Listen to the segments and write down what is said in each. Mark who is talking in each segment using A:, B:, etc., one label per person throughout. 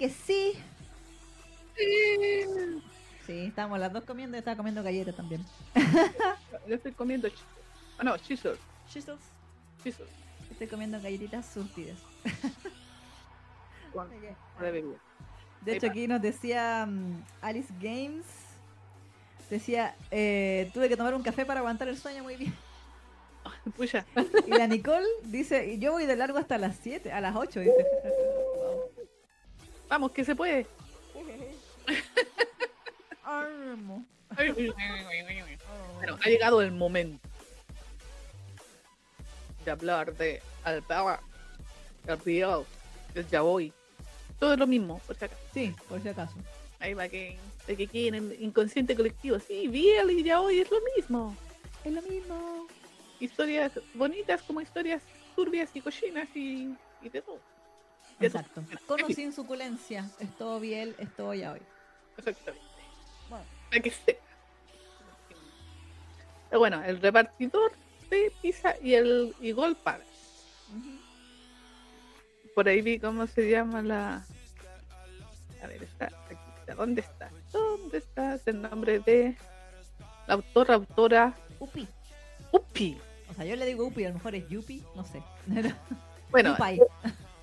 A: que sí. Sí, estamos las dos comiendo y estaba comiendo galletas también.
B: Yo estoy comiendo. Ah, no, chisel.
A: Chisels.
B: Chisel.
A: Estoy comiendo galletitas surtidas.
B: Con de bebida.
A: De hecho, aquí nos decía mm, Alice Games. Decía, eh, tuve que tomar un café para aguantar el sueño muy bien.
B: Pucha.
A: Y la Nicole dice, yo voy de largo hasta las 7, a las 8, dice.
B: Vamos, que se puede. Bueno, ha llegado el momento de hablar de Alpera, el Real, el Yaboy. Todo es lo mismo, por si acaso.
A: Sí, por si acaso.
B: Ahí va que, de que quieren inconsciente colectivo. Sí, Biel y Yaoi es lo mismo.
A: Es lo mismo.
B: Historias bonitas como historias turbias y cochinas y, y de todo.
A: Exacto. Con o sin suculencia. Es todo bien, es todo ya hoy.
B: Exactamente.
A: Bueno,
B: Para que sepa. Pero bueno, el repartidor de pizza y el y Gold Palace. Por ahí vi cómo se llama la. A ver, está aquí. está. ¿Dónde está? ¿Dónde está Es el nombre de la autora, autora
A: Upi.
B: Upi?
A: O sea, yo le digo Upi, a lo mejor es Yupi, no sé.
B: Bueno,
A: Upai.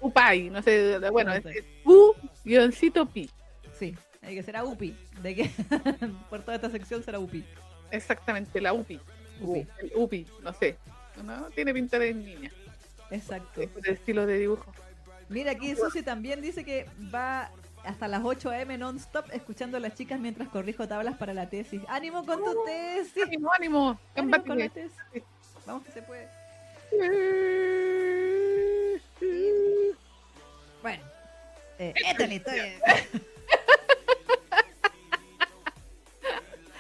B: Upai, no sé. Bueno,
A: No sé.
B: es U guioncito Pi.
A: Sí, hay que será Upi. De que por toda esta sección será Upi.
B: Exactamente, la Upi.
A: Upi.
B: El Upi, no sé. No, tiene pinta de niña.
A: Exacto.
B: Es el estilo de dibujo.
A: Mira, aquí Susi también dice que va hasta las 8 a.m. non-stop escuchando a las chicas mientras corrijo tablas para la tesis. ¡Ánimo con tu tesis!
B: Ánimo, ánimo.
A: ¡Ánimo con la tesis! Vamos que se puede. Bueno. Eh, esta es la historia.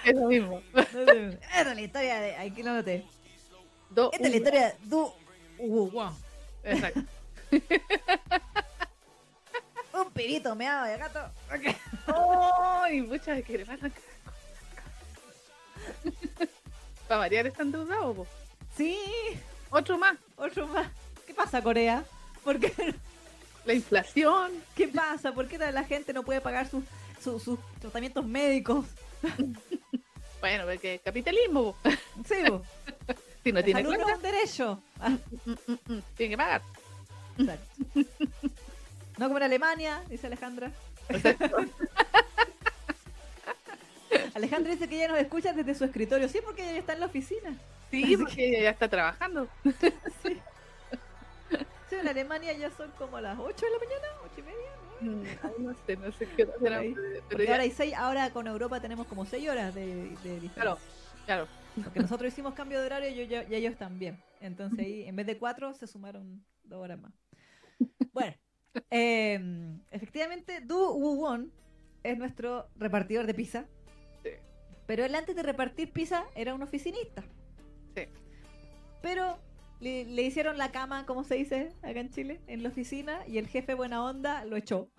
B: Es lo mismo.
A: Esta es la historia de... Aquí lo noté.
B: Do-
A: Esta es la historia de Du... Wow.
B: Exacto.
A: Un pibito meado de gato.
B: ¡Ay! Muchas que le van a Para variar están endeudados.
A: Sí,
B: Otro más.
A: otro más. ¿Qué pasa, Corea? ¿Por qué?
B: La inflación.
A: ¿Qué pasa? ¿Por qué la gente no puede pagar sus, sus, sus tratamientos médicos?
B: Bueno, porque capitalismo.
A: Sí, bo.
B: Si no
A: la
B: tiene
A: no es un derecho. Ah,
B: mm, mm, mm, tiene que pagar.
A: exacto. No como en Alemania, dice Alejandra.
B: Exacto.
A: Alejandra dice que ella nos escucha desde su escritorio. Sí, porque ella está en la oficina.
B: Sí, porque ella ya está trabajando.
A: Sí. Sí, en Alemania ya son como las 8 de la mañana, 8 y media. ¿no?
B: No sé, no sé qué hora será, pero ya-
A: ahora, hay seis, ahora con Europa tenemos como 6 horas de, de diferencia.
B: Claro, claro.
A: Porque nosotros hicimos cambio de horario y, yo- y ellos también. Entonces ahí, en vez de cuatro, se sumaron dos horas más. Bueno, eh, efectivamente, Du Wu Won es nuestro repartidor de pizza.
B: Sí.
A: Pero él antes de repartir pizza era un oficinista.
B: Sí.
A: Pero le, le hicieron la cama, como se dice acá en Chile, en la oficina y el jefe buena onda lo echó.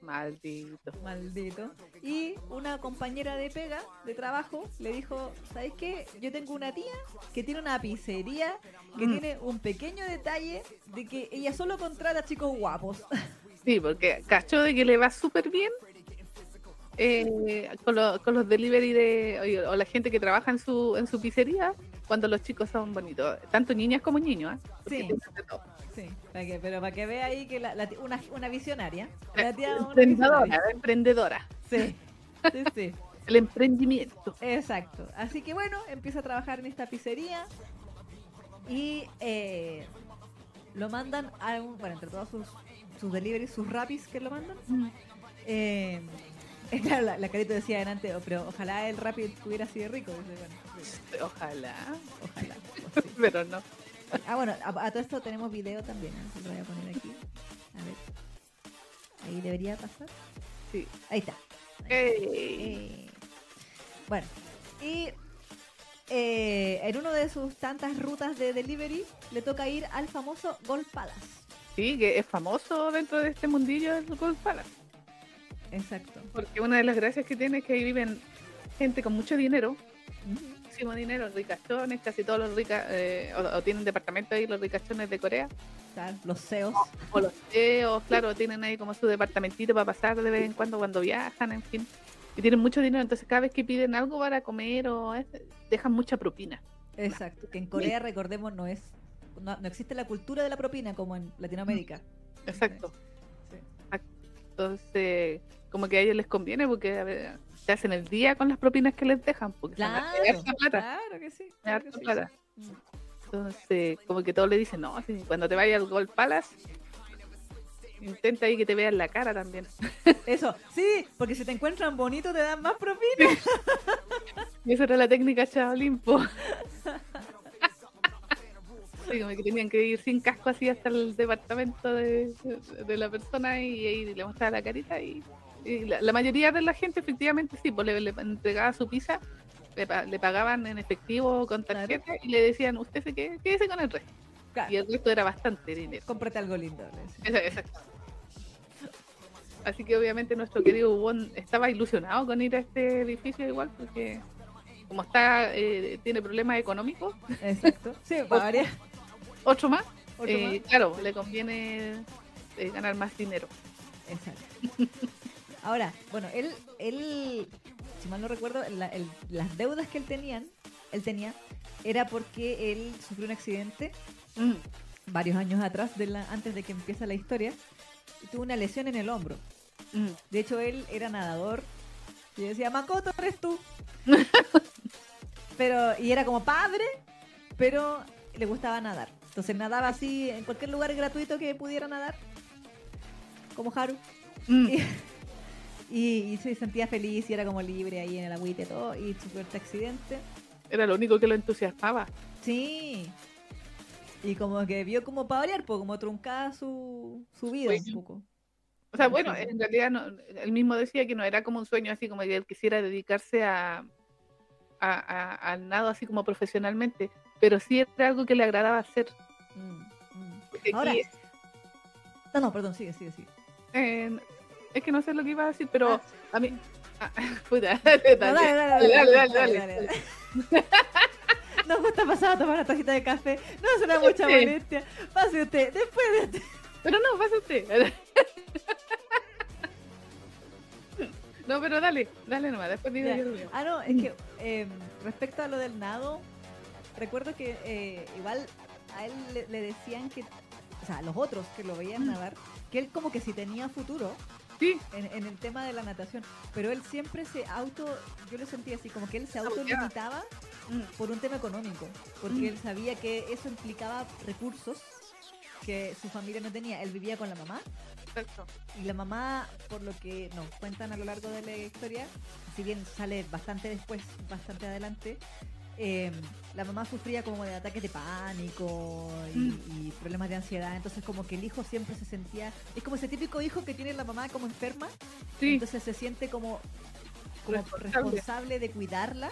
B: Maldito.
A: Maldito. Y una compañera de pega, de trabajo, le dijo, ¿sabes qué? Yo tengo una tía que tiene una pizzería que
B: Mm.
A: tiene un pequeño detalle de que ella solo contrata chicos guapos.
B: Sí, porque cachó de que le va súper bien eh, con, lo- con los delivery de o, o la gente que trabaja en su en su pizzería cuando los chicos son bonitos, tanto niñas como niños, ¿eh?
A: Sí. Sí, para que, pero para que vea ahí que la, la una, una visionaria. La tía una
B: emprendedora,
A: visionaria.
B: emprendedora,
A: Sí, sí, sí.
B: el emprendimiento.
A: Exacto. Así que bueno, empieza a trabajar en esta pizzería y eh, lo mandan a un, bueno, entre todos sus, sus deliveries, sus rapis que lo mandan. Eh, claro, la, la carita decía adelante, "Oh, pero ojalá el rapid estuviera así de rico. Bueno,
B: Ojalá,
A: ojalá. pues sí.
B: pero no.
A: Ah, bueno, a, a todo esto tenemos video también. ¿eh? Lo voy a poner aquí. A ver. Ahí debería pasar.
B: Sí.
A: Ahí está.
B: Ey.
A: Eh, bueno, y eh, en uno de sus tantas rutas de delivery le toca ir al famoso Gold Palace.
B: Sí, que es famoso dentro de este mundillo el Gold Palace.
A: Exacto.
B: Porque una de las gracias que tiene es que ahí viven gente con mucho dinero, muchísimo dinero, ricachones, casi todos los ricas, eh, o, o tienen departamento ahí los ricachones de Corea,
A: Claro, los CEOs.
B: o los CEOs, claro, tienen ahí como su departamentito para pasar de vez en cuando cuando viajan, en fin. Y tienen mucho dinero, entonces cada vez que piden algo para comer o es- dejan mucha propina.
A: Exacto. Que en Corea, recordemos, no es. No, no existe la cultura de la propina como en Latinoamérica.
B: Exacto.
A: Sí.
B: Entonces, como que a ellos les conviene porque a ver, se hacen el día con las propinas que les dejan, porque son
A: Claro,
B: harta plata,
A: claro que sí. claro que sí.
B: plata.
A: Mm.
B: Entonces, como que todos le dicen, no, si cuando te vayas al Gold Palace, intenta ahí que te vean la cara también.
A: Eso, sí, porque si te encuentran bonito te dan más propina.
B: Y esa era la técnica Shaolin, po. Sí, como que tenían que ir sin casco así hasta el departamento de, de la persona y, ahí le mostraba la carita y, y la, la mayoría de la gente efectivamente sí, pues le, le entregaba su pizza, le, le pagaban en efectivo con
A: Claro.
B: tarjeta y le decían, usted se quede, quédese con el resto.
A: Claro,
B: Y el resto era bastante dinero.
A: cómprate algo lindo.
B: Exacto. Así que obviamente nuestro querido Ubon estaba ilusionado con ir a este edificio igual, porque como está, eh, tiene problemas económicos,
A: Exacto. Sí, para variar.
B: otro más,
A: Otro
B: eh,
A: más.
B: claro, le conviene eh, ganar más dinero.
A: Exacto. Ahora, bueno, él, él, si mal no recuerdo, la- el- las deudas que él tenían, él tenía, era porque él sufrió un accidente
B: Mm,
A: varios años atrás, de la, antes de que empiece la historia, y tuvo una lesión en el hombro.
B: mm.
A: De hecho, él era nadador. Y yo decía, Makoto, eres tú. pero, y era como padre, pero le gustaba nadar. Entonces nadaba así en cualquier lugar gratuito que pudiera nadar. Como Haru.
B: Mm.
A: Y, y se sentía feliz y era como libre ahí en el agüite y todo. Y sufrió este accidente.
B: Era lo único que lo entusiasmaba.
A: Sí. Y como que vio como para variar, pues, como truncada su, su vida un poco.
B: O sea, bueno, en realidad no, él mismo decía que no era como un sueño así como que él quisiera dedicarse a, al nado así como profesionalmente, pero sí era algo que le agradaba hacer.
A: Mm, mm. Ahora- No, no, perdón, sigue, sigue, sigue.
B: eh, es que no sé lo que iba a decir, pero
A: Ah.
B: a mí... ah, puta, dale,
A: No,
B: dale, dale, dale, dale.
A: Nos gusta pasar a tomar una tacita de café. No será mucha molestia. Pase usted. Después de este.
B: Pero no, pasa usted. No, pero dale, dale nomás, después digo yo mío.
A: Ah, no, es que eh, respecto a lo del nado, recuerdo que eh, igual a él le, le decían que, o sea, a los otros que lo veían
B: Mm.
A: nadar, que él como que sí tenía futuro
B: Sí,
A: en, en el tema de la natación, pero él siempre se auto, yo lo sentía así, como que él se autolimitaba
B: mm,
A: por un tema económico, porque
B: Mm.
A: él sabía que eso implicaba recursos que su familia no tenía. Él vivía con la mamá. Y la mamá, por lo que nos cuentan a lo largo de la historia, si bien sale bastante después, bastante adelante, eh, la mamá sufría como de ataques de pánico y,
B: Mm.
A: y problemas de ansiedad, entonces como que el hijo siempre se sentía, es como ese típico hijo que tiene la mamá como enferma,
B: Sí,
A: entonces se siente como, como
B: Responsable.
A: responsable de cuidarla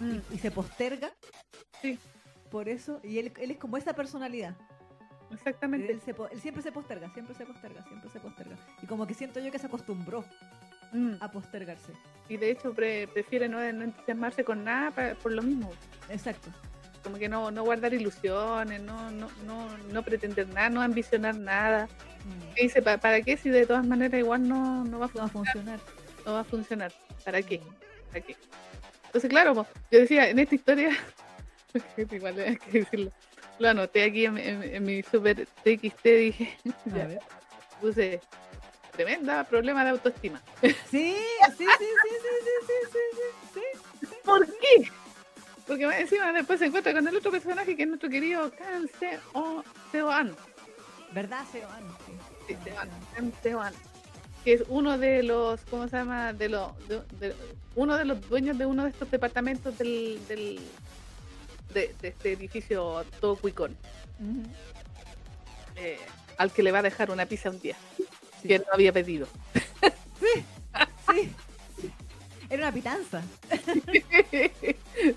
B: mm,
A: y se posterga.
B: Sí.
A: Por eso, y él, él es como esa personalidad.
B: exactamente.
A: Él, se él siempre se posterga, siempre se posterga, siempre se posterga. Y como que siento yo que se acostumbró
B: Mm,
A: a postergarse.
B: Y de hecho pre- prefiere no, no entusiasmarse con nada por lo mismo.
A: Exacto.
B: Como que no, no guardar ilusiones, no, no, no, no pretender nada, no ambicionar nada.
A: Mm.
B: Y dice, ¿pa- ¿para qué? Si de todas maneras igual no, no, va, a,
A: No va a
B: fun-
A: funcionar.
B: no va a funcionar. ¿Para qué? ¿Para qué? Entonces, claro, yo decía, en esta historia, igual hay que decirlo, lo anoté aquí en, en- en mi super TXT, dije, ya, puse, tremenda problema de autoestima.
A: Sí, sí, sí, sí, sí, sí, sí, sí, sí, sí.
B: ¿Por qué? Porque encima después se encuentra con el otro personaje que es nuestro querido Seo Seoan.
A: ¿Verdad, Seoan? Sí.
B: Seoan, que es uno de los, ¿cómo se llama? De los, uno de los dueños de uno de estos departamentos del, del de, de este edificio todo cuicón, eh, al que le va a dejar una pizza un día,
A: Sí.
B: que no había pedido.
A: Sí. Era una pitanza.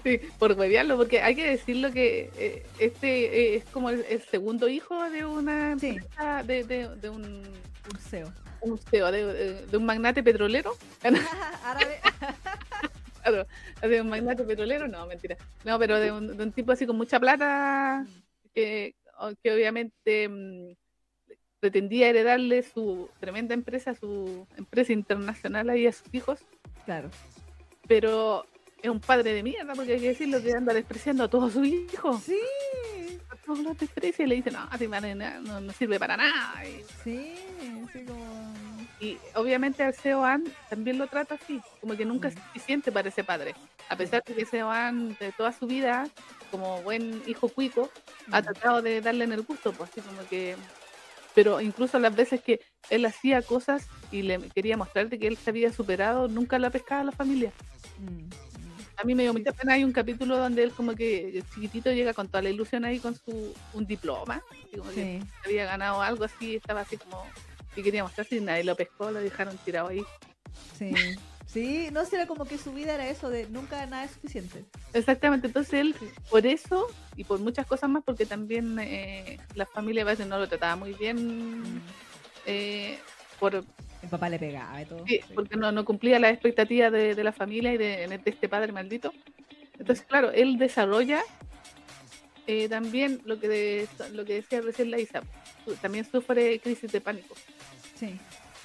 B: sí, por huevearlo, porque hay que decirlo que eh, este eh, es como el, el segundo hijo de una
A: Sí.
B: empresa, de, de, de un,
A: Un SEO.
B: un CEO, de, de- un magnate petrolero.
A: Árabe.
B: Claro, de un magnate petrolero, no, mentira. No, pero de un, de un tipo así con mucha plata, que, que obviamente mm, pretendía heredarle su tremenda empresa, su empresa internacional ahí a sus hijos.
A: Claro.
B: Pero es un padre de mierda, porque hay que decirlo que anda despreciando a todos sus hijos.
A: Sí.
B: A todos los desprecia y le dice, no, no, no sirve para nada. Y,
A: Sí, como.
B: y obviamente al Seoan también lo trata así, como que nunca es
A: Mm.
B: suficiente para ese padre. A pesar de que Seoan de toda su vida, como buen hijo cuico, ha
A: Mm.
B: tratado de darle en el gusto, pues así como que... Pero incluso las veces que él hacía cosas y le quería mostrarte que él se había superado, nunca la pescaba a la familia.
A: Mm.
B: A mí me dio mucha pena, hay un capítulo donde él como que chiquitito llega con toda la ilusión ahí con su un diploma, como que había ganado algo así, estaba así como que quería mostrarse y nadie lo pescó, lo dejaron tirado ahí.
A: sí. Sí, no será como que su vida era eso de nunca nada es suficiente.
B: Exactamente, entonces él por eso y por muchas cosas más, porque también eh, la familia a veces no lo trataba muy bien,
A: Mm.
B: eh, por,
A: El papá le pegaba y todo.
B: sí,
A: sí.
B: porque no, no cumplía las expectativas de, de la familia y de, de este padre maldito. Entonces, claro, él desarrolla eh, también lo que, de- lo que decía recién la Isa, también sufre crisis de pánico,
A: Sí.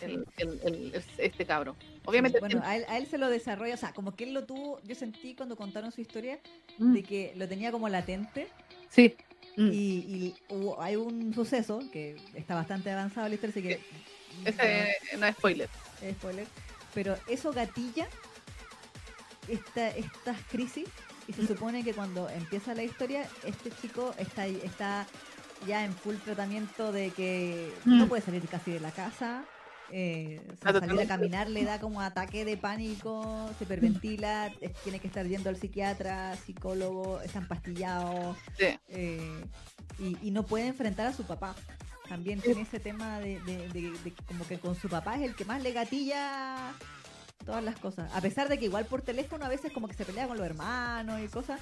B: El- el- el- el- este cabro. Obviamente,
A: Bueno, a él, a él se lo desarrolla, o sea, como que él lo tuvo, yo sentí cuando contaron su historia,
B: mm,
A: de que lo tenía como latente
B: sí, mm,
A: y, y hubo- hay un suceso que está bastante avanzado la historia, así que...
B: ese no es spoiler.
A: spoiler, pero eso gatilla esta, estas crisis y se supone que cuando empieza la historia, este chico está, está ya en full tratamiento de que no
B: Mm.
A: puede salir casi de la casa. Eh, o sea, salir a caminar le da como ataque de pánico, se hiperventila, tiene que estar yendo al psiquiatra, psicólogo, está empastillado
B: Sí.
A: eh, y, y no puede enfrentar a su papá. También tiene ese tema de, de- de- de como que con su papá es el que más le gatilla todas las cosas. A pesar de que igual por teléfono a veces como que se pelea con los hermanos y cosas.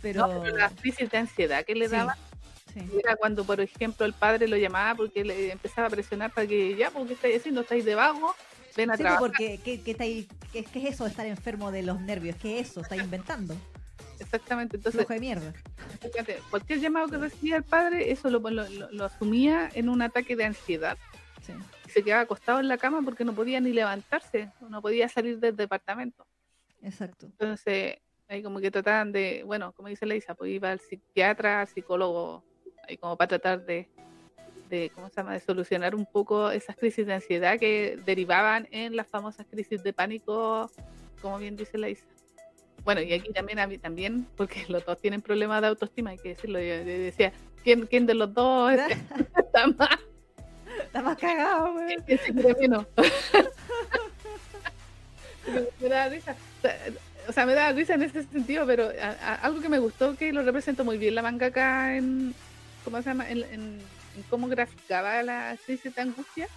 A: Pero,
B: No, pero la crisis de ansiedad que le
A: Sí,
B: daba
A: sí.
B: era cuando, por ejemplo, el padre lo llamaba porque le empezaba a presionar para que ya, porque estáis haciendo? ¿Estáis de vago? Ven a
A: Sí, pues,
B: trabajar.
A: porque ¿qué, qué, está ahí- qué- qué es eso de estar enfermo de los nervios? ¿Qué es eso? Está inventando.
B: Exactamente. Entonces,
A: Flojo de mierda.
B: fíjate, cualquier llamado que recibía el padre, eso lo, lo- lo- asumía en un ataque de ansiedad.
A: Sí.
B: Se quedaba acostado en la cama porque no podía ni levantarse, no podía salir del departamento.
A: Exacto.
B: Entonces, ahí como que trataban de, bueno, como dice Leisa, pues iba al psiquiatra, al psicólogo, ahí como para tratar de, de, ¿cómo se llama?, de solucionar un poco esas crisis de ansiedad que derivaban en las famosas crisis de pánico, como bien dice Leisa. Bueno, y aquí también, a mí también, porque los dos tienen problemas de autoestima, hay que decirlo, yo, yo decía, ¿quién, quién de los dos está más?
A: Está más cagado, weón.
B: ¿Quién se cree menos? me da risa. O sea, me da risa en ese sentido, pero a- a- algo que me gustó que lo representó muy bien la mangaka en, ¿cómo se llama? En, en- en cómo graficaba la crisis de angustia.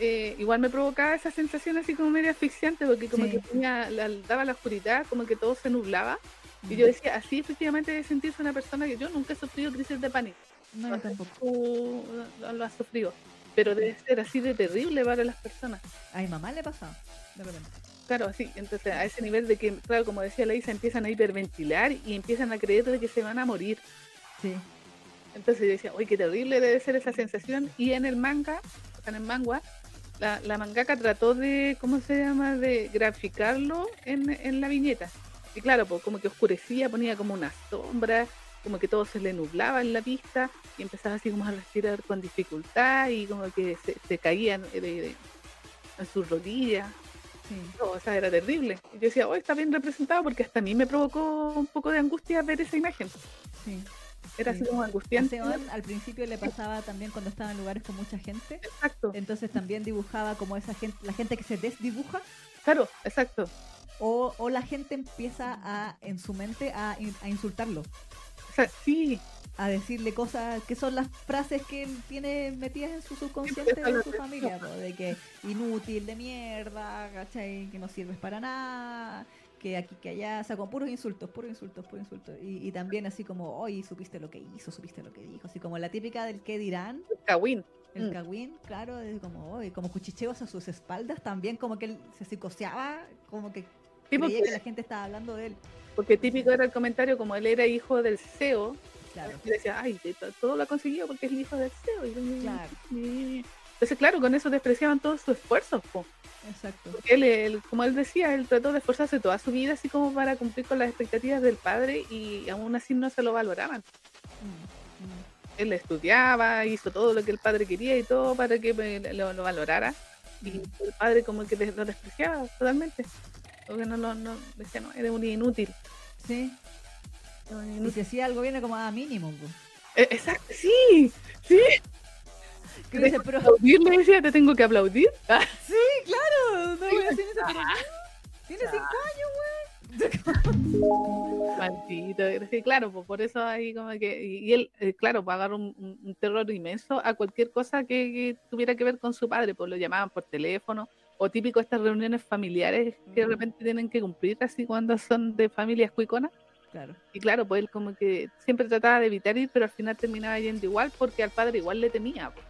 B: eh, igual me provocaba esa sensación así como medio asfixiante, porque como
A: Sí.
B: que tenía, la- daba la oscuridad, como que todo se nublaba. Y yo decía, así efectivamente debe sentirse una persona que yo nunca he sufrido crisis de pánico.
A: No, tampoco.
B: Lo, lo has sufrido. Pero debe ser así de terrible para las personas.
A: A mi mamá le pasaba, de repente.
B: Claro, así, entonces a ese nivel de que, claro, como decía la Isa, empiezan a hiperventilar y empiezan a creer de que se van a morir.
A: Sí.
B: Entonces yo decía, uy, qué terrible debe ser esa sensación. Y en el manga, o sea, en el manga, la, la mangaka trató de, ¿cómo se llama?, de graficarlo en, en la viñeta. Y claro, pues como que oscurecía, ponía como una sombra, como que todo se le nublaba en la pista y empezaba así como a respirar con dificultad y como que se, se caían de- de- en sus rodillas.
A: Sí.
B: No, o sea, era terrible. Y yo decía, oh, está bien representado porque hasta a mí me provocó un poco de angustia ver esa imagen.
A: Sí.
B: Era
A: Sí.
B: así como angustiante.
A: Al principio le pasaba también cuando estaba en lugares con mucha gente.
B: Exacto.
A: Entonces también dibujaba como esa gente, la gente que se desdibuja
B: Claro, exacto.
A: o, o la gente empieza a, en su mente a, a insultarlo,
B: O sea, sí,
A: a decirle cosas que son las frases que él tiene metidas en su subconsciente de su familia, po, de que inútil de mierda, ¿cachai? Que no sirves para nada, que aquí, que allá, o sea, con puros insultos, puros insultos, puros insultos. Y, y también así como, hoy supiste lo que hizo, supiste lo que dijo, así como la típica del que dirán,
B: Kawin.
A: el
B: Mm.
A: cagüín, claro, es como, hoy como cuchicheos a sus espaldas, también como que él se psicoseaba, como que
B: Sí,
A: Creía
B: porque-
A: que la gente estaba hablando de él.
B: Porque típico era el comentario, como él era hijo del CEO,
A: Claro.
B: y decía, ay, todo lo ha conseguido porque es el hijo del CEO. y-
A: Claro.
B: y- Entonces, claro, con eso despreciaban todos sus esfuerzos. po.
A: Exacto.
B: Porque él, él, como él decía, él trató de esforzarse toda su vida así como para cumplir con las expectativas del padre y aún así no se lo valoraban.
A: Mm, mm.
B: Él estudiaba, hizo todo lo que el padre quería y todo para que eh, lo, lo valorara. Y el padre como que lo despreciaba totalmente. Porque no, no, decía, no, eres un inútil.
A: Sí.
B: un
A: Y
B: inútil".
A: si hacía algo bien, era como a mínimo. pues.
B: Eh, Exacto, sí, sí.
A: Que dice, pero
B: Aplaudir, le decía, te tengo que aplaudir.
A: Sí, claro, no voy a hacer eso, pero tiene cinco años,
B: Maldito, sí, claro, pues por eso ahí como que, y, él, eh, claro, pues agarró un, un- terror inmenso a cualquier cosa que, que tuviera que ver con su padre, pues lo llamaban por teléfono, o típico estas reuniones familiares que de repente tienen que cumplir así cuando son de familias cuiconas,
A: Claro.
B: y claro, pues él como que siempre trataba de evitar ir, pero al final terminaba yendo igual porque al padre igual le temía, pues.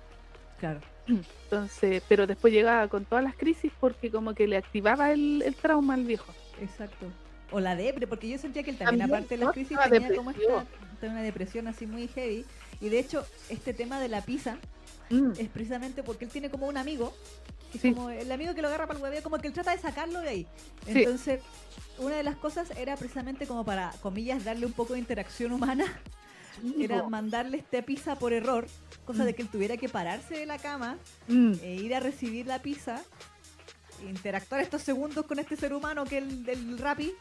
A: Claro.
B: entonces, pero después llegaba con todas las crisis porque como que le activaba el, el trauma al viejo.
A: Exacto. O la depre, porque yo sentía que él también,
B: También,
A: aparte de las crisis, tenía como
B: depresivo.
A: esta, una depresión así muy heavy. Y de hecho, este tema de la pizza
B: Mm,
A: es precisamente porque él tiene como un amigo, que es como el amigo que lo agarra para el hueveo, como que él trata de sacarlo de ahí.
B: Sí.
A: Entonces, una de las cosas era precisamente como para, comillas, darle un poco de interacción humana, era mandarle esta pizza por error, cosa de que él tuviera que pararse de la cama
B: Mm,
A: e ir a recibir la pizza, interactuar estos segundos con este ser humano que es el del Rappi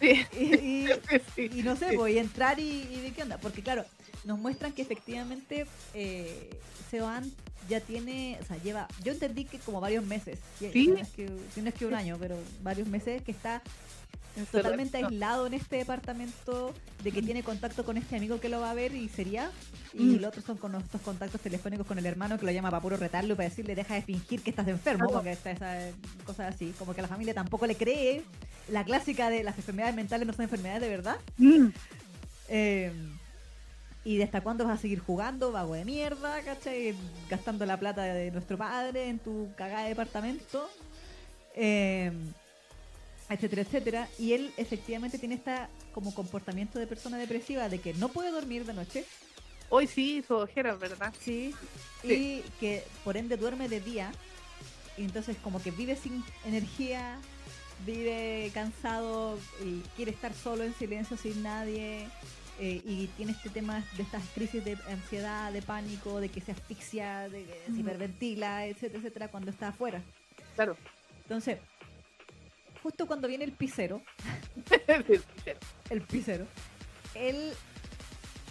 B: sí,
A: y, y-
B: sí.
A: y no sé, voy a entrar y, y ver qué onda. Porque claro, nos muestran que efectivamente eh, Seoan ya tiene, o sea, lleva, yo entendí que como varios meses,
B: Sí.
A: no, es que, si no es que un año, pero varios meses que está totalmente aislado en este departamento, de que tiene contacto con este amigo que lo va a ver y sería, y
B: Mm.
A: los otros son con estos contactos telefónicos con el hermano que lo llama para puro retarlo para decirle deja de fingir que estás enfermo, porque está esa cosas así, como que la familia tampoco le cree, la clásica de las enfermedades mentales no son enfermedades de verdad.
B: Mm,
A: Eh, ¿Y de hasta cuándo vas a seguir jugando, vago de mierda, cachai? Gastando la plata de nuestro padre en tu cagada de departamento. Eh, etcétera, etcétera. Y él efectivamente tiene esta como comportamiento de persona depresiva de que no puede dormir de noche,
B: Hoy sí, su ojera, ¿verdad?
A: sí,
B: Sí.
A: y que por ende duerme de día. Y entonces como que vive sin energía, vive cansado y quiere estar solo en silencio sin nadie. Eh, y tiene este tema de estas crisis de ansiedad, de pánico, de que se asfixia, de que se hiperventila, etcétera, etcétera, cuando está afuera.
B: Claro.
A: Entonces, justo cuando viene el pisero,
B: Sí, sí.
A: el pisero, él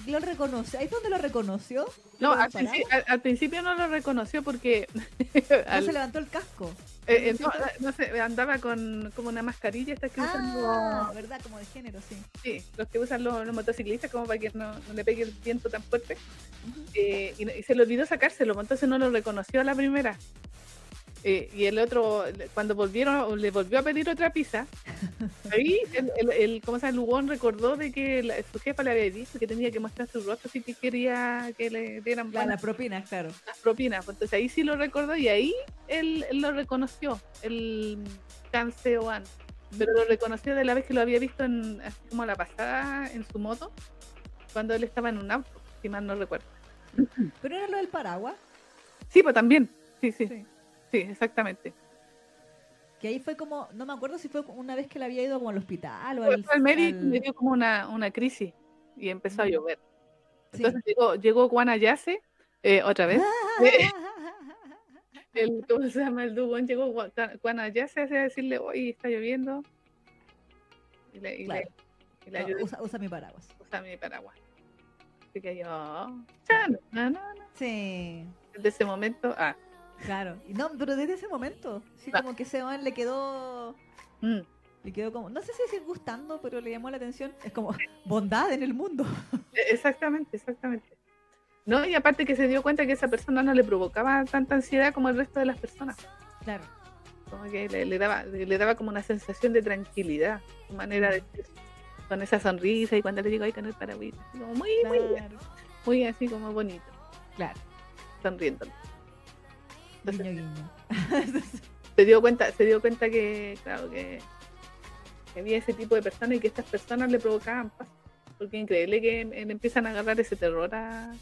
A: lo reconoce. ¿Ahí fue donde lo reconoció?
B: No,
A: ¿Con el
B: al, principio no lo reconoció porque
A: No se levantó el casco.
B: eh, eh, no, sé, andaba con como una mascarilla esta que usan
A: Ah,
B: los,
A: verdad, como de género, sí.
B: sí, los que usan los, los motociclistas como para que no, no le pegue el viento tan fuerte. Eh, y, y se le olvidó sacárselo, pues, entonces no lo reconoció a la primera. Eh, y el otro, cuando volvieron, le volvió a pedir otra pizza. Ahí, el, el, el- ¿cómo se llama? El Lugón recordó de que la- su jefa le había dicho que tenía que mostrar su rostro si que quería que le dieran
A: La, la
B: buenas
A: propina, claro.
B: las propinas. Pues, Entonces ahí sí lo recordó y ahí él, él lo reconoció, el Canseoan. Pero lo reconoció de la vez que lo había visto en, así como la pasada en su moto, cuando él estaba en un auto, si mal no recuerdo.
A: Pero era lo del paraguas.
B: Sí, pues también. Sí, sí,
A: Sí.
B: Sí, exactamente.
A: Que ahí fue como, no me acuerdo si fue una vez que le había ido como al hospital o
B: Fue
A: al.
B: al médico
A: al-
B: le dio como una, una crisis y empezó a
A: Mm.
B: llover.
A: Sí.
B: Entonces llegó, llegó Guanayase, eh, otra vez. El, ¿Cómo se llama el dugón? Llegó Gua- Guanayase a decirle, oye, está lloviendo. Y le, y le-
A: Claro.
B: y le
A: No, usa, usa mi paraguas.
B: a usar mi paraguas. Así que yo, chan, na, na, na.
A: Sí,
B: desde ese momento, ah,
A: claro. Y no, pero desde ese momento, sí, como que ese man le quedó.
B: mm,
A: Le quedó como, no sé si decir gustando, pero le llamó la atención. Es como bondad en el mundo.
B: e- exactamente, exactamente. No, y aparte que se dio cuenta que esa persona no le provocaba tanta ansiedad como el resto de las personas.
A: Claro.
B: Como que le, le daba, le daba como una sensación de tranquilidad, su manera de con esa sonrisa y cuando le digo ahí con el paragüita, así como muy, muy, muy así como bonito,
A: Claro.
B: Sonriendo.
A: Guiño, guiño.
B: Se dio cuenta, se dio cuenta que, claro, que, que había ese tipo de personas y que estas personas le provocaban paz. Porque es increíble que em- empiezan a agarrar ese terror a,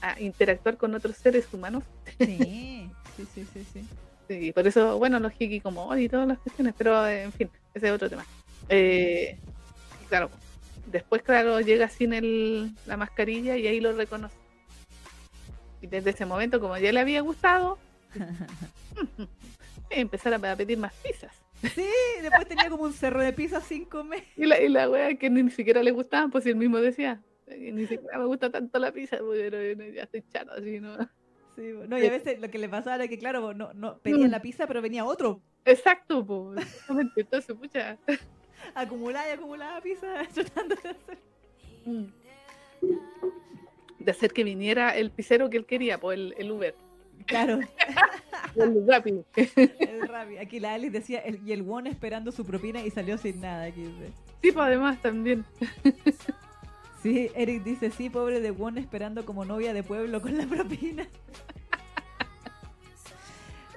B: a interactuar con otros seres humanos.
A: Sí, sí, sí, sí, sí.
B: Sí, por eso, bueno, los hiki como hoy y todas las cuestiones, pero eh, en fin, ese es otro tema. Eh, claro, después, claro, llega sin el, la mascarilla y ahí lo reconoce. Y desde ese momento, como ya le había gustado, empezar a pedir más pizzas.
A: Sí, después tenía como un cerro de pizza sin comer.
B: Y la, y la wea que ni siquiera le gustaban, pues él mismo decía, "Eh, ni siquiera me gusta tanto la pizza, pues, pero ya estoy chato así, ¿no?
A: Sí, no, y a veces lo que le pasaba era que, claro, no, no pedía
B: Mm.
A: la pizza, pero venía otro.
B: Exacto, pues. Entonces, pucha.
A: Acumulada y acumulada pizza, tratando de hacer.
B: Mm. De hacer que viniera el pizzero que él quería, pues el, el Uber.
A: Claro,
B: El Rappi.
A: el Rappi. Aquí la Alice decía, el- y el Won esperando su propina y salió sin nada. Aquí dice.
B: Sí, pues además también.
A: Sí, Eric dice, sí, pobre de Won esperando como novia de pueblo con la propina.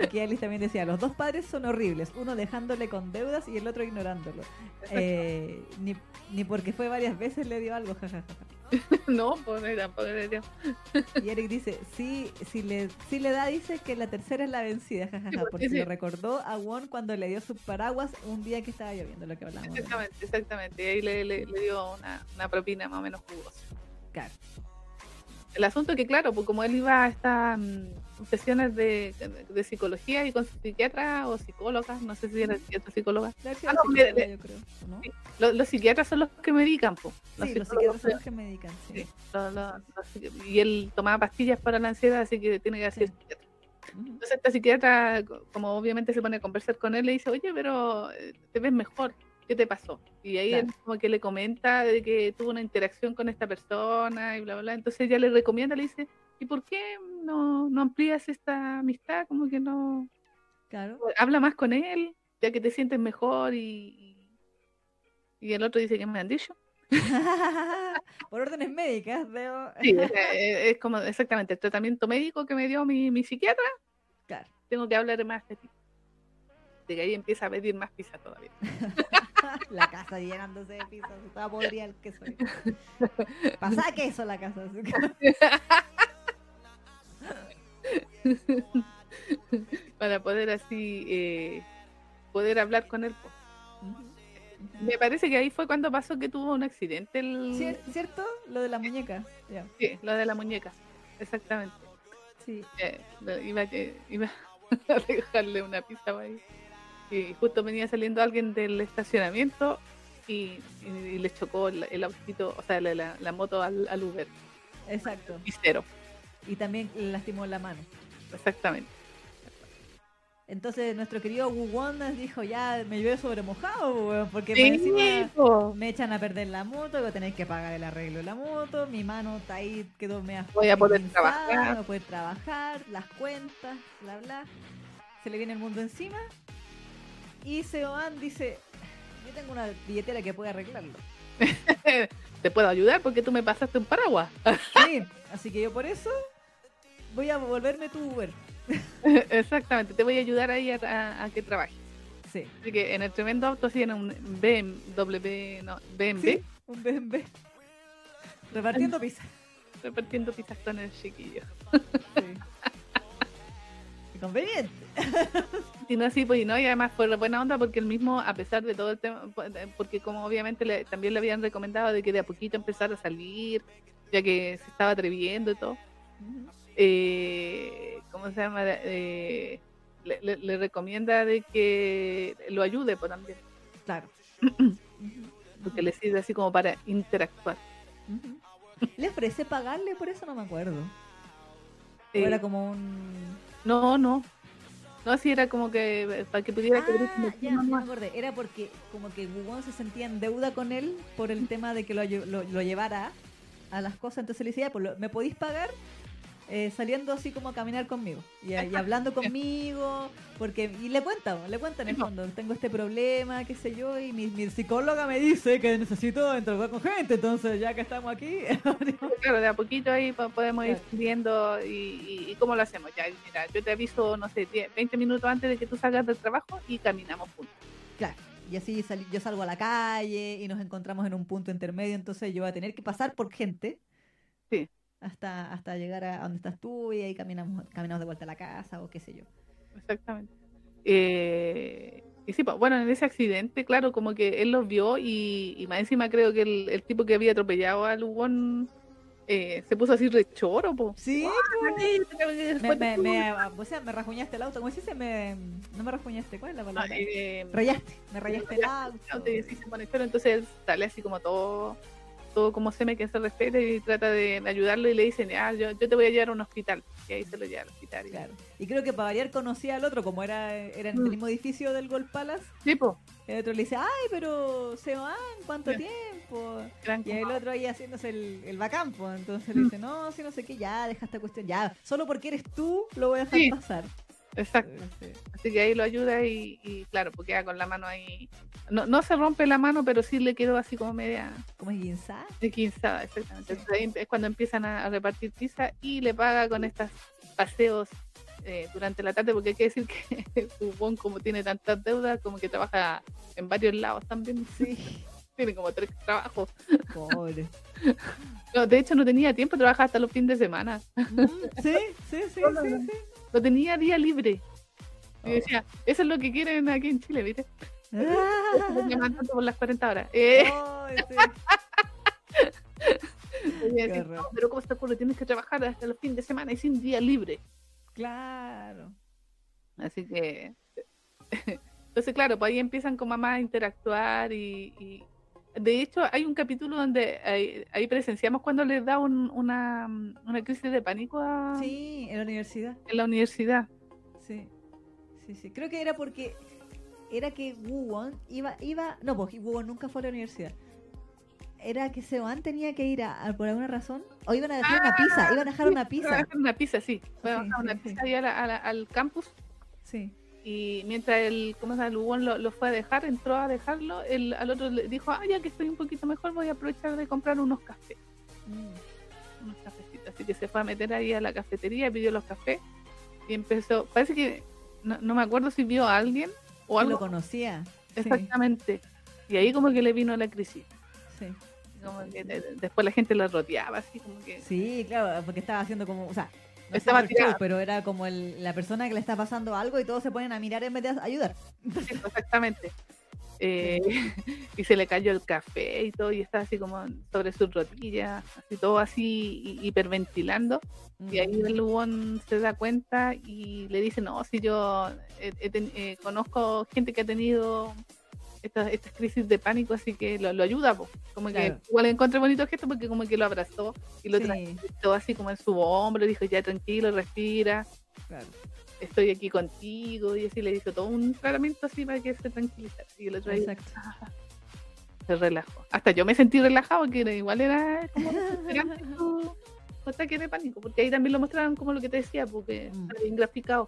A: Aquí Alice también decía, los dos padres son horribles, uno dejándole con deudas y el otro ignorándolo. Eh, ni, ni porque fue varias veces le dio algo, jajaja.
B: No, pues tampoco le.
A: Y Eric dice, sí, si le, si le da, dice que la tercera es la vencida, jajaja,
B: Sí,
A: porque
B: sí.
A: lo recordó a Won cuando le dio su paraguas un día que estaba lloviendo, lo que hablamos.
B: Exactamente, exactamente. Y ahí le, le- le dio una, una propina más o menos jugosa.
A: Claro.
B: El asunto es que, claro, pues como él iba a estas mm, sesiones de, de psicología y con su psiquiatra o psicóloga, no sé si era psiquiatra o psicóloga. Ah, no,
A: yo creo, ¿no?
B: Sí, Los, los psiquiatras son los que medican, pues.
A: Sí, los psiquiatras son los que medican, sí.
B: Los y él tomaba pastillas para la ansiedad, así que tiene que hacer psiquiatra.
A: Ujú.
B: Entonces esta psiquiatra, co- como obviamente se pone a conversar con él, le dice, oye, pero eh, te ves mejor, ¿qué te pasó? Y ahí él como que le comenta de que tuvo una interacción con esta persona y bla, bla, bla. Entonces ella le recomienda, le dice, ¿y por qué no, no amplías esta amistad? Como que no,
A: Claro.
B: habla más con él, ya que te sientes mejor y... Y el otro dice, ¿qué me han dicho?
A: Por órdenes médicas, veo.
B: Sí, eh, es como exactamente el tratamiento médico que me dio mi, mi psiquiatra,
A: Claro.
B: tengo que hablar más de ti. De que ahí empieza a pedir más pizza todavía.
A: La casa llenándose de se estaba podrida el queso. Pasaba queso la casa.
B: Para poder así eh, poder hablar con él. Me parece que ahí fue cuando pasó que tuvo un accidente el
A: Cier- ¿Cierto? Lo de la muñeca.
B: Sí, lo de la muñeca. Exactamente.
A: Sí.
B: Eh, iba, eh, iba a dejarle una pizza ahí. Y justo venía saliendo alguien del estacionamiento y, y- y le chocó el, el autito, o sea, la, la- la moto al, al Uber.
A: Exacto.
B: Y cero.
A: Y también le lastimó la mano.
B: Exactamente.
A: Entonces nuestro querido nos dijo, ya me llueve sobre mojado, porque
B: Sí,
A: me echan a perder la moto, voy a tener que pagar el arreglo de la moto, mi mano está ahí, quedó media
B: Voy a poder trabajar.
A: No voy a poder trabajar, las cuentas, bla bla. Se le viene el mundo encima. Y Seoan dice, yo tengo una billetera que puede arreglarlo.
B: Te puedo ayudar porque tú me pasaste un paraguas.
A: Sí, así que yo por eso voy a volverme tu Uber.
B: Exactamente, te voy a ayudar ahí a, a- a que trabajes.
A: Sí,
B: Así que en el tremendo auto tiene un BMW, no, BMW,
A: sí, un BMB. Repartiendo pizza.
B: repartiendo pizzas con el chiquillo.
A: Sí. Qué Conveniente.
B: Y no así, pues y no, y además fue buena onda porque el mismo, a pesar de todo el tema, porque como obviamente le- también le habían recomendado de que de a poquito empezara a salir, ya que se estaba atreviendo y todo, eh, ¿cómo se llama? Eh, le, le- le recomienda de que lo ayude pues también,
A: Claro.
B: porque le sirve así como para interactuar.
A: ¿Le ofrece pagarle? Por eso no me acuerdo. O
B: Eh,
A: era como un...
B: no, no. No, así era como que eh, para que pudiera cubrir
A: Ah,
B: como
A: ya, ya me acordé. Era porque como que Wugong se sentía en deuda con él por el tema de que lo, lo, lo llevara a las cosas. Entonces le decía, "Ya, pues, ¿me podéis pagar? Eh, saliendo así como a caminar conmigo y, y hablando conmigo porque y le cuenta le cuenta en el fondo tengo este problema qué sé yo y mi, mi psicóloga me dice que necesito interactuar con gente entonces ya que estamos aquí
B: Claro, de a poquito ahí po- podemos ir
A: Claro.
B: viendo y, y- y cómo lo hacemos. Ya, mira, yo te aviso, no sé, 10, 20 minutos antes de que tú salgas del trabajo y caminamos juntos.
A: y así sali- yo salgo a la calle y nos encontramos en un punto intermedio, entonces yo voy a tener que pasar por gente
B: Sí.
A: Hasta, hasta llegar a donde estás tú y ahí caminamos, caminamos de vuelta a la casa o qué sé yo.
B: Exactamente. Eh, y sí, bueno, en ese accidente, claro, como que él los vio y, y más encima creo que el, el tipo que había atropellado al Hugon eh, se puso así rechoro, po.
A: Sí, me,
B: Después
A: me, o sea, me rajuñaste el auto, ¿cómo se dice? Me, no me rajuñaste, ¿cuál es la
B: Ah,
A: palabra?
B: eh,
A: Rayaste, me
B: rayaste el
A: auto.
B: y sí se entonces él sale así como todo, todo como se me que se respete y trata de, ayudarlo y le dicen, ah, yo, yo te voy a llevar a un hospital. Y ahí se lo lleva al hospital. y-
A: Claro. Y creo que para variar conocía al otro, como era, era en el
B: Mm.
A: mismo edificio del Gold Palace,
B: Sí, po,
A: el otro le dice, ay, pero se van, ¿cuánto tiempo?
B: eran
A: Y el otro ahí haciéndose el, el bacampo. Entonces le
B: Mm.
A: dice, no, si no sé qué, ya, deja esta cuestión, ya, solo porque eres tú lo voy a dejar
B: Sí.
A: pasar.
B: Exacto.
A: Sí.
B: Así que ahí lo ayuda y, y claro, porque queda con la mano ahí. No, no se rompe la mano, pero sí le quedó así como media
A: ¿Cómo es guinzada?
B: de quinzada, exactamente.
A: Sí.
B: Entonces ahí es cuando empiezan a, a repartir pizza y le paga con estos paseos eh, durante la tarde, porque hay que decir que Fubón, como tiene tantas deudas, como que trabaja en varios lados también.
A: Sí.
B: Tiene como tres trabajos.
A: Pobre.
B: No, de hecho, no tenía tiempo, trabaja hasta los fines de semana.
A: Mm, sí, sí, sí, sí.
B: No tenía día libre. Y
A: Oh.
B: decía, eso es lo que quieren aquí en Chile, ¿viste?
A: Ah,
B: tanto por las 40 horas. Eh,
A: ay, sí.
B: y decía,
A: Qué horror.
B: "No, pero ¿cómo te ocurre? Tienes que trabajar hasta los fines de semana y sin día libre.
A: Claro.
B: Así que. Entonces, claro, pues ahí empiezan con mamá a interactuar y, y- De hecho, hay un capítulo donde ahí, ahí presenciamos cuando les da un- una, una crisis de pánico a-
A: Sí, en la universidad.
B: en la universidad.
A: Sí, sí, sí. Creo que era porque era que Woo-won iba, iba, no, pues Woo-won nunca fue a la universidad. Era que Seoan tenía que ir a, a- por alguna razón, o iban a dejar una pizza, iban a dejar una
B: Iba a
A: pizza.
B: dejar Una pizza, sí. Fue a
A: Sí,
B: dejar una
A: sí, sí.
B: pizza ahí a la- a la- al campus
A: Sí,
B: y mientras el, ¿cómo se llama? El lo, lo fue a dejar, entró a dejarlo, el, al otro le dijo, ah, ya que estoy un poquito mejor, voy a aprovechar de comprar unos cafés.
A: Mm.
B: unos cafecitos. Así que se fue a meter ahí a la cafetería, pidió los cafés y empezó. Parece que no, no me acuerdo si vio a alguien o algo.
A: lo conocía. Sí,
B: Exactamente. Y ahí como que le vino la crisis.
A: sí.
B: Como que de- de- después la gente lo rodeaba, así como que.
A: Sí, claro, porque estaba haciendo como, o sea, no
B: tirado.
A: pero era como el- la persona que le está pasando algo y todos se ponen a mirar en vez de ayudar.
B: Sí, exactamente. Eh, y se le cayó el café y todo, y estaba así como sobre sus rodillas, así todo así hi- hiperventilando. Y ahí el Won se da cuenta y le dice, no, si yo eh, eh, conozco gente que ha tenido estas, estas crisis de pánico, así que lo, lo ayuda, po. como que igual encontré bonito gesto porque como que lo abrazó y lo
A: Sí.
B: tranquilizó así como en su hombro, dijo, ya tranquilo, respira,
A: Claro.
B: estoy aquí contigo, y así le hizo todo un tratamiento así para que se tranquilizara. Y el otro se relajó. Hasta yo me sentí relajado, que igual era como su, ataque de pánico, porque ahí también lo mostraron como lo que te decía, porque
A: Mm.
B: está bien graficado.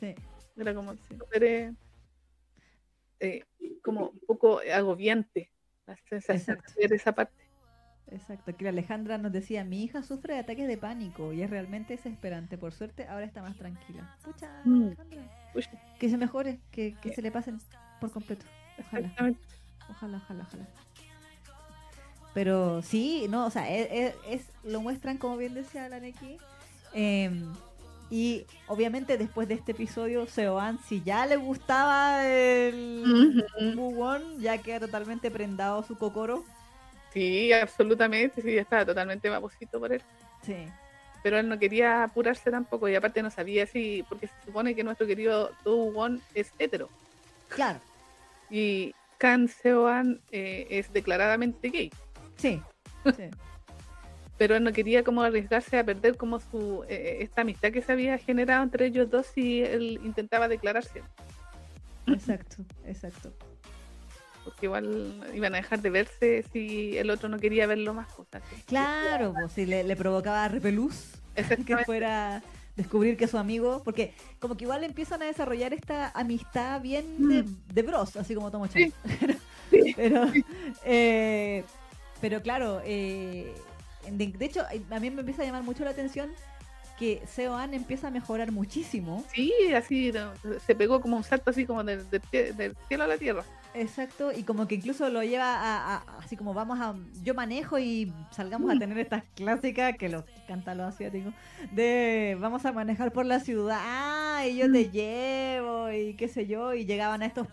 A: Sí.
B: Era como eh, eh, como un poco agobiante la sensación
A: Exacto.
B: de ver esa parte.
A: Exacto, que la Alejandra nos decía, mi hija sufre de ataques de pánico y es realmente desesperante. Por suerte, ahora está más tranquila. Pucha,
B: Mm.
A: Alejandra. Que se mejore, que, que se le pasen por completo. Ojalá, ojalá, ojalá, ojalá. Pero sí, no, o sea, es, es- es- lo muestran como bien decía la Neki. em, y obviamente después de este episodio, Seoan, si ya le gustaba el
B: Ujú.
A: Woo-won, ya queda totalmente prendado su cocoro.
B: Sí, absolutamente, sí, ya estaba totalmente babosito por él.
A: Sí.
B: Pero él no quería apurarse tampoco y aparte no sabía si, porque se supone que nuestro querido Do Won es hetero
A: Claro,
B: y Kan Seoan eh, es declaradamente gay.
A: sí. sí.
B: Pero él no quería como arriesgarse a perder como su eh, esta amistad que se había generado entre ellos dos si él intentaba declararse
A: Exacto, exacto.
B: porque igual iban a dejar de verse si el otro no quería verlo más cosas
A: Claro, pues si le, le provocaba repelús que fuera descubrir que su amigo, porque como que igual empiezan a desarrollar esta amistad bien de, de bros, así como Tomo Chan.
B: Mm. Sí.
A: pero, eh, pero claro, eh, de, de hecho a mí me empieza a llamar mucho la atención que Seoan empieza a mejorar muchísimo.
B: sí así no, se pegó como un salto así como del, del del cielo a la tierra.
A: Exacto, y como que incluso lo lleva a, a- así como vamos a, yo manejo y salgamos a tener estas clásicas que los cantan los asiáticos, de vamos a manejar por la ciudad, y yo te llevo, y qué sé yo, y llegaban a estos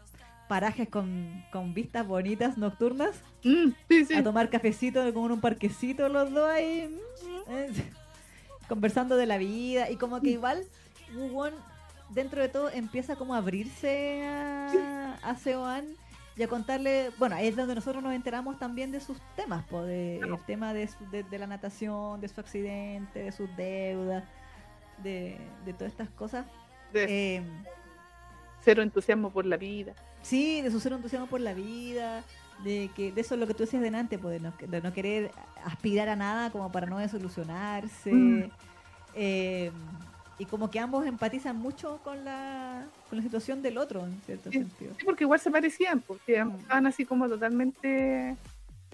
A: parajes con, con vistas bonitas nocturnas,
B: Mm, sí, sí.
A: a tomar cafecito como en un parquecito los dos ahí, mm, eh, conversando de la vida, y como que igual Woo-Won dentro de todo empieza como a abrirse a, a Seoan y a contarle, bueno, ahí es donde nosotros nos enteramos también de sus temas, po, de, el tema de, su- de, de la natación, de su accidente, de sus deudas, de, de todas estas cosas. Eh,
B: cero entusiasmo por la vida.
A: Sí, de su cero entusiasmo por la vida, de que de eso es lo que tú decías delante, pues, de, no, de no querer aspirar a nada como para no desilusionarse.
B: Mm.
A: eh, y como que ambos empatizan mucho con la, con la situación del otro, en cierto
B: Sí.
A: sentido.
B: Sí, porque igual se parecían, porque
A: Mm.
B: estaban así como totalmente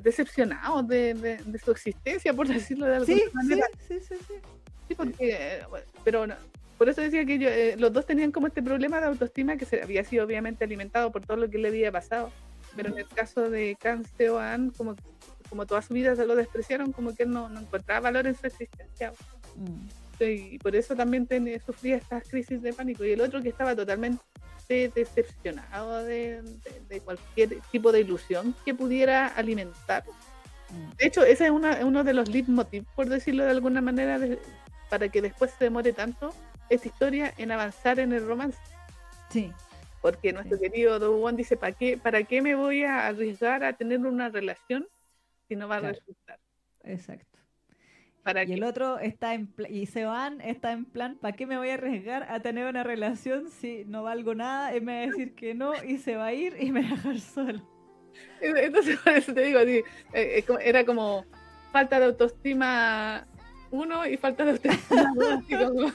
B: decepcionados de, de- de su existencia, por decirlo de alguna
A: Sí,
B: manera.
A: sí, sí, sí.
B: Sí, porque, eh, bueno, pero por eso decía que yo, eh, los dos tenían como este problema de autoestima que se había sido obviamente alimentado por todo lo que le había pasado. Pero en el caso de Kang Seo-an, como, como toda su vida se lo despreciaron, como que él no, no encontraba valor en su existencia.
A: Mm.
B: Y por eso también tenía- sufría estas crisis de pánico. Y el otro que estaba totalmente decepcionado de, de- de cualquier tipo de ilusión que pudiera alimentar.
A: Mm.
B: De hecho, ese es una- uno de los leitmotiv, por decirlo de alguna manera, de- para que después se demore tanto esta historia en avanzar en el romance.
A: Sí,
B: Porque nuestro
A: Sí.
B: querido Do Won dice, ¿para qué, ¿para qué me voy a arriesgar a tener una relación si no va a
A: Claro.
B: resultar?
A: exacto.
B: ¿Para
A: Y
B: qué?
A: el otro está en y Seoan está en plan, ¿para qué me voy a arriesgar a tener una relación si no valgo nada? Él me va a decir que no y se va a ir y me va a dejar solo.
B: Entonces, por eso te digo, así, eh, eh, era como falta de autoestima uno y falta de autoestima dos,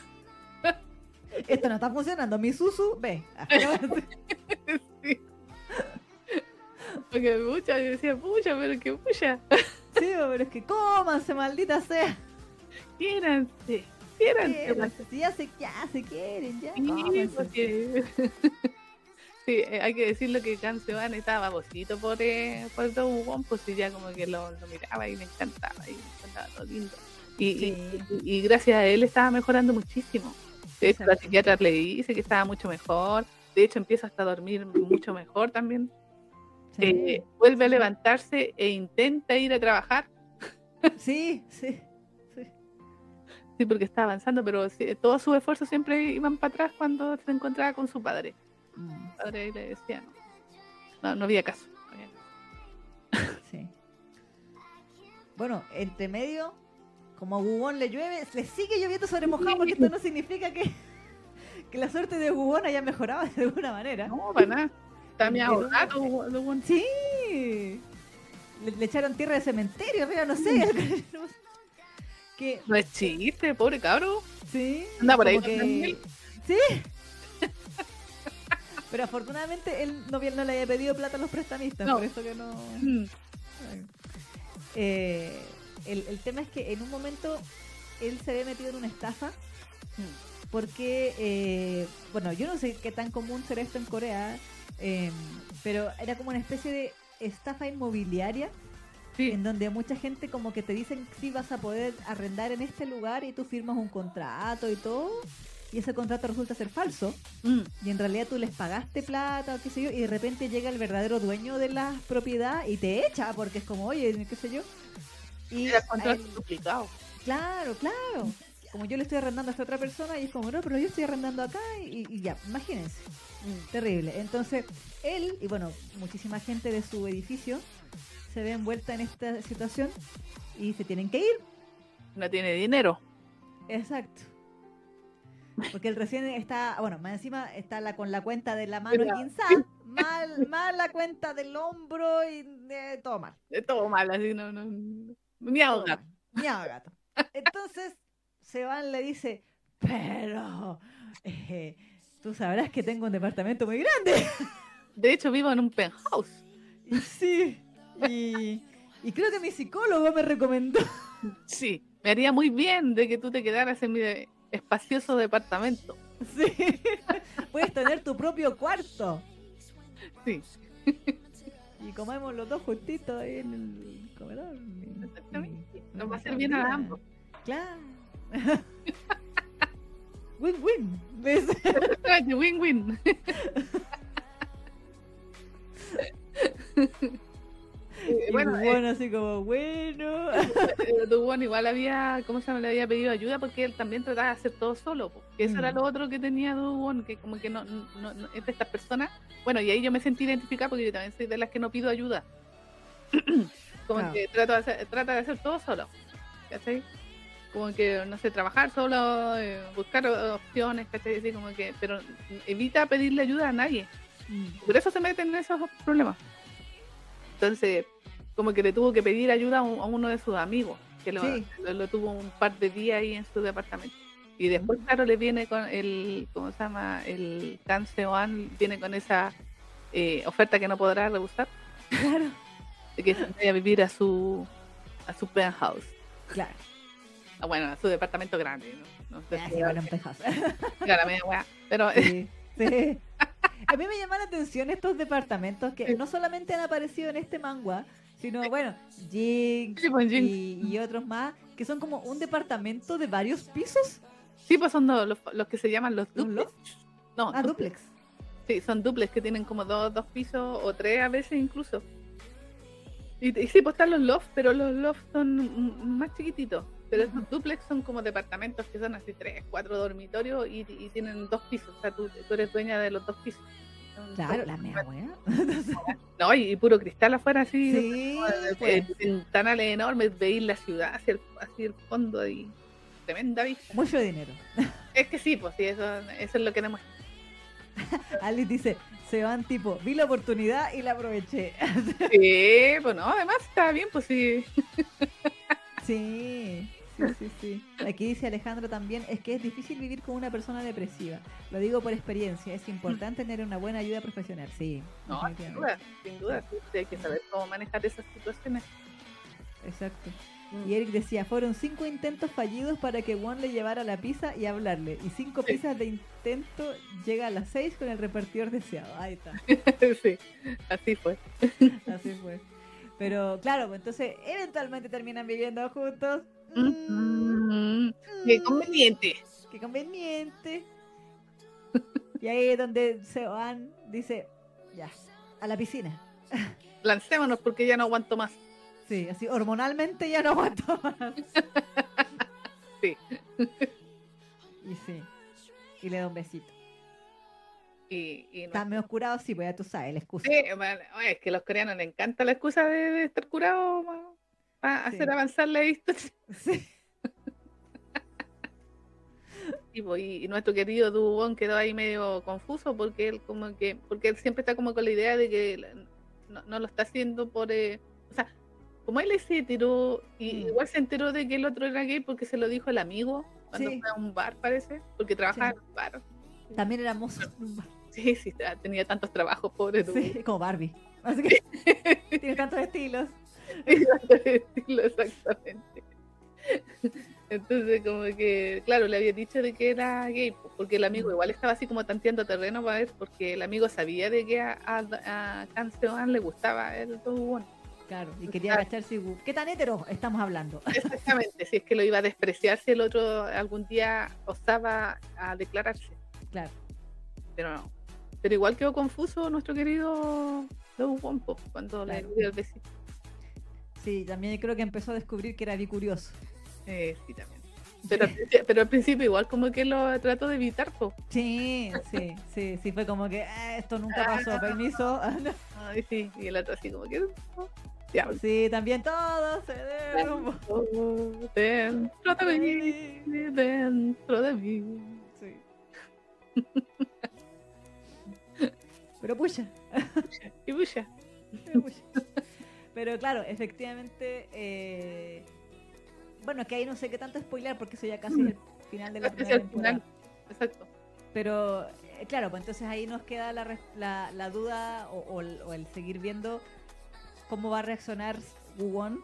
A: Esto no está funcionando, mi susu, ve.
B: sí. Porque pucha, yo decía, pucha, pero que pucha,
A: Sí, pero es que cómanse, maldita sea.
B: quiéranse, quiéranse.
A: Si ya se, ya se quieren, ya.
B: Sí, porque- Sí, eh, hay que decirlo que Can Seban estaba babosito por, eh, por Do Won, pues sí, ya como que lo, lo miraba y me encantaba, y me encantaba todo lindo. Y, y- y gracias a él estaba mejorando muchísimo. De hecho, la psiquiatra le dice que estaba mucho mejor. De hecho, empieza hasta a dormir mucho mejor también.
A: Sí.
B: Eh, vuelve a levantarse e intenta ir a trabajar.
A: Sí, sí. sí.
B: Sí, porque está avanzando, pero sí, todos sus esfuerzos siempre iban para atrás cuando se encontraba con su padre.
A: Mm,
B: El padre le decía, no, no, no había caso. no había caso.
A: sí. Bueno, entre medio, como a Gubón le llueve, le sigue lloviendo sobre mojado porque esto no significa que, que la suerte de Gubón haya mejorado de alguna manera.
B: No, para nada. Está mi ahogado.
A: Sí. Le, le echaron tierra de cementerio, arriba, no sé. que
B: No es chiste, pobre cabro.
A: sí.
B: Anda por ahí
A: que-. Sí. Pero afortunadamente él no, no le había pedido plata a los prestamistas,
B: No.
A: por eso que no.
B: Mm,
A: Eh, el, el tema es que en un momento él se había metido en una estafa
B: mm.
A: porque, eh, bueno, yo no sé qué tan común será esto en Corea, eh, pero era como una especie de estafa inmobiliaria
B: Sí,
A: en donde mucha gente como que te dicen si vas a poder arrendar en este lugar y tú firmas un contrato y todo y ese contrato resulta ser falso
B: mm,
A: y en realidad tú les pagaste plata o qué sé yo y de repente llega el verdadero dueño de la propiedad y te echa porque es como oye qué sé yo y
B: era contrato duplicado.
A: claro claro como yo le estoy arrendando a esta otra persona y es como no pero yo estoy arrendando acá y, y ya imagínense
B: Mm.
A: terrible entonces él y bueno muchísima gente de su edificio se ve envuelta en esta situación y se tienen que ir
B: No tiene dinero.
A: Exacto. Porque él recién está, bueno, más encima está la, con la cuenta de la mano esguinzada, mal, mal la cuenta del hombro y eh, todo mal.
B: Todo mal, así, no, no. no. Ahogar.
A: mal. Miau, gato. Entonces, Seban le dice, pero eh, tú sabrás que tengo un departamento muy grande.
B: De hecho, vivo en un penthouse.
A: Y sí, y, y creo que mi psicólogo me recomendó.
B: Sí, me haría muy bien de que tú te quedaras en mi de- espacioso departamento.
A: Sí, puedes tener tu propio cuarto.
B: Sí.
A: y comemos los dos juntitos ahí en el comedor.
B: Exactamente. Nos va a hacer bien a ambos.
A: Claro. Win-win.
B: Win-win.
A: Y bueno, eh, así como, bueno.
B: Dubón igual había, ¿cómo se llama? Le había pedido ayuda porque él también trataba de hacer todo solo. Que eso era mm. lo otro que tenía Dubón, que como que no, no, no, es de estas personas. Bueno, y ahí yo me sentí identificada porque yo también soy de las que no pido ayuda. como que trato de hacer, trata de hacer todo solo. ¿Cachai? Como que, no sé, trabajar solo, eh, buscar opciones, ¿cachai? Así como que, pero evita pedirle ayuda a nadie. Mm. Por eso se meten en esos problemas. Entonces, como que le tuvo que pedir ayuda a, uno de sus amigos, que lo, tuvo un par de días ahí en su departamento. Y después, claro, le viene con el, ¿cómo se llama? El Canceoan viene con esa eh, oferta que no podrá rehusar.
A: Claro.
B: De que se vaya a vivir a su, a su penthouse.
A: Claro.
B: Ah, bueno, a su departamento grande, ¿no?
A: no sé ah, si bueno,
B: Claro, media. Pero.
A: Sí, sí. A mí me llama la atención estos departamentos que no solamente han aparecido en este manga, sino, bueno, Jinx, pues, y, otros más, que son como un departamento de varios pisos.
B: Sí, pues son los, que se llaman los duplex.
A: No, ah, duplex.
B: Sí, son duplex que tienen como dos, dos pisos o tres a veces incluso. Y, sí, pues están los loft, pero los loft son más chiquititos. Pero estos duplex son como departamentos que son así tres, cuatro dormitorios y, tienen dos pisos. O sea, tú, eres dueña de los dos pisos.
A: Claro, la mea wea.
B: no, y, puro cristal afuera así.
A: Sí,
B: pues. Ventanales enormes, veis la ciudad hacia el, hacia el fondo y tremenda vista.
A: Mucho dinero.
B: Es que sí, pues sí, eso, eso es lo que demuestra.
A: Alice dice, se van tipo, vi la oportunidad y la aproveché.
B: sí, pues además está bien, pues sí.
A: sí. Sí, sí, sí. Aquí dice Alejandro también, es que es difícil vivir con una persona depresiva. Lo digo por experiencia, es importante tener una buena ayuda profesional, sí.
B: No, sin duda, sin duda, sí, hay que saber cómo manejar esas situaciones.
A: Exacto. Mm. Y Eric decía, fueron cinco intentos fallidos para que Juan le llevara la pizza y hablarle. Y cinco pizzas de intento llega a las seis con el repartidor deseado. Ahí está.
B: sí, así fue.
A: así fue. Pero claro, pues entonces eventualmente terminan viviendo juntos.
B: Mm, qué conveniente.
A: Qué conveniente. y ahí es donde se van, dice, ya, a la piscina.
B: Lancémonos porque ya no aguanto más.
A: Sí, así hormonalmente ya no aguanto más.
B: sí.
A: Y sí. Y le da un besito.
B: Y, y
A: Está medio curado, sí, pues ya tú sabes, la excusa.
B: Sí, es que a los coreanos les encanta la excusa de, estar curado para hacer avanzar la historia. Sí. Pues, y, nuestro querido Dubón quedó ahí medio confuso porque él como que porque él siempre está como con la idea de que no, lo está haciendo por eh, o sea como él se enteró y mm. igual se enteró de que el otro era gay porque se lo dijo el amigo cuando fue a un bar parece porque trabajaba en un bar
A: también en un bar
B: Sí, sí, tenía tantos trabajos, pobre tú.
A: Sí, como Barbie. Así que tiene tantos estilos.
B: Estilos, exactamente. Entonces, como que, claro, le había dicho de que era gay, porque el amigo igual estaba así como tanteando terreno para ver, porque el amigo sabía de que a, a, a le gustaba el bueno.
A: Claro, y quería agacharse. ¿Qué tan hetero estamos hablando?
B: Exactamente, si es que lo iba a despreciar si el otro algún día osaba a declararse.
A: Claro.
B: Pero no, pero igual quedó confuso nuestro querido Doug Wompo cuando le dio el besito.
A: Sí, también creo que empezó a descubrir que era bicurioso.
B: Eh, sí, también. Pero, pero, al principio igual como que lo trató de evitar, po.
A: Sí, sí, sí, sí, fue como que eh, esto nunca pasó, ah. permiso.
B: Ay, sí, y el otro así como que...
A: Sí, también todo se
B: dentro de mí, dentro de mí. Sí.
A: Pero pucha.
B: Y pucha.
A: Pero claro, efectivamente. Eh, bueno, que ahí no sé qué tanto spoiler porque eso ya casi es el final de la primera temporada.
B: Exacto.
A: Pero eh, claro, pues entonces ahí nos queda la, la, duda o, el seguir viendo cómo va a reaccionar Won.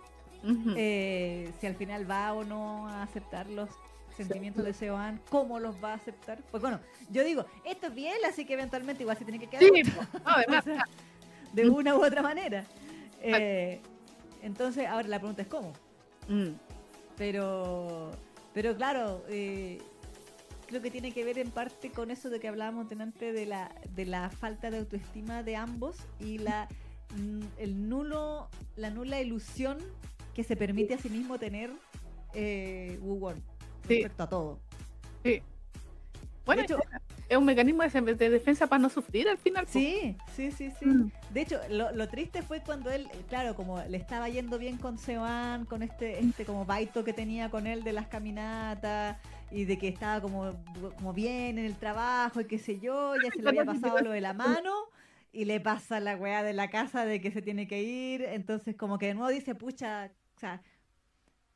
A: Eh, si al final va o no a aceptar los sentimientos de Seoan, cómo los va a aceptar. Pues bueno, yo digo, esto es bien, así que eventualmente igual se tiene que quedar.
B: Sí, además.
A: de una u otra manera. Eh, entonces, ahora la pregunta es cómo.
B: Mm.
A: Pero, pero claro, eh, creo que tiene que ver en parte con eso de que hablábamos delante de la, de la falta de autoestima de ambos y la mm, el nulo, la nula ilusión que se permite a sí mismo tener eh,
B: Sí.
A: respecto a todo.
B: Sí. Bueno,
A: De hecho-
B: es un mecanismo de, de defensa para no sufrir al final.
A: Sí, sí, sí, sí.
B: Mm.
A: De hecho, lo, lo triste fue cuando él, claro, como le estaba yendo bien con Seban, con este, este como baito que tenía con él de las caminatas y de que estaba como, como bien en el trabajo y qué sé yo, ya se le había pasado lo de la mano y le pasa la weá de la casa de que se tiene que ir, entonces como que de nuevo dice, pucha, o sea,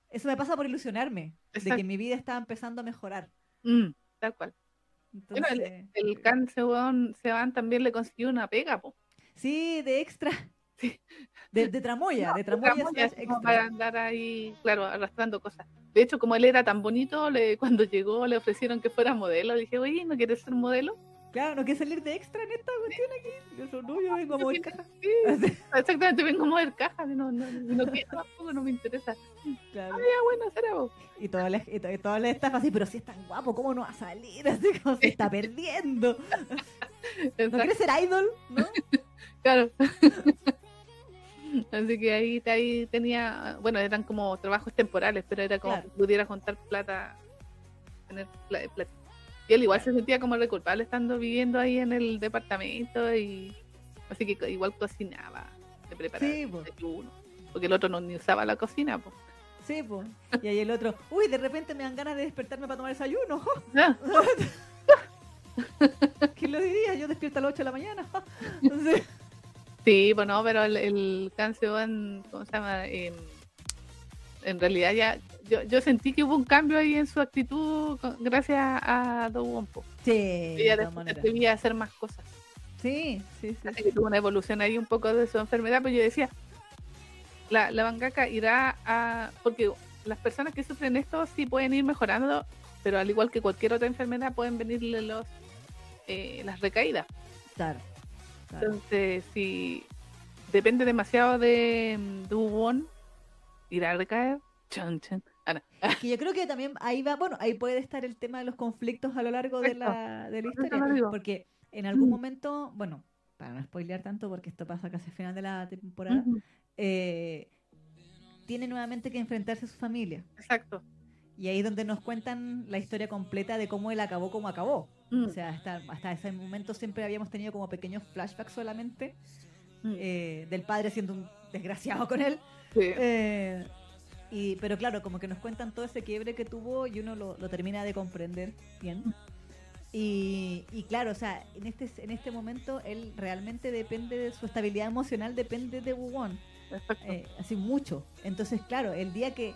A: eso me pasa por ilusionarme, de que mi vida estaba empezando a mejorar.
B: Mm, tal cual.
A: Entonces,
B: Bueno, el, el Can Seban, Seban también le consiguió una pega, po.
A: sí, de extra.
B: Sí.
A: De, de tramoya, de
B: Tramoya,
A: extra.
B: para andar ahí, claro, arrastrando cosas. De hecho, como él era tan bonito, le, cuando llegó le ofrecieron que fuera modelo. Le dije, oye, ¿no quieres ser modelo?
A: Claro, no quiere salir de extra en esta cuestión aquí. Yo, no, yo vengo a mover caja.
B: Sí, exactamente, vengo a mover cajas. No, no, no quiero tampoco, no me interesa.
A: Claro.
B: Ah, ya, bueno, será vos.
A: Y todas las y to- y todas las estafas así, pero si es tan guapo, ¿cómo no va a salir? Así como se está perdiendo. ¿No
B: Exacto,
A: quiere ser idol? ¿No?
B: claro. Así que ahí, ahí tenía, bueno, eran como trabajos temporales, pero era como
A: Claro.
B: que pudiera juntar plata, tener pla- plata. Y él igual se sentía como re culpable estando viviendo ahí en el departamento y así que igual cocinaba, se preparaba
A: Sí,
B: el
A: po.
B: desayuno, porque el otro no ni usaba la cocina, pues.
A: Sí, pues. Y ahí el otro, uy, de repente me dan ganas de despertarme para tomar desayuno. ¡jo!
B: Ah,
A: ¿Quién lo diría? Yo despierto a las 8 de la mañana. Entonces,
B: Sí, bueno, pero el, el Canseon, ¿cómo se llama? En, en realidad ya, yo, yo sentí que hubo un cambio ahí en su actitud gracias a Do Wompo.
A: sí,
B: Ella
A: de todas
B: después se
A: maneras.
B: atrevía a hacer más cosas.
A: Sí, sí, sí.
B: Así que tuvo una evolución ahí un poco de su enfermedad, pero yo decía, la, la mangaka irá a... Porque las personas que sufren esto sí pueden ir mejorando, pero al igual que cualquier otra enfermedad pueden venirle los eh, las recaídas.
A: Claro. claro.
B: Entonces, si depende demasiado de, de irá a recaer. Chan, chan. Ah,
A: que yo creo que también ahí va, bueno, ahí puede estar el tema de los conflictos a lo largo de la, de la historia. Porque en algún
B: Mm.
A: momento, bueno, para no spoilear tanto, porque esto pasa casi al final de la temporada, eh, tiene nuevamente que enfrentarse a su familia.
B: Exacto.
A: Y ahí es donde nos cuentan la historia completa de cómo él acabó como acabó.
B: Mm,
A: O sea, hasta, hasta ese momento siempre habíamos tenido como pequeños flashbacks solamente
B: mm,
A: eh, del padre siendo un desgraciado con él.
B: Sí.
A: Eh, y, pero claro, como que nos cuentan todo ese quiebre que tuvo y uno lo, lo termina de comprender bien. Y, y claro, o sea, en este, en este momento él realmente depende de su estabilidad emocional, depende de Won,
B: Exacto.
A: eh, así mucho. Entonces, claro, el día que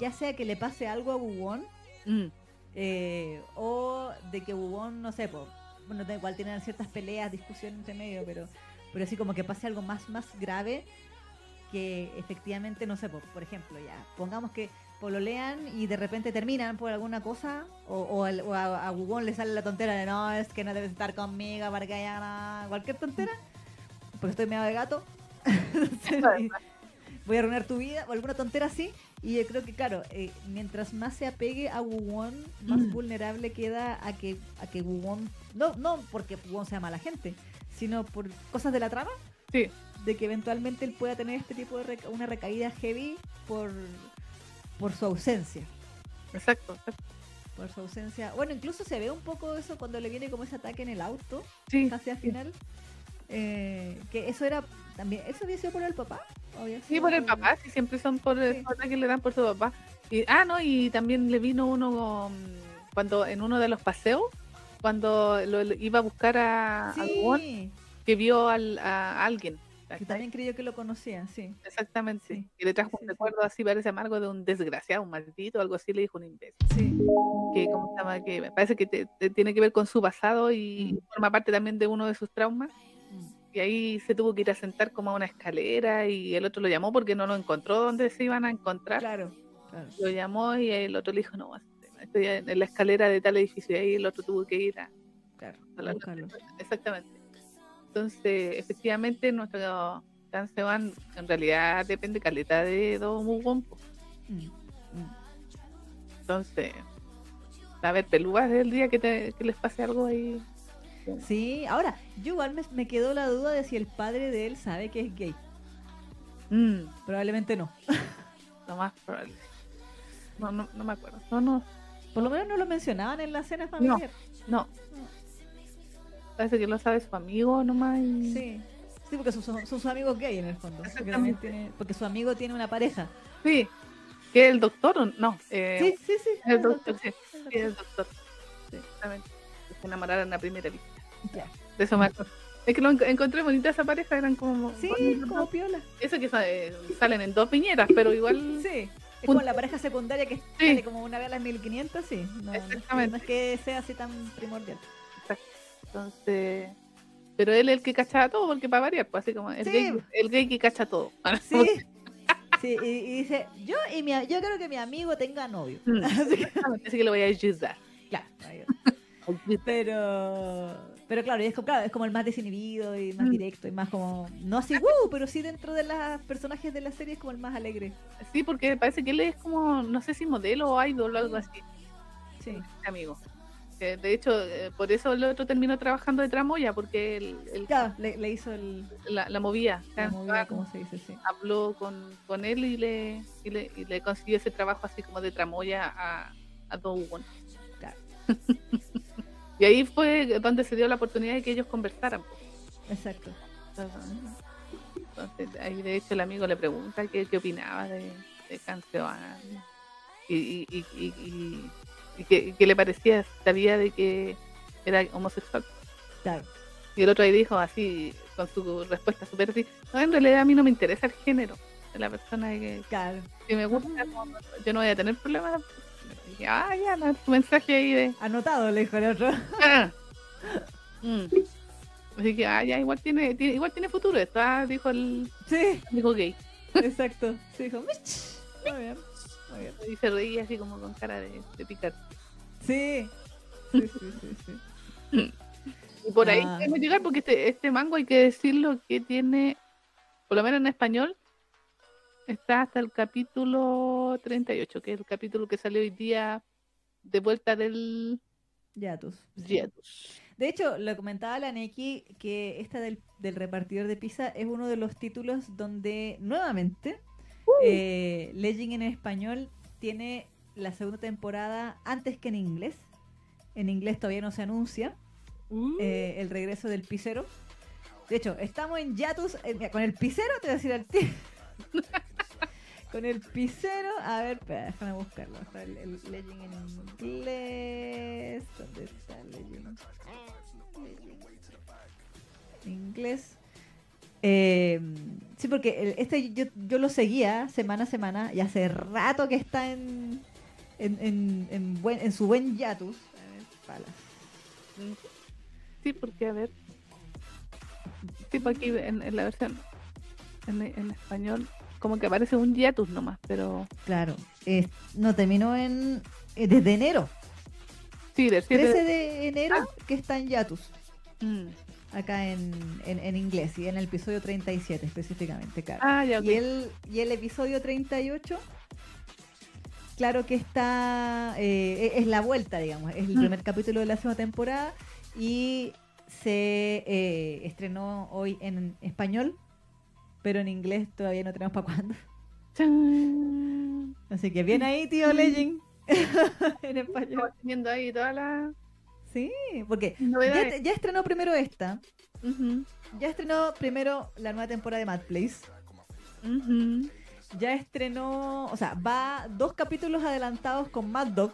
A: ya sea que le pase algo a Won
B: Mm,
A: eh, o de que Won, no sé, po, bueno, igual tienen ciertas peleas, discusiones entre medio, pero, pero así como que pase algo más, más grave que efectivamente, no sé, po, por ejemplo, ya, pongamos que pololean y de repente terminan por alguna cosa, o, o, al- o a, a Won le sale la tontera de no, es que no debes estar conmigo para que haya nada", cualquier tontera, porque estoy medio de gato. Entonces, voy a arruinar tu vida o alguna tontera así. Y yo creo que, claro, eh, mientras más se apegue a Wuwon, más
B: Mm.
A: vulnerable queda a que, a que Wuwon, no, no porque Wuwon sea mala gente, sino por cosas de la trama,
B: Sí.
A: de que eventualmente él pueda tener este tipo de reca- una recaída heavy por, por su ausencia.
B: Exacto. exacto.
A: Por su ausencia. Bueno, incluso se ve un poco eso cuando le viene como ese ataque en el auto,
B: Sí.
A: casi al final. Eh, que eso era también, ¿eso había sido por el papá? ¿O había
B: Sí, por el papá, sí, siempre son por el
A: Sí.
B: ataque que le dan por su papá. Y, ah, no, y también le vino uno mm, cuando en uno de los paseos, cuando lo, lo iba a buscar a, a Won,
A: Sí,
B: que vio al, a alguien.
A: que también creyó que lo conocían, sí.
B: Exactamente.
A: Sí,
B: Y le trajo
A: sí,
B: un
A: sí,
B: recuerdo así, parece amargo, de un desgraciado, un maldito, algo así, le dijo un imbécil.
A: Sí,
B: Que, ¿cómo se llama? que me parece que te- te tiene que ver con su pasado y
A: Mm.
B: forma parte también de uno de sus traumas.
A: mm,
B: Y ahí se tuvo que ir a sentar como a una escalera y el otro lo llamó porque no lo encontró donde se iban a encontrar.
A: claro, claro.
B: Lo llamó y el otro le dijo, no, estoy en la escalera de tal edificio y ahí el otro tuvo que ir a,
A: claro,
B: a la-. Exactamente. Entonces, efectivamente, nuestro Dan Seban en realidad depende caleta de Do Mugon. po.
A: Mm, mm.
B: Entonces, a ver, pelúas del día que, te- que les pase algo ahí.
A: Sí, ahora, yo igual me, me quedó la duda de si el padre de él sabe que es gay.
B: Mm,
A: Probablemente no.
B: lo más probable. No, no, no me acuerdo. No, no,
A: Por lo menos no lo mencionaban en la cena familiar.
B: no. Parece que lo sabe su amigo nomás. y-
A: Sí. Sí, porque son, son sus amigos gay en el fondo. Porque, tiene- porque su amigo tiene una pareja.
B: Sí. ¿Que el doctor no? Eh,
A: Sí, sí, sí.
B: El doctor, sí.
A: el
B: Sí,
A: doctor.
B: el doctor. Sí, exactamente. Se enamoraron en la primera vista.
A: Ya.
B: De eso me acuerdo. Es que lo en- encontré bonita esa pareja, eran como.
A: Sí,
B: bonitos,
A: como
B: ¿no?
A: piola.
B: Eso que eh, salen en dos viñetas, pero igual.
A: Sí. Es como la pareja secundaria que
B: Sí.
A: sale como una vez a las 1500, sí. No, no es que-
B: Exactamente.
A: no es que sea así tan primordial.
B: Entonces. Pero él es el que cachaba todo, porque para variar, pues así como el,
A: Sí.
B: gay, el gay que cacha todo.
A: Sí. Sí, y, y dice, yo y mi, yo creo que mi amigo tenga novio.
B: Mm.
A: Así que,
B: Así que le voy a ayudar.
A: claro. Pero, pero claro, y es como, claro, es como el más desinhibido y más
B: Mm.
A: directo y más como, no así, uh, pero sí dentro de los personajes de la serie es como el más alegre.
B: Sí, porque parece que él es como, no sé si modelo o idol o algo así.
A: Sí.
B: este amigo. Que, de hecho, eh, por eso el otro terminó trabajando de tramoya, porque él, él-
A: Claro, le, le hizo el,
B: la, la movía.
A: la
B: Cada-
A: movida, como se dice, sí.
B: habló con, con él y le, y le, y le consiguió ese trabajo así como de tramoya a, a Dogon.
A: Claro.
B: y ahí fue donde se dio la oportunidad de que ellos conversaran.
A: Exacto.
B: Entonces, ahí de hecho el amigo le pregunta qué, qué opinaba de, de Canceoan y, y, y, qué, qué le parecía, sabía de que era homosexual.
A: Claro.
B: Y el otro ahí dijo así, con su respuesta súper así, no, en realidad a mí no me interesa el género de la persona que,
A: Claro.
B: que me gusta, no, no, yo no voy a tener problemas. Y dije, ah, ya, no, tu mensaje ahí de...
A: Anotado, le dijo el otro.
B: ah. Mm. Así que, ah, ya, igual tiene, tiene- igual tiene futuro esto, ah, dijo el
A: Sí,
B: amigo gay.
A: exacto. Sí, dijo, "Mich". Muy bien.
B: Y se reía así como con cara de, de picar.
A: Sí. Sí, sí, sí, sí.
B: Y por ahí
A: Ah.
B: queremos llegar porque este, este mango hay que decirlo que tiene, por lo menos en español, está hasta el capítulo 38, que es el capítulo que salió hoy día de vuelta del
A: Yatus.
B: Jetus.
A: De hecho, lo comentaba la Neki que esta del, del repartidor de pizza es uno de los títulos donde nuevamente eh, Legend en español tiene la segunda temporada antes que en inglés. En inglés todavía no se anuncia eh, el regreso del pizzero. De hecho, estamos en Yatus eh, con el pizzero, te voy a decir al tío. con el pizzero, a ver, espera, déjame buscarlo. Está el, el Legend en inglés. ¿Dónde está Legend? Legend. En inglés. Eh, sí, porque este yo, yo lo seguía semana a semana y hace rato que está en, en, en, en buen, en su buen Yatus. A ver, palas.
B: Sí, porque a ver. Tipo aquí en, la versión en, español, como que aparece un hiatus nomás, pero
A: Claro, eh, no terminó en eh, desde enero,
B: sí, del 7
A: 13 de enero que está en Yatus,
B: Mm.
A: Acá en, en, en inglés y en el episodio 37 específicamente, claro.
B: Ah, ya, ok.
A: y, el, y el episodio 38, claro que está, eh, es la vuelta, digamos, es el
B: Mm.
A: primer capítulo de la segunda temporada y se eh, estrenó hoy en español, pero en inglés todavía no tenemos para cuándo. Así que bien ahí, tío Legend, en español.
B: Estamos teniendo ahí todas las
A: Sí, porque ya, estrenó primero esta, ya estrenó primero la nueva temporada de Mad Place, ya estrenó, o sea, va dos capítulos adelantados con Mad Dog.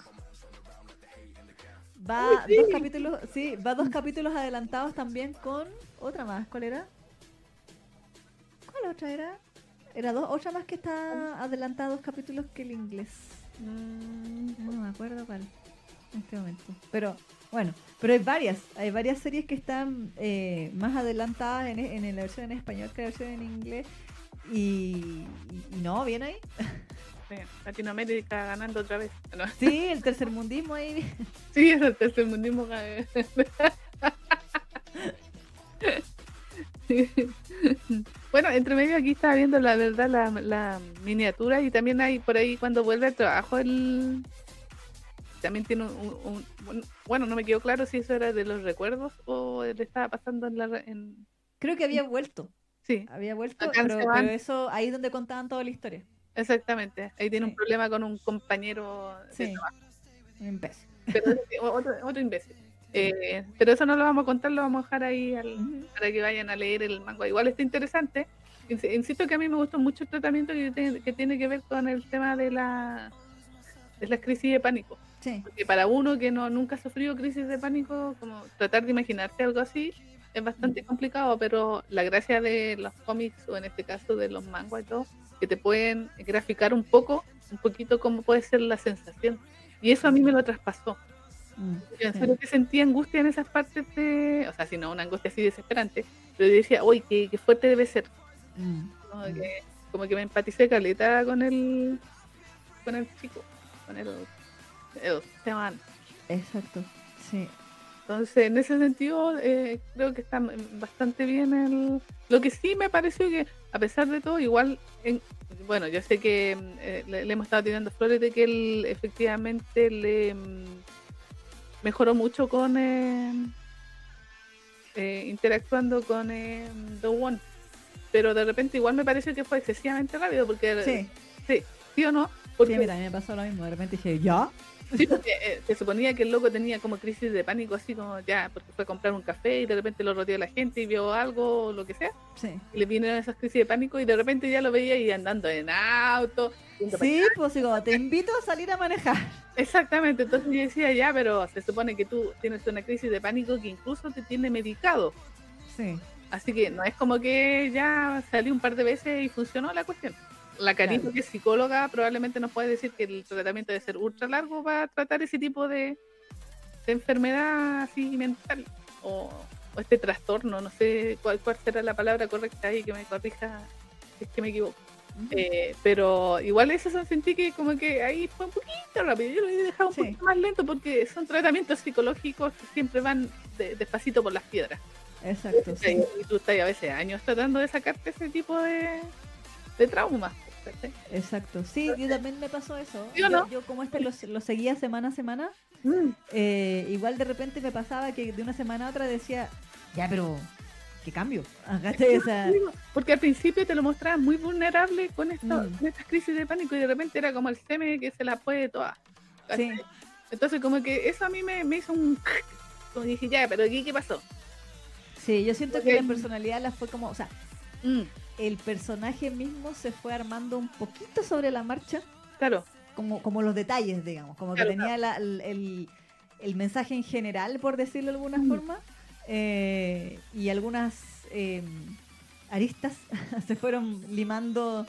A: Va
B: Uy, sí.
A: dos capítulos, sí, va dos capítulos adelantados también con otra más, ¿cuál era? ¿Cuál otra era? Era dos, otra más que está adelantada dos capítulos que el inglés. Mm, No me acuerdo cuál en este momento. Pero bueno, pero hay varias, hay varias series que están eh, más adelantadas en, en la versión en español que la versión en inglés. Y, no, bien ahí.
B: Sí, Latinoamérica ganando otra vez. No,
A: Sí, el tercermundismo ahí.
B: sí, es el tercermundismo. bueno, entre medio aquí estaba viendo la verdad la, la miniatura y también hay por ahí cuando vuelve al trabajo el también tiene un, bueno no me quedó claro si eso era de los recuerdos o le estaba pasando en la en...
A: creo que había vuelto.
B: Sí.
A: Había vuelto pero, eso ahí es donde contaban toda la historia.
B: Exactamente. Ahí tiene un problema con un compañero
A: sí. un imbécil.
B: Otro, otro imbécil. Eh, pero eso no lo vamos a contar, lo vamos a dejar ahí para que vayan a leer el manga. Igual está interesante. Insisto que a mí me gustó mucho el tratamiento que, tiene que ver con el tema de la, de la crisis de pánico. Porque para uno que no nunca ha sufrido crisis de pánico, como tratar de imaginarse algo así es bastante complicado, pero la gracia de los cómics, o en este caso de los mangas y todo, que te pueden graficar un poco, un poquito cómo puede ser la sensación. Y eso a mí me lo traspasó. Mm, yo en serio que sentía angustia en esas partes de, o sea, si no una angustia así desesperante, pero yo decía, uy, qué, qué fuerte debe ser. Mm, como, mm. que, como que me empaticé caleta con el, con el chico, con el,
A: Exacto, sí.
B: Entonces, en ese sentido, eh, creo que está bastante bien el... Lo que sí me pareció que, a pesar de todo, igual, en... bueno, yo sé que eh, le, le, hemos estado tirando flores de que él efectivamente le mejoró mucho con eh, eh, interactuando con eh, The One. Pero de repente igual me parece que fue excesivamente rápido porque
A: sí,
B: sí, ¿sí o no?
A: Porque, sí, a mí también me pasó lo mismo, de repente dije, ¿ya?
B: Sí, porque eh, se suponía que el loco tenía como crisis de pánico, así como ya, porque fue a comprar un café y de repente lo rodeó la gente y vio algo o lo que sea.
A: Sí.
B: Y le vinieron esas crisis de pánico y de repente ya lo veía y andando en auto.
A: Sí, pues digo, te invito a salir a manejar.
B: Exactamente, entonces yo decía ya, pero se supone que tú tienes una crisis de pánico que incluso te tiene medicado.
A: Sí.
B: Así que no es como que ya salí un par de veces y funcionó la cuestión. La Karina, que es psicóloga, probablemente nos puede decir que el tratamiento debe ser ultra largo para tratar ese tipo de, enfermedad así mental o, este trastorno. No sé cuál, cuál será la palabra correcta ahí que me corrija si es que me equivoco. Eh, pero igual eso sentí que como que ahí fue un poquito rápido. Yo lo he dejado un poquito más lento porque son tratamientos psicológicos que siempre van despacito por las piedras.
A: Exacto.
B: Y tú estás a veces años tratando de sacarte ese tipo de, de traumas.
A: Exacto, sí, yo también me pasó eso.
B: Yo,
A: como este lo, seguía semana a semana, mm. eh, igual de repente me pasaba que de una semana a otra decía, ya, pero ¿qué cambio?
B: Porque al principio te lo mostraba muy vulnerable con, esto, mm. estas crisis de pánico y de repente era como el seme que se la puede toda. Entonces como que eso a mí me, hizo un... Como dije, ya, pero ¿qué, qué pasó?
A: Sí, yo siento que la personalidad la fue como, o sea, mm. El personaje mismo se fue armando un poquito sobre la marcha.
B: Claro.
A: Como, como los detalles, digamos, como que tenía el, el, mensaje en general, por decirlo de alguna mm. forma eh, y algunas eh, aristas se fueron limando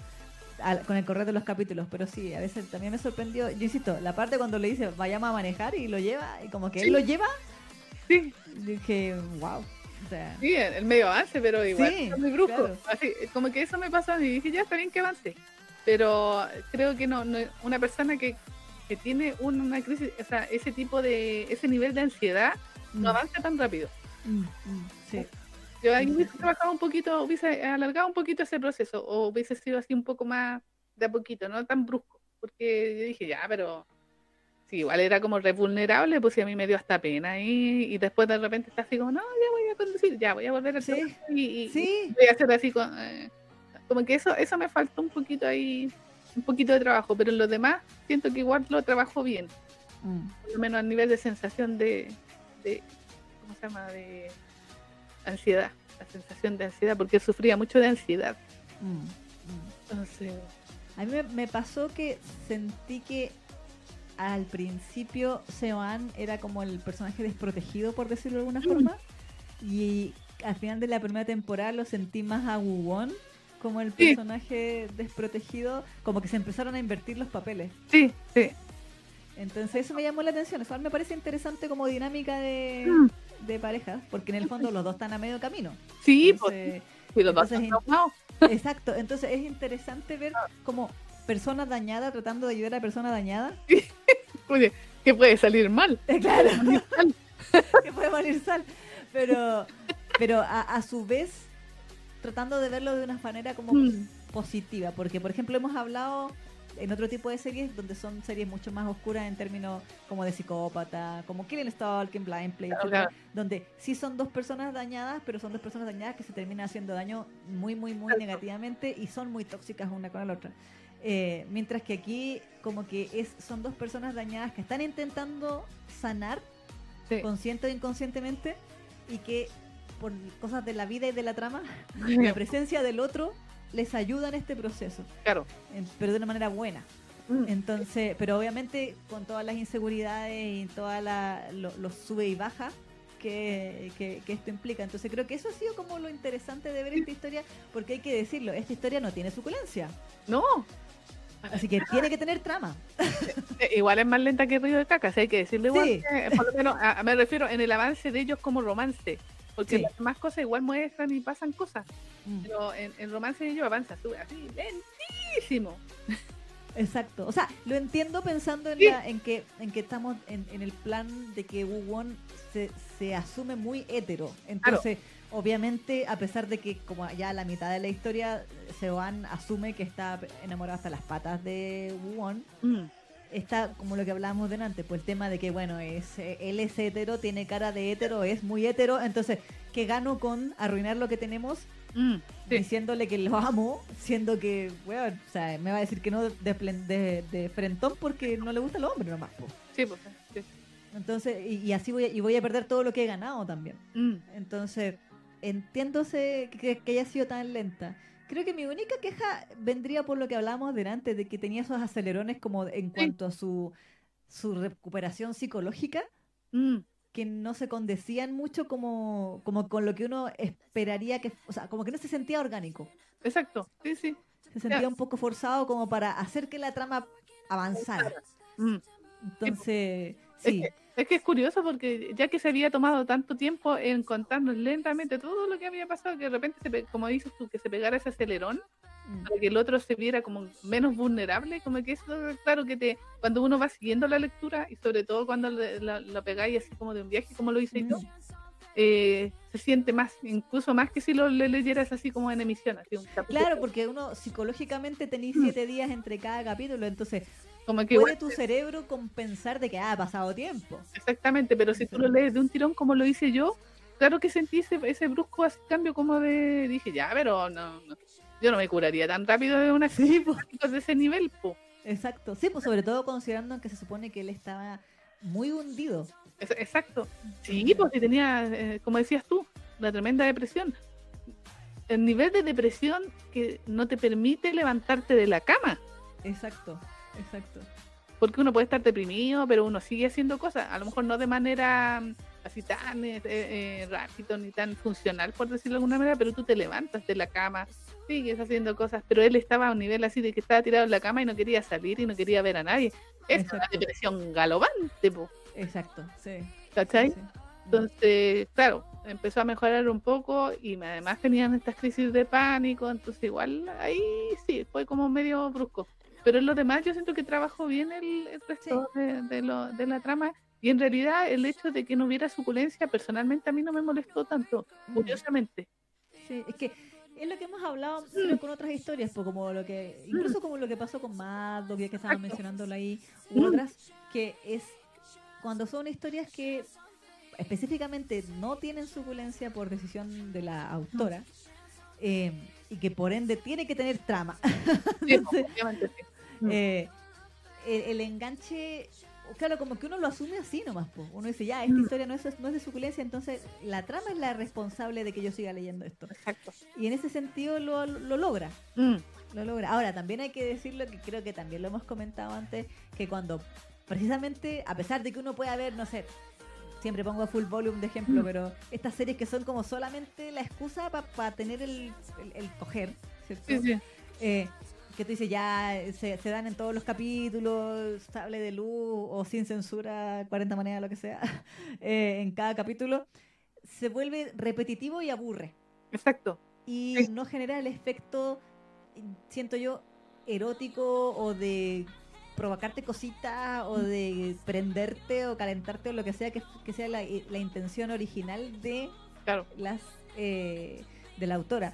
A: con el correr de los capítulos, pero sí, a veces también me sorprendió, yo insisto, la parte cuando le dice vayamos a manejar y lo lleva, y como que él lo lleva,
B: sí.
A: dije, wow.
B: Sí, el medio avance, pero igual es muy brusco. Así, como que eso me pasó y dije, ya está bien que avance. Pero creo que no, una persona que, que tiene una crisis, o sea, ese tipo de, ese nivel de ansiedad, no mm. avanza tan rápido. Mm, mm, sí. Yo ahí hubiese trabajado un poquito, hubiese alargado un poquito ese proceso, o hubiese sido así un poco más de a poquito, no tan brusco, porque yo dije, ya, pero igual era como re vulnerable, pues a mí me dio hasta pena y, y después de repente está así como, no, ya voy a conducir, ya voy a volver a
A: sí.
B: y,
A: ¿Sí?
B: voy a hacer así con, eh, como que eso, eso me faltó un poquito ahí, un poquito de trabajo, pero en lo demás siento que igual lo trabajo bien, mm. por lo menos a nivel de sensación de, de se llama? De ansiedad, la sensación de ansiedad, porque sufría mucho de ansiedad. Mm, mm. Entonces...
A: A mí me, pasó que sentí que al principio Seoan era como el personaje desprotegido, por decirlo de alguna mm. forma, y al final de la primera temporada lo sentí más a como el personaje desprotegido, como que se empezaron a invertir los papeles.
B: Sí, sí.
A: Entonces eso me llamó la atención, eso me parece interesante como dinámica de, de parejas, porque en el fondo los dos están a medio camino.
B: Sí, pues. los dos
A: Exacto, entonces es interesante ver como personas dañadas tratando de ayudar a personas dañadas.
B: Oye, que puede salir mal.
A: Claro. que puede morir sal. Pero, pero a, su vez tratando de verlo de una manera como
B: Mm.
A: positiva, porque por ejemplo hemos hablado en otro tipo de series donde son series mucho más oscuras en términos como de psicópata, como Killing Stalking, Blind Play,
B: Claro, claro.
A: donde sí son dos personas dañadas, pero son dos personas dañadas que se terminan haciendo daño muy, muy, muy negativamente y son muy tóxicas una con la otra. Eh, mientras que aquí como que es son dos personas dañadas que están intentando sanar
B: Sí.
A: consciente o inconscientemente y que por cosas de la vida y de la trama, la presencia del otro les ayuda en este proceso,
B: Claro.
A: en- pero de una manera buena.
B: Mm.
A: Entonces, pero obviamente con todas las inseguridades y todas los lo sube y baja que, que- que esto implica. Entonces creo que eso ha sido como lo interesante de ver esta historia, porque hay que decirlo, esta historia no tiene suculencia,
B: No,
A: así que tiene que tener trama.
B: eh, igual es más lenta que Río de Caca, hay que decirlo igual.
A: Sí.
B: que, por lo menos, a- me refiero en el avance de ellos como romance. Porque
A: Sí.
B: las demás cosas igual muestran y pasan cosas.
A: Mm,
B: Pero en el romance de ellos avanza sube así, lentísimo.
A: Exacto, o sea, lo entiendo pensando en,
B: Sí.
A: la- en que en que estamos en, en el plan de que Wu Won se, se asume muy hetero. Entonces, obviamente, a pesar de que como ya a la mitad de la historia Seoan asume que está enamorado hasta las patas de Won,
B: Mm,
A: está como lo que hablábamos delante, pues el tema de que, bueno, es él es hetero, tiene cara de hetero, es muy hetero, entonces, ¿qué gano con arruinar lo que tenemos
B: mm, sí.
A: diciéndole que lo amo, siendo que, weón, o sea, me va a decir que no de, de, de frentón porque no le gusta el hombre nomás.
B: Sí, pues, sí.
A: Entonces, y, y así voy a, y voy a perder todo lo que he ganado también.
B: Mm,
A: Entonces, entiéndose que, que haya sido tan lenta. Creo que mi única queja vendría por lo que hablábamos delante, de que tenía esos acelerones como en cuanto a su, su recuperación psicológica,
B: mm,
A: que no se condecían mucho como, como con lo que uno esperaría que, o sea, como que no se sentía orgánico.
B: exacto, sí, sí.
A: Se sentía un poco forzado como para hacer que la trama avanzara.
B: Mm.
A: Entonces,
B: Es
A: sí,
B: que- Es que es curioso porque ya que se había tomado tanto tiempo en contarnos lentamente todo lo que había pasado, que de repente, se como dices tú, que se pegara ese acelerón,
A: Mm,
B: para que el otro se viera como menos vulnerable, como que eso, claro que te, cuando uno va siguiendo la lectura y sobre todo cuando la, pegáis así como de un viaje, como lo hice yo,
A: mm,
B: eh, se siente más, incluso más que si lo le leyeras así como en emisión, así un.
A: Claro, porque uno psicológicamente tenéis siete días entre cada capítulo, entonces
B: como que
A: puede
B: igual-
A: tu cerebro compensar de que ah, ha pasado tiempo.
B: Exactamente, pero si tú lo lees de un tirón como lo hice yo, claro que sentí ese, ese brusco así cambio como de, dije, ya, pero no, no, yo no me curaría tan rápido de una
A: Sí,
B: de ese nivel, po.
A: Exacto. Sí, pues sobre todo considerando que se supone que él estaba muy hundido.
B: Es- Exacto. Sí, pues si tenía, eh, como decías tú, la tremenda depresión. El nivel de depresión que no te permite levantarte de la cama.
A: Exacto, exacto.
B: Porque uno puede estar deprimido, pero uno sigue haciendo cosas. A lo mejor no de manera mm, así tan eh, eh, rápido ni tan funcional, por decirlo de alguna manera, pero tú te levantas de la cama, sigues haciendo cosas. Pero él estaba a un nivel así de que estaba tirado en la cama y no quería salir y no quería ver a nadie. Es una depresión galopante, po,
A: Exacto, sí.
B: ¿cachai?
A: sí, sí.
B: Entonces, claro, empezó a mejorar un poco y además tenían estas crisis de pánico, entonces igual ahí sí, fue como medio brusco. Pero en lo demás yo siento que trabajó bien el, el resto de, de lo- de la trama y en realidad el hecho de que no hubiera suculencia personalmente a mí no me molestó tanto,
A: Mm.
B: curiosamente.
A: Sí, es que es lo que hemos hablado pero con otras historias, pues, como lo que, incluso como lo que pasó con Mad, que estaban mencionándolo ahí, u
B: Mm.
A: otras, que es cuando son historias que específicamente no tienen suculencia por decisión de la autora, eh, y que por ende tiene que tener trama.
B: Sí,
A: Entonces,
B: sí. Mm.
A: eh, el, el enganche, claro, como que uno lo asume así nomás, po. uno dice, ya, esta
B: Mm.
A: historia no es, no es de suculencia, entonces la trama es la responsable de que yo siga leyendo esto.
B: Exacto.
A: Y en ese sentido lo, lo logra,
B: Mm,
A: lo logra. Ahora, también hay que decirlo, que creo que también lo hemos comentado antes, que cuando precisamente, a pesar de que uno pueda ver, no sé, siempre pongo full volume de ejemplo,
B: Mm.
A: pero estas series que son como solamente la excusa para tener el, el, el coger, ¿cierto?
B: Sí, sí.
A: Eh, que tú dices, ya se, se dan en todos los capítulos, sable de luz o sin censura, 40 maneras, lo que sea, eh, en cada capítulo, se vuelve repetitivo y aburre.
B: Exacto.
A: Y
B: Sí.
A: no genera el efecto, siento yo, erótico o de provocarte cositas o de prenderte o calentarte o lo que sea que, que sea la, la intención original de
B: Claro.
A: las eh, de la autora.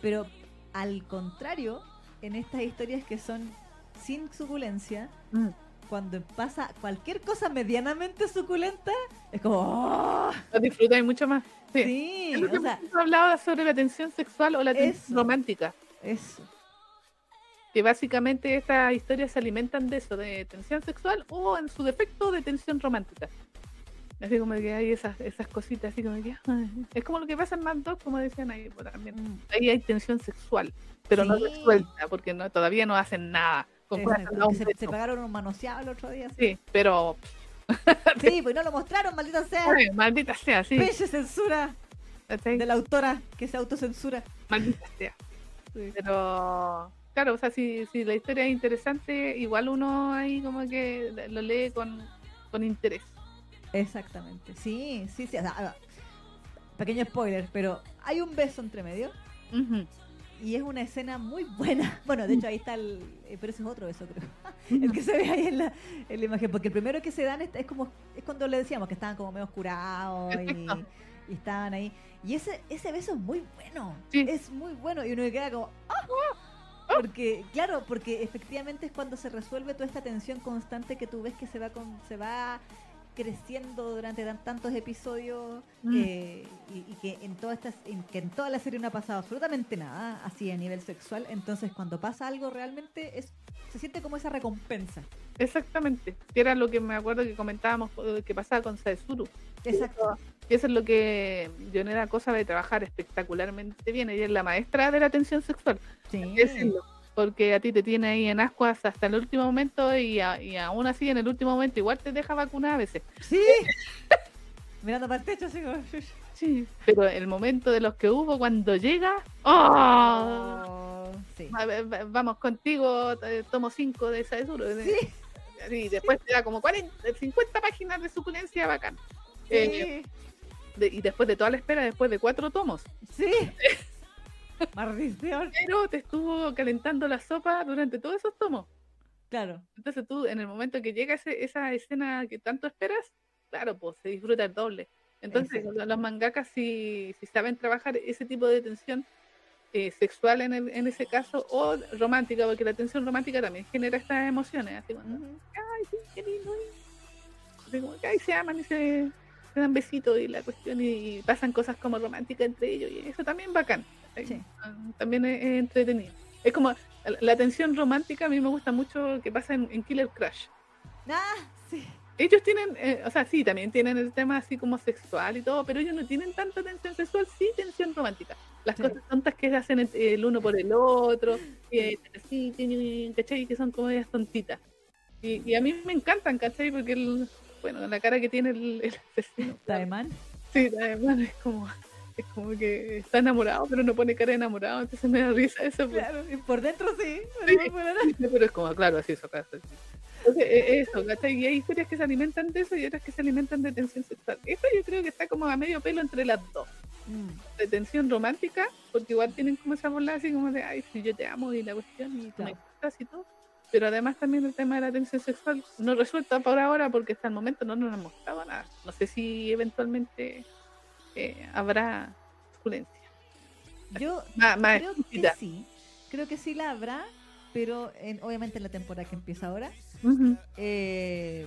A: Pero al contrario, en estas historias que son sin suculencia,
B: Mm.
A: cuando pasa cualquier cosa medianamente suculenta, es como... ¡oh!
B: Lo disfrutáis mucho más. Sí.
A: Sí,
B: Es lo que
A: o sea,
B: hemos hablado sobre la tensión sexual o la tensión
A: Eso.
B: romántica.
A: eso.
B: Que básicamente estas historias se alimentan de eso, de tensión sexual o en su defecto de tensión romántica. Así como que hay esas, esas cositas, así como que ay, es como lo que pasa en Mad Dog, como decían ahí pues, también.
A: Mm,
B: Ahí hay tensión sexual, pero no
A: Sí.
B: resuelta, porque no, todavía no hacen nada. Con
A: se, se pagaron un manoseado el otro día. Sí,
B: Sí, pero
A: Sí, pues no lo mostraron, maldita sea.
B: ay, maldita sea, sí.
A: Peche censura de la autora que se autocensura.
B: Maldita sea. Pero, claro, o sea, si, si la historia es interesante, igual uno ahí como que lo lee con, con interés.
A: Exactamente. Sí, sí, sí. o sea, ah, pequeño spoiler, pero hay un beso entre medio y es una escena muy buena. Bueno, de hecho ahí está el... eh, pero ese es otro beso, creo. El que se ve ahí en la, en la imagen. Porque el primero que se dan es, es como... Es cuando le decíamos que estaban como medio oscurados y, estaban ahí. Y ese, ese beso es muy bueno.
B: Sí.
A: Es muy bueno. Y uno queda como... ¡ah! Porque, claro, porque efectivamente es cuando se resuelve toda esta tensión constante que tú ves que se va con, se va creciendo durante tan- tantos episodios
B: Mm.
A: eh, y, y que en toda esta, en, que en toda la serie no ha pasado absolutamente nada así a nivel sexual entonces cuando pasa algo realmente es se siente como esa recompensa
B: Exactamente. Que era lo que me acuerdo que comentábamos eh, que pasaba con Saezuru.
A: exacto
B: Y eso es lo que Yonera Cosa de trabajar espectacularmente bien. Ella es la maestra de la tensión sexual.
A: sí
B: hay que decirlo. Porque a ti te tiene ahí en ascuas hasta el último momento y, a- y aún así en el último momento igual te deja vacunar a veces.
A: sí mirando para el techo así como
B: Sí. Pero el momento de los que hubo cuando llega, ¡oh!
A: Oh, sí
B: Vamos contigo, eh, tomo 5 de Saezuru.
A: sí
B: Y después te da como 40, 50 páginas de suculencia bacán. Eh,
A: sí
B: de- y después de toda la espera, después de cuatro tomos.
A: sí maldición
B: Pero te estuvo calentando la sopa durante todos esos tomos.
A: claro
B: Entonces tú, en el momento que llega ese- esa escena que tanto esperas, claro, pues se disfruta el doble. Entonces
A: Exacto.
B: los, mangakas si, si saben trabajar ese tipo de tensión eh, sexual en, el- en ese caso o romántica, porque la tensión romántica también genera estas emociones, así como, ay, sí, qué lindo. así como ay, se aman y se, se dan besitos y la cuestión y, pasan cosas como románticas entre ellos y eso también bacán.
A: Sí.
B: Ah, También es, es entretenido. Es como la, la tensión romántica a mí me gusta mucho que pasa en, en Killer Crush.
A: ah sí
B: Ellos tienen, eh, o sea, sí, también tienen el tema así como sexual y todo, pero ellos no tienen tanta tensión sexual, sí tensión romántica. Las
A: Sí.
B: cosas tontas que hacen el, el uno por el otro, y, sí, ¿cachai? Que son como ellas tontitas. Y, y a mí me encantan, ¿cachai? Porque, el, bueno, la cara que tiene el, el asesino.
A: Taeman
B: Sí, además es como, es como que está enamorado, pero no pone cara de enamorado, entonces me da risa eso. pues.
A: claro y por dentro sí
B: Sí.
A: pero por fuera-
B: Pero es como, claro, así eso acá. Entonces, eh, eso, ¿cachai? Y hay historias que se alimentan de eso y otras que se alimentan de tensión sexual. Esto yo creo que está como a medio pelo entre las dos.
A: Mm.
B: De tensión romántica, porque igual tienen como esa bola así como de, ay, si yo te amo y la cuestión y tú me
A: Claro.
B: gustas y todo. Pero además también el tema de la tensión sexual no resuelta por ahora porque hasta el momento no nos han mostrado nada. No sé si eventualmente eh, habrá suculencia.
A: yo
B: Más, más
A: Creo que sí. Creo que sí la habrá, pero en, obviamente en la temporada que empieza ahora. Eh,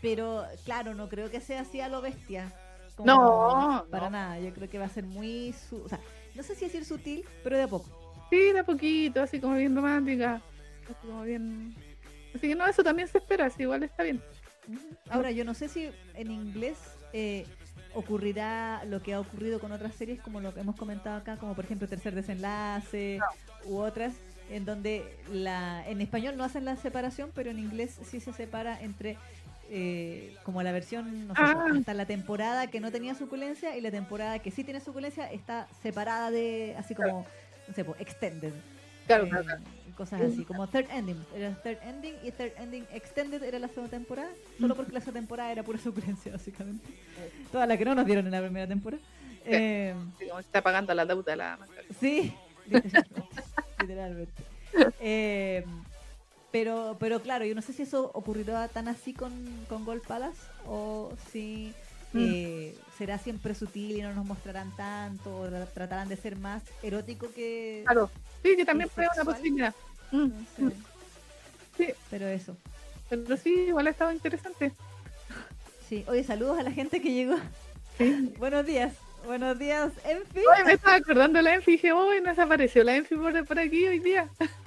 A: pero claro, no creo que sea así a lo bestia. Como
B: No,
A: Para
B: no.
A: nada. Yo creo que va a ser muy. su- o sea, no sé si decir sutil, pero de a poco.
B: Sí, de a poquito, así como bien romántica. Así como bien. Así que no, eso también se espera, así igual está bien.
A: Ahora, yo no sé si en inglés eh, ocurrirá lo que ha ocurrido con otras series, como lo que hemos comentado acá, como por ejemplo Tercer Desenlace u otras, en donde la en español no hacen la separación, pero en inglés sí se separa entre eh, como la versión, no sé,
B: Ah.
A: hasta la temporada que no tenía suculencia y la temporada que sí tiene suculencia está separada de, así como, no sé, pues, extended.
B: Claro,
A: eh,
B: claro, claro.
A: Cosas así, como third ending. Era third ending y third ending extended era la segunda temporada, solo porque la segunda temporada era pura suculencia, básicamente. Toda la que no nos dieron en la primera temporada. Eh,
B: Así como está pagando la deuda la
A: sí, literalmente. literalmente. Eh, pero, pero claro, yo no sé si eso ocurrirá tan así con, con Gold Palace o si
B: Mm.
A: eh, será siempre sutil y no nos mostrarán tanto, o tra- tratarán de ser más erótico que...
B: Claro. Sí, que también
A: ¿Y
B: fue una posibilidad. Mm,
A: No sé.
B: Sí.
A: Pero eso.
B: Pero sí, igual ha estado interesante.
A: Sí. Oye, saludos a la gente que llegó.
B: Sí.
A: Buenos días. Buenos días, Enfi.
B: Oye, me estaba acordando de la Enfi y dije, uy, no desapareció la Enfi por, por aquí hoy día.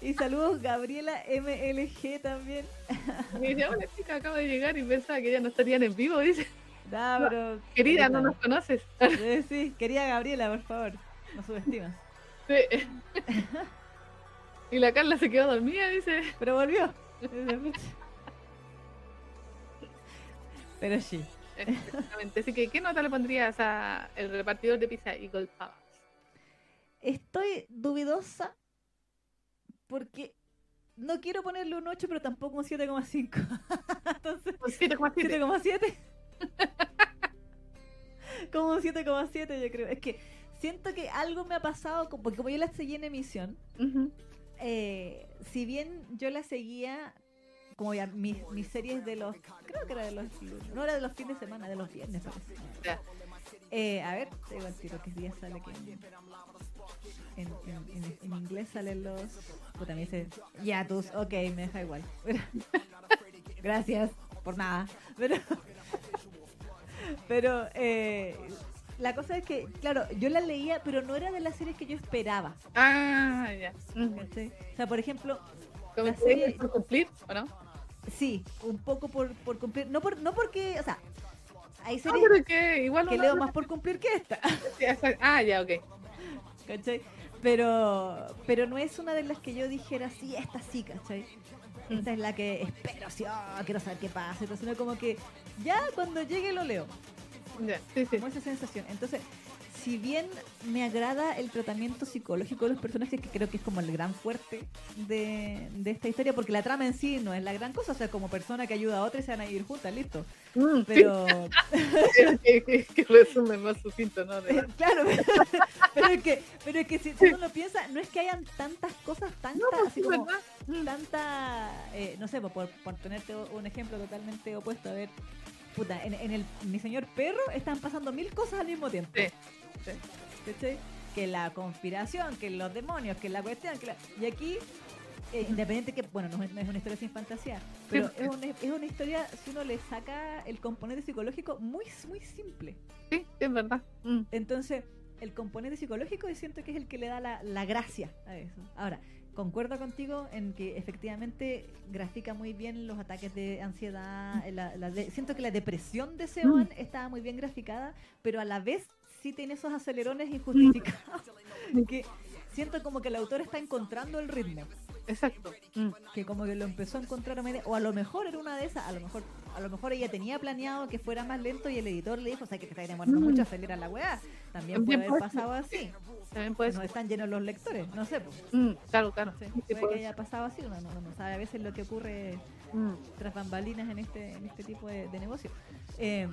A: Y saludos Gabriela MLG también.
B: Y dice, hola chica, acabo de llegar y pensaba que ya no estarían en vivo, dice.
A: Nah,
B: No,
A: pero...
B: Querida, no nos conoces.
A: Eh, Sí, quería Gabriela, por favor. No subestimas.
B: Sí. Y la Carla se quedó dormida, dice.
A: Pero volvió. Pero sí.
B: Exactamente. Así que, ¿qué nota le pondrías a el repartidor de pizza Eagle Palace?
A: Estoy dubidosa porque no quiero ponerle un 8, pero tampoco un 7,5. Entonces,
B: Un 7,7.
A: 7,7. como un 7,7 yo creo. Es que siento que algo me ha pasado, porque como yo la seguí en emisión, eh, si bien yo la seguía como ya mis, mis series de los creo que era de los no era de los fines de semana de los viernes parece. Eh, a ver te digo al tiro que día sale que en, en, en- en inglés salen los puta me dice ya tus ok me deja igual gracias por nada pero pero eh, la cosa es que claro yo la leía pero no era de las series que yo esperaba
B: Ah, ya.
A: ¿cachai? o sea por ejemplo
B: ¿Cómo
A: serie-
B: por cumplir o no?
A: Sí, un poco por, por cumplir. No, por, no porque, o sea, hay
B: No,
A: series
B: pero que igual
A: que leo
B: no-
A: más por cumplir que esta,
B: Ah, ya, ok.
A: ¿cachai? Pero, pero no es una de las que yo dijera, sí, esta sí, ¿cachai? Esta es la que espero, sí, oh, quiero saber qué pasa. Entonces, sino como que ya cuando llegue lo leo,
B: Ya, sí, sí.
A: como esa sensación. Entonces, si bien me agrada el tratamiento psicológico de los personajes, que creo que es como el gran fuerte de, de esta historia, porque la trama en sí no es la gran cosa, o sea, como persona que ayuda a otra y se van a ir juntas, listo.
B: Mm,
A: Pero,
B: sí, que, resumen más sucinto, ¿no? De-
A: claro, pero, pero es que, pero es que si, si uno lo piensa, no es que hayan tantas cosas, tantas,
B: No, pues,
A: así
B: sí,
A: como.
B: Mm.
A: tanta, eh, no sé, por, por por ponerte un ejemplo totalmente opuesto, a ver, puta, en, en el Mi Señor Perro están pasando mil cosas al mismo tiempo.
B: Sí, sí.
A: ¿cachai? Que la conspiración, que los demonios, que la cuestión, que la... y aquí, eh, independiente que, bueno, no es, una historia sin fantasía, pero
B: Sí.
A: es una, es una historia, si uno le saca el componente psicológico, muy, muy simple.
B: Sí, es verdad. Mm.
A: Entonces, el componente psicológico siento que es el que le da la, la gracia a eso. Ahora, concuerdo contigo en que efectivamente grafica muy bien los ataques de ansiedad. la- la de- siento que la depresión de Seoan estaba muy bien graficada, pero a la vez sí tiene esos acelerones injustificados. que siento como que el autor está encontrando el ritmo.
B: Exacto. Mm.
A: Que como que lo empezó a encontrar a media, o a lo mejor era una de esas, a lo mejor, a lo mejor ella tenía planeado que fuera más lento y el editor le dijo, o sea que te está demorando
B: Mm.
A: mucho, acelera la weá. También puede haber pasado así.
B: También puede
A: No están llenos los lectores, no sé, pues,
B: Mm, claro, claro.
A: no sé,
B: Sí,
A: puede que haya pasado así, uno no, no sabe a veces lo que ocurre.
B: Mm.
A: tras bambalinas en este, en este tipo de, de negocio. Eh,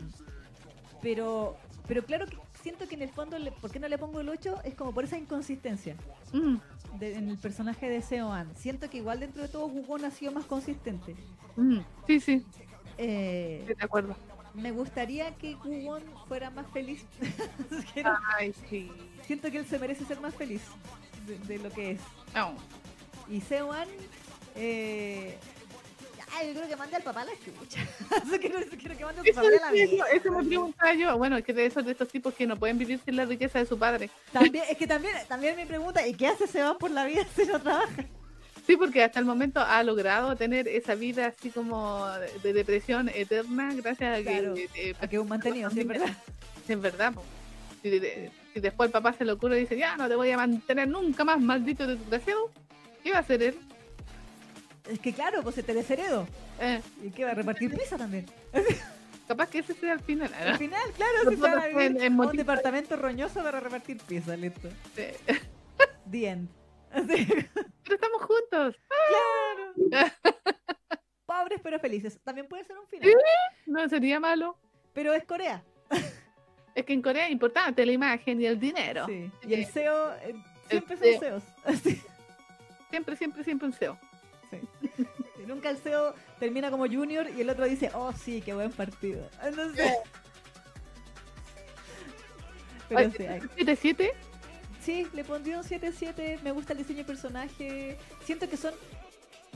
A: pero, pero claro que siento que en el fondo, le- ¿por qué no le pongo el 8? Es como por esa inconsistencia
B: Mm.
A: de- en el personaje de Seoan. Siento que igual dentro de todo Gugón ha sido más consistente.
B: Mm. Sí, sí,
A: Eh,
B: sí, de acuerdo.
A: me gustaría que Gugón fuera más feliz.
B: Ay, sí.
A: siento que él se merece ser más feliz de, de lo que es.
B: No.
A: Y Seoan, eh, ay, yo creo que mande al papá a la chucha. Eso quiero, quiero que mande a su
B: Eso,
A: familia a la
B: eso,
A: mierda.
B: eso me preguntaba yo. Bueno, es que de esos de estos tipos que no pueden vivir sin la riqueza de su padre.
A: También, es que también, también me pregunta, ¿y qué hace Seoan por la vida si no trabaja?
B: Sí, porque hasta el momento ha logrado tener esa vida así como de, de depresión eterna gracias a que,
A: Claro.
B: eh,
A: A que un mantenido, sí, es verdad.
B: es verdad. po. Si, de- si después el papá se le ocurre y dice, ya no te voy a mantener nunca más, maldito desgraciado, ¿qué va a hacer él?
A: Es que claro, pues se te desheredo.
B: Eh,
A: ¿Y qué va a repartir pizza también?
B: capaz que ese sea el final. ¿no?
A: Al final, claro, si se van a
B: pones
A: vivir
B: en- en
A: a un departamento roñoso para repartir pizza, listo. The end. Así,
B: Pero estamos juntos.
A: claro. Pobres pero felices. También puede ser un final.
B: Sí. No sería malo.
A: Pero es Corea.
B: Es que en Corea es importante la imagen y el dinero.
A: Sí. Y el SEO, eh, siempre
B: El
A: son SEOs. Así.
B: Siempre, siempre, siempre un SEO.
A: en un calceo termina como junior y el otro dice, oh sí, qué buen partido. Entonces... Pero sí, hay...
B: 7-7?
A: Sí, le pondría un 7-7. Me gusta el diseño de personaje. Siento que son.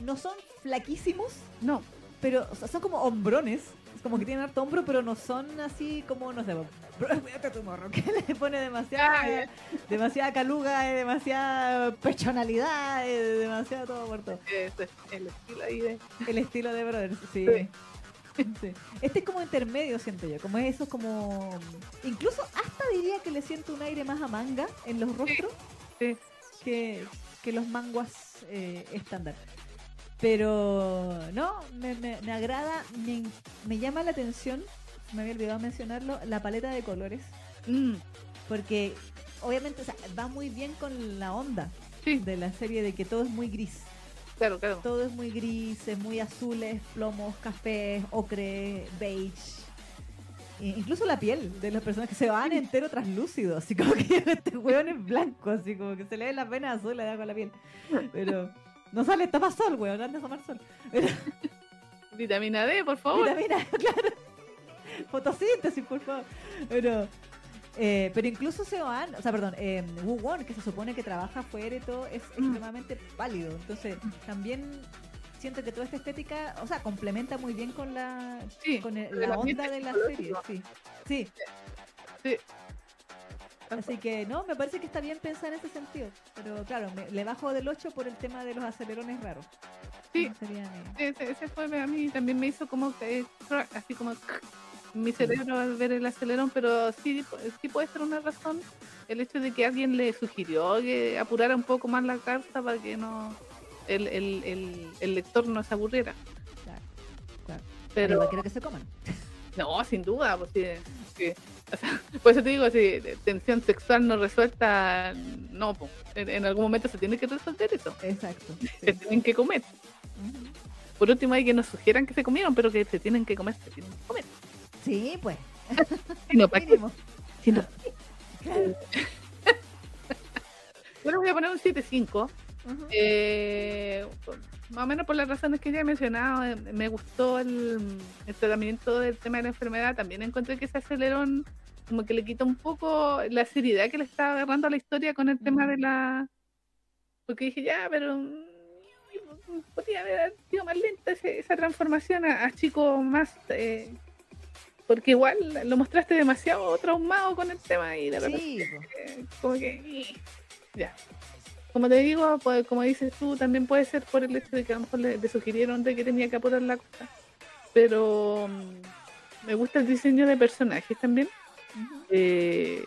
A: No son flaquísimos.
B: No
A: pero o sea, son como hombrones. Es como que tienen harto hombro, pero no son así como, no sé, tu morro, que le pone demasiada,
B: Ah, ya.
A: demasiada caluga, eh, demasiada personalidad, eh, demasiado todo por todo.
B: El estilo ahí de.
A: El estilo de Brothers, sí.
B: Sí.
A: Sí. Este es como intermedio, siento yo. Como eso, como. Incluso hasta diría que le siento un aire más a manga en los rostros
B: Sí.
A: que, que los manguas eh, estándar. Pero no, me, me- me agrada, me, me llama la atención, me había olvidado mencionarlo, la paleta de colores.
B: Mm,
A: Porque obviamente o sea, va muy bien con la onda
B: sí,
A: de la serie de que todo es muy gris.
B: claro, claro.
A: Todo es muy gris, es muy azules, plomos, cafés, ocre, beige. E incluso la piel de los personajes se van entero translúcido, así como que este hueón es blanco, así como que se le ven las venas azules con la piel. Pero no sale, toma sol, hueón, anda a tomar sol.
B: Vitamina D, por favor.
A: mira, claro. Fotosíntesis, por favor. Pero, eh, pero incluso se van, o sea, perdón, eh, Wu Won, que se supone que trabaja afuera y todo, es
B: Mm.
A: extremadamente pálido. Entonces, también siento que toda esta estética, o sea, complementa muy bien con la,
B: Sí,
A: con el- la onda de la serie. Sí, sí.
B: Sí.
A: Así que no, me parece que está bien pensar en ese sentido. Pero claro, me- le bajo del 8 por el tema de los acelerones raros.
B: Sí.
A: No sería mi-
B: Ese, ese fue a mí también me hizo como que así como mi cerebro al ver el acelerón, pero sí, sí puede ser una razón el hecho de que alguien le sugirió que apurara un poco más la carta para que no el, el, el, el lector no se aburriera.
A: Claro, claro. Pero
B: Pero
A: quiero que se coman.
B: no, sin duda, pues sí, sí. O sea, por eso te digo, si tensión sexual no resuelta, no, en, en algún momento se tiene que resolver eso.
A: Exacto.
B: Se tienen que comer. Por último, hay que nos sugieran que se comieron, pero que se tienen que comer, se tienen que comer.
A: Sí, pues.
B: Si no, ¿para qué? Si no.
A: Claro.
B: Bueno, voy a poner un 7.5. Eh, más o menos por las razones que ya he mencionado, eh, me gustó el, el tratamiento del tema de la enfermedad. También encontré que ese acelerón como que le quita un poco la seriedad que le está agarrando a la historia con el tema de la... Porque dije, ya, pero mm, podría haber sido más lenta ese- esa transformación a, a chico más... eh, porque igual lo mostraste demasiado traumado con el tema y repente
A: Sí,
B: eh, como que ya como te digo pues, como dices tú también puede ser por el hecho de que a lo mejor le, le sugirieron de que tenía que apurar la cosa pero mm, me gusta el diseño de personajes también. Eh,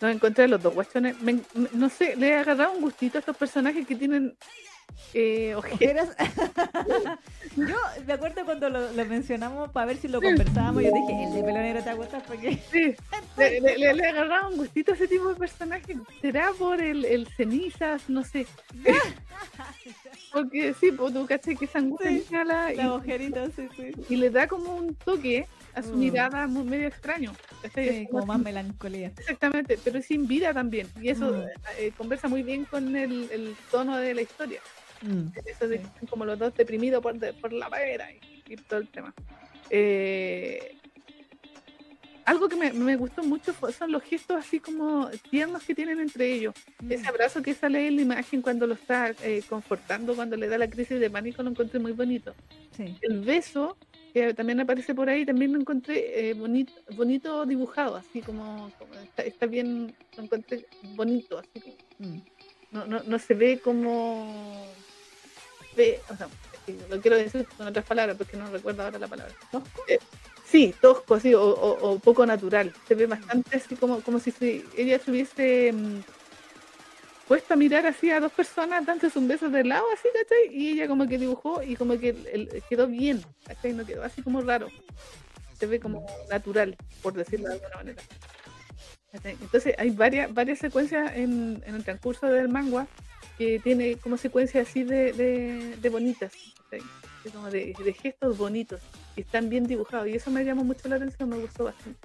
B: no encontré a los dos guachones Me- me- no sé le he agarrado un gustito a estos personajes que tienen eh, ojeras
A: yo me acuerdo cuando lo, lo mencionamos para ver si lo conversábamos. Yo dije, el de pelo negro te va a gustar porque.
B: Sí, le, agarrado un gustito a ese tipo de personaje. ¿Será por el, el cenizas? No sé. Porque sí, pues tú caché que esa angustia
A: Sí,
B: señala y,
A: La ojerita, sí, sí.
B: y le da como un toque a su
A: Mm.
B: mirada muy medio extraño.
A: como más melancolía.
B: Exactamente, pero sin vida también. Y eso
A: Mm.
B: eh, conversa muy bien con el, el tono de la historia.
A: Mm.
B: Eso de
A: Sí.
B: que están como los dos deprimidos por, de- por la pera y, y todo el tema. Eh, algo que me, me gustó mucho son los gestos así como tiernos que tienen entre ellos.
A: Mm.
B: Ese abrazo que sale en la imagen cuando lo está eh, confortando, cuando le da la crisis de pánico, lo encontré muy bonito.
A: Sí.
B: El beso, que también aparece por ahí, también lo encontré eh, bonito, bonito dibujado, así como, como está, está bien, lo encontré bonito, así como
A: Mm.
B: no, no, no se ve como o sea, lo quiero decir con otras palabras porque no recuerdo ahora la palabra
A: ¿Tosco?
B: sí tosco sí o, o- o poco natural se ve bastante así como como si se- ella se hubiese mm, puesto a mirar así a dos personas dándose un beso de lado así ¿cachai? y ella como que dibujó y como que el- el- quedó bien ¿cachai? no quedó así como raro se ve como natural por decirlo de alguna manera ¿cachai? Entonces hay varias, varias secuencias en, en el transcurso del manga que tiene como secuencias así de, de, de bonitas, como de, de gestos bonitos y están bien dibujados y eso me llamó mucho la atención, me gustó bastante.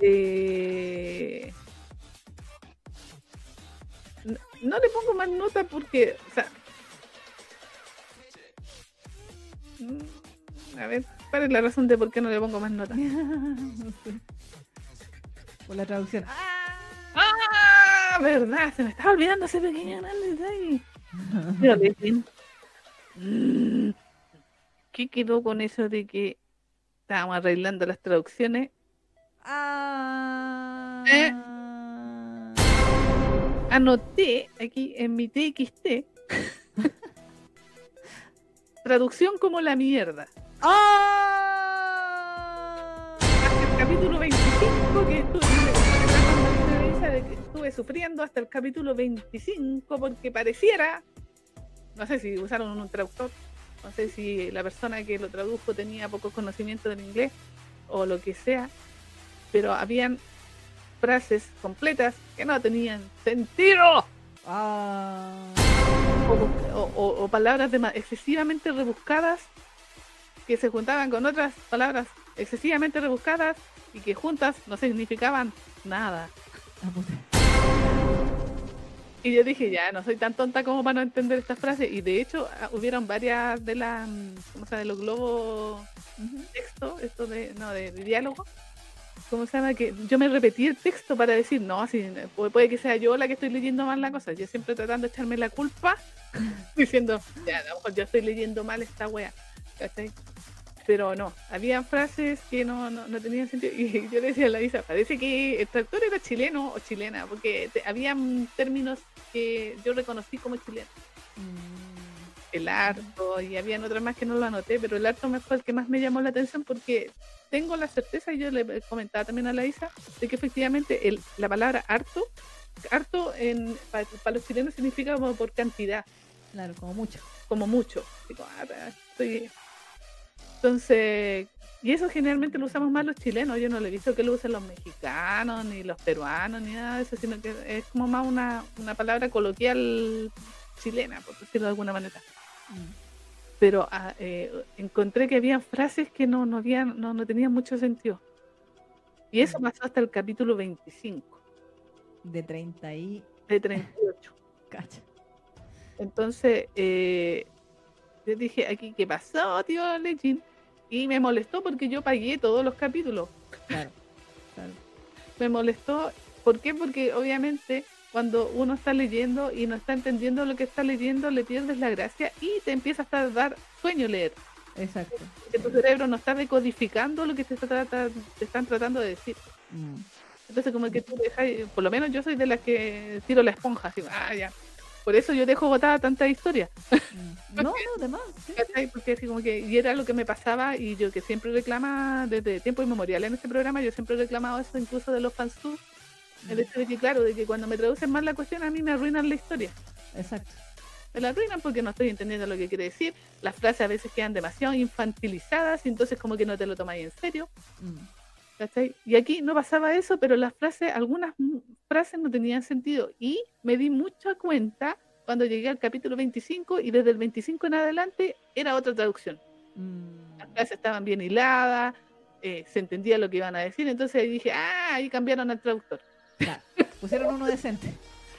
B: Eh, No, no le pongo más nota porque, o sea, mm, a ver, ¿cuál es la razón de por qué no le pongo más nota?
A: No sé. por la traducción.
B: ¡Ah! ¿Verdad? Se me estaba olvidando ese pequeño gran detalle. Pero, mm, ¿Qué quedó con eso de que estábamos arreglando las traducciones?
A: Ah.
B: Eh. Anoté aquí en mi TXT traducción como la mierda.
A: ¡Ah!
B: Hasta el capítulo 25 que estuve, de que estuve sufriendo hasta el capítulo 25 porque pareciera, no sé si usaron un traductor, no sé si la persona que lo tradujo tenía poco conocimiento del inglés o lo que sea, pero habían frases completas que no tenían sentido.
A: Ah.
B: o, o- o palabras dema- excesivamente rebuscadas que se juntaban con otras palabras excesivamente rebuscadas y que juntas no significaban nada.
A: Ah, puta.
B: Y yo dije, ya, no soy tan tonta como para no entender esta frase. Y de hecho, ah, hubieron varias de las, mm, ¿cómo se llama? De los globos texto, esto de, no, de, de diálogo. ¿Cómo se llama? Que yo me repetí el texto para decir, no, así, puede, puede que sea yo la que estoy leyendo mal la cosa. Yo siempre tratando de echarme la culpa, diciendo, ya, a lo mejor yo estoy leyendo mal esta wea. ¿cachai? Pero no, había frases que no, no, no tenían sentido. Y yo le decía a la Isa, parece que el traductor era chileno o chilena, porque te- habían términos que yo reconocí como chileno.
A: Mm.
B: El harto, y habían otras más que no lo anoté, pero el harto fue el que más me llamó la atención porque tengo la certeza, y yo le comentaba también a la Isa, de que efectivamente el, la palabra harto, harto en, para, los chilenos significa como por cantidad
A: Claro, como mucho.
B: como mucho. Digo, ah, estoy- Entonces, y eso generalmente lo usamos más los chilenos. Yo no lo he visto que lo usen los mexicanos, ni los peruanos, ni nada de eso, sino que es como más una, una palabra coloquial chilena, por decirlo de alguna manera.
A: Mm.
B: Pero ah, eh, encontré que había frases que no, no, habían, no, no tenían mucho sentido. Y eso
A: Mm.
B: pasó hasta el capítulo 25,
A: De 30 y.
B: de 38.
A: Cacha.
B: Entonces, eh, yo dije, aquí, ¿qué pasó, tío Legend? Y me molestó porque yo pagué todos los capítulos.
A: Claro. claro.
B: Me molestó, ¿por qué? Porque obviamente cuando uno está leyendo y no está entendiendo lo que está leyendo, le pierdes la gracia y te empieza hasta a dar sueño leer.
A: Exacto.
B: Que tu cerebro no está decodificando lo que te, está trata- te están tratando de decir.
A: Mm.
B: Entonces, como que tú dejas, por lo menos yo soy de las que tiro la esponja, así, ah, ya. Por eso yo dejo botada tanta historia.
A: Mm. No, no, además. sí.
B: Porque así como que, y era lo que me pasaba, y yo que siempre reclama desde tiempo inmemorial en este programa, yo siempre he reclamado eso incluso de los fansubs, el hecho de que, claro, de que cuando me traducen mal la cuestión, a mí me arruinan la historia.
A: Exacto.
B: Me la arruinan porque no estoy entendiendo lo que quiere decir, las frases a veces quedan demasiado infantilizadas, y entonces como que no te lo tomáis en serio.
A: Mm.
B: ¿Cachai? Y aquí no pasaba eso, pero las frases, algunas mm, frases no tenían sentido. Y me di mucha cuenta cuando llegué al capítulo 25 y desde el 25 en adelante era otra traducción.
A: Mm.
B: Las frases estaban bien hiladas, eh, se entendía lo que iban a decir, entonces ahí dije, ah, ahí cambiaron al traductor.
A: Claro. Pusieron uno decente.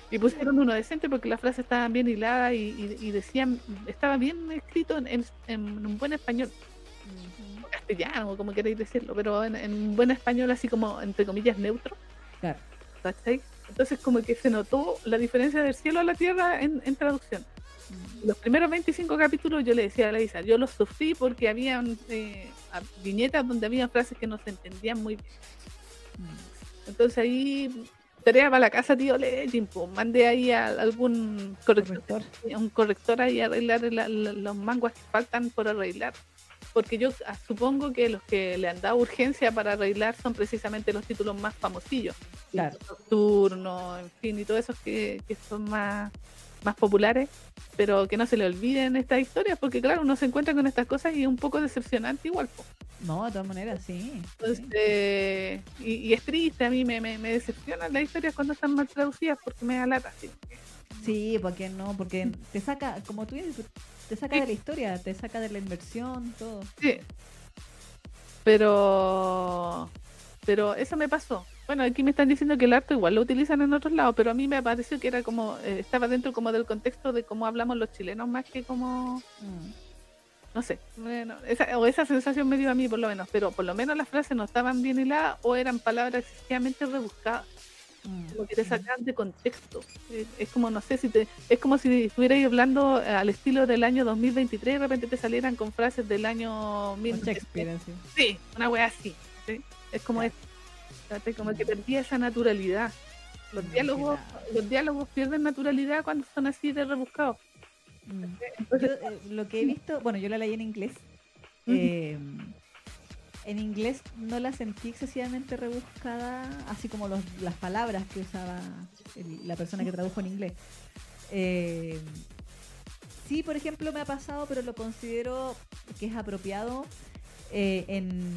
B: Y pusieron uno decente porque las frases estaban bien hiladas y, y- y decían, estaba bien escrito en, en- en un buen español,
A: Ujú.
B: castellano, como queréis decirlo, pero en, en buen español así como, entre comillas, neutro.
A: Claro.
B: ¿cachai? Entonces como que se notó la diferencia del cielo a la tierra en, en traducción.
A: Mm.
B: Los primeros 25 capítulos yo le decía a la Isa, yo los sufrí porque habían eh, viñetas donde había frases que no se entendían muy bien.
A: Mm.
B: Entonces ahí, tarea para la casa, tío Legend, pues, mandé ahí a algún corrector,
A: Corrector.
B: un corrector ahí a arreglar la- la- los manguas que faltan por arreglar. Porque yo supongo que los que le han dado urgencia para arreglar son precisamente los títulos más famosillos.
A: Claro.
B: Nocturno, en fin, y todos esos que, que son más, más populares, pero que no se le olviden estas historias, porque claro, uno se encuentra con estas cosas y es un poco decepcionante igual. po.
A: No, de todas maneras, sí.
B: Entonces,
A: sí.
B: eh, y, y es triste, a mí me, me, me decepcionan las historias cuando están mal traducidas porque me da lata. sí.
A: Sí, porque no, porque te saca, como tú dices, te saca de la historia, te saca de la inversión, todo.
B: Sí. Pero, pero eso me pasó. Bueno, aquí me están diciendo que el arte igual lo utilizan en otros lados, pero a mí me pareció que era como, eh, estaba dentro como del contexto de cómo hablamos los chilenos más que como,
A: Mm.
B: No sé, bueno, esa, o esa sensación me dio a mí por lo menos, pero por lo menos las frases no estaban bien hiladas o eran palabras excesivamente rebuscadas.
A: Mm,
B: Como que te
A: sí.
B: sacan de contexto. Es, es como, no sé, si te, es como si estuvierais hablando eh, al estilo del año 2023 y de repente te salieran con frases del año
A: Con
B: 1900.
A: Shakespeare, así.
B: Sí, una wea así. ¿sí? Es como
A: Claro.
B: es, como que perdía esa naturalidad. Los
A: Mm,
B: diálogos, los diálogos pierden naturalidad cuando son así de rebuscados.
A: Mm. Yo,
B: Entonces,
A: eh, lo que he visto, bueno, yo la leí en inglés.
B: Ujú.
A: eh, en inglés no la sentí excesivamente rebuscada, así como los- las palabras que usaba el- la persona que tradujo en inglés. Eh, sí, por ejemplo, me ha pasado, pero lo considero que es apropiado eh, en,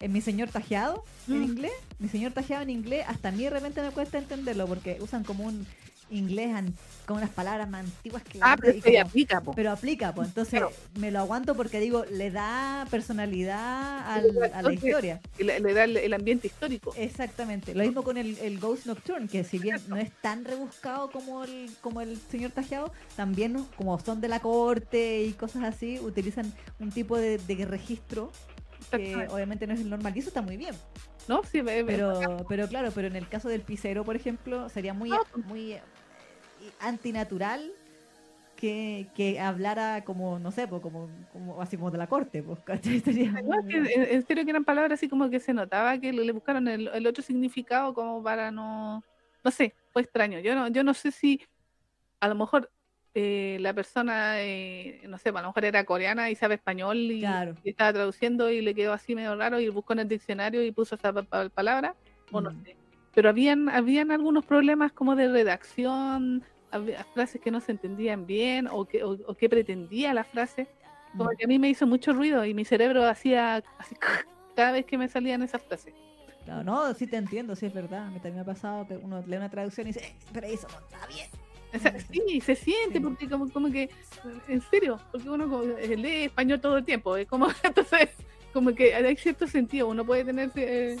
A: en mi señor tajeado en
B: Mm.
A: inglés. Mi señor tajeado en inglés, hasta a mí de repente me cuesta entenderlo porque usan como un inglés an- con unas palabras más antiguas que
B: ah, pero
A: como-
B: aplica, po.
A: pero aplica, pues entonces
B: Claro.
A: me lo aguanto porque digo, le da personalidad al- a la historia.
B: Le, le da el, el ambiente histórico.
A: Exactamente. Lo mismo con el, el Ghost Nocturne, que si bien no es tan rebuscado como el, como el señor Tajeado, también como son de la corte y cosas así, utilizan un tipo de, de registro que obviamente no es el normal. Y eso está muy bien.
B: ¿No? Sí,
A: Pero, pero claro, pero en el caso del pisero, por ejemplo, sería muy,
B: No.
A: muy antinatural que, que hablara como, no sé, pues, como, como así como de la corte, pues,
B: No, es que en, en serio que eran palabras así como que se notaba que le, le buscaron el, el otro significado como para no no sé fue extraño yo no yo no sé si a lo mejor eh, la persona eh, no sé a lo mejor era coreana y sabe español y,
A: Claro.
B: y estaba traduciendo y le quedó así medio raro y buscó en el diccionario y puso esa pa- pa- palabra o no
A: Mm.
B: sé pero habían habían algunos problemas como de redacción había frases que no se entendían bien o que o, o que pretendía la frase como
A: Mm.
B: que a mí me hizo mucho ruido y mi cerebro hacía así cada vez que me salían esas frases.
A: Claro, no, sí te entiendo, sí es verdad. A mí también me ha pasado que uno lee una traducción y dice, "Eh, pero eso no está bien.
B: O sea,
A: Sí.
B: se siente
A: Sí.
B: porque como, como que, en serio, porque uno como, eh, lee español todo el tiempo, es como, entonces, como que hay cierto sentido, uno puede tener, eh,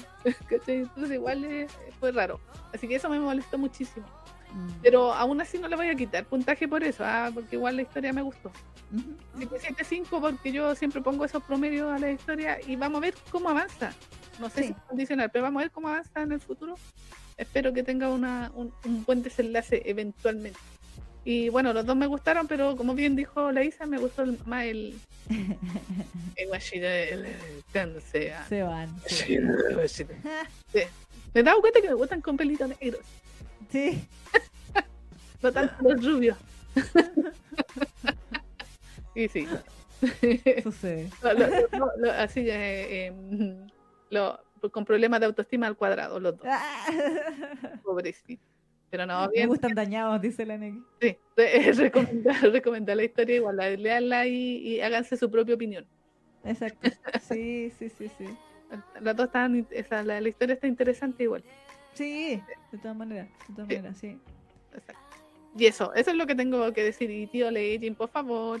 B: entonces igual fue raro. Así que eso me molestó muchísimo.
A: Mm.
B: Pero aún así no le voy a quitar puntaje por eso, ah, porque igual la historia me gustó.
A: Ujú.
B: 7.5 porque yo siempre pongo esos promedios a la historia y vamos a ver cómo avanza. No sé
A: Sí.
B: si es condicional, pero vamos a ver cómo avanza en el futuro. Espero que tenga una, un, un buen desenlace eventualmente. Y bueno, los dos me gustaron, pero como bien dijo la Isa, me gustó más el... el el- el-.
A: Se van. Sí,
B: Me he dado cuenta que me gustan con pelitos negros,
A: Sí.
B: no tanto los rubios. y sí.
A: Sucede.
B: Lo- lo- lo- lo- así, eh, eh, lo- con problemas de autoestima al cuadrado, los dos, pobrecitos. Pero no,
A: Me
B: bien,
A: gustan dañados, dice la Neki.
B: sí, re- recomendar, recomendar la historia igual, la- leanla y, y háganse su propia opinión.
A: Exacto. Sí, sí, sí, sí.
B: Las dos están, esa, la, la historia está interesante igual.
A: Sí, de todas maneras, de todas maneras, sí.
B: Exacto. Y eso, eso es lo que tengo que decir. Y tío Legend, por favor,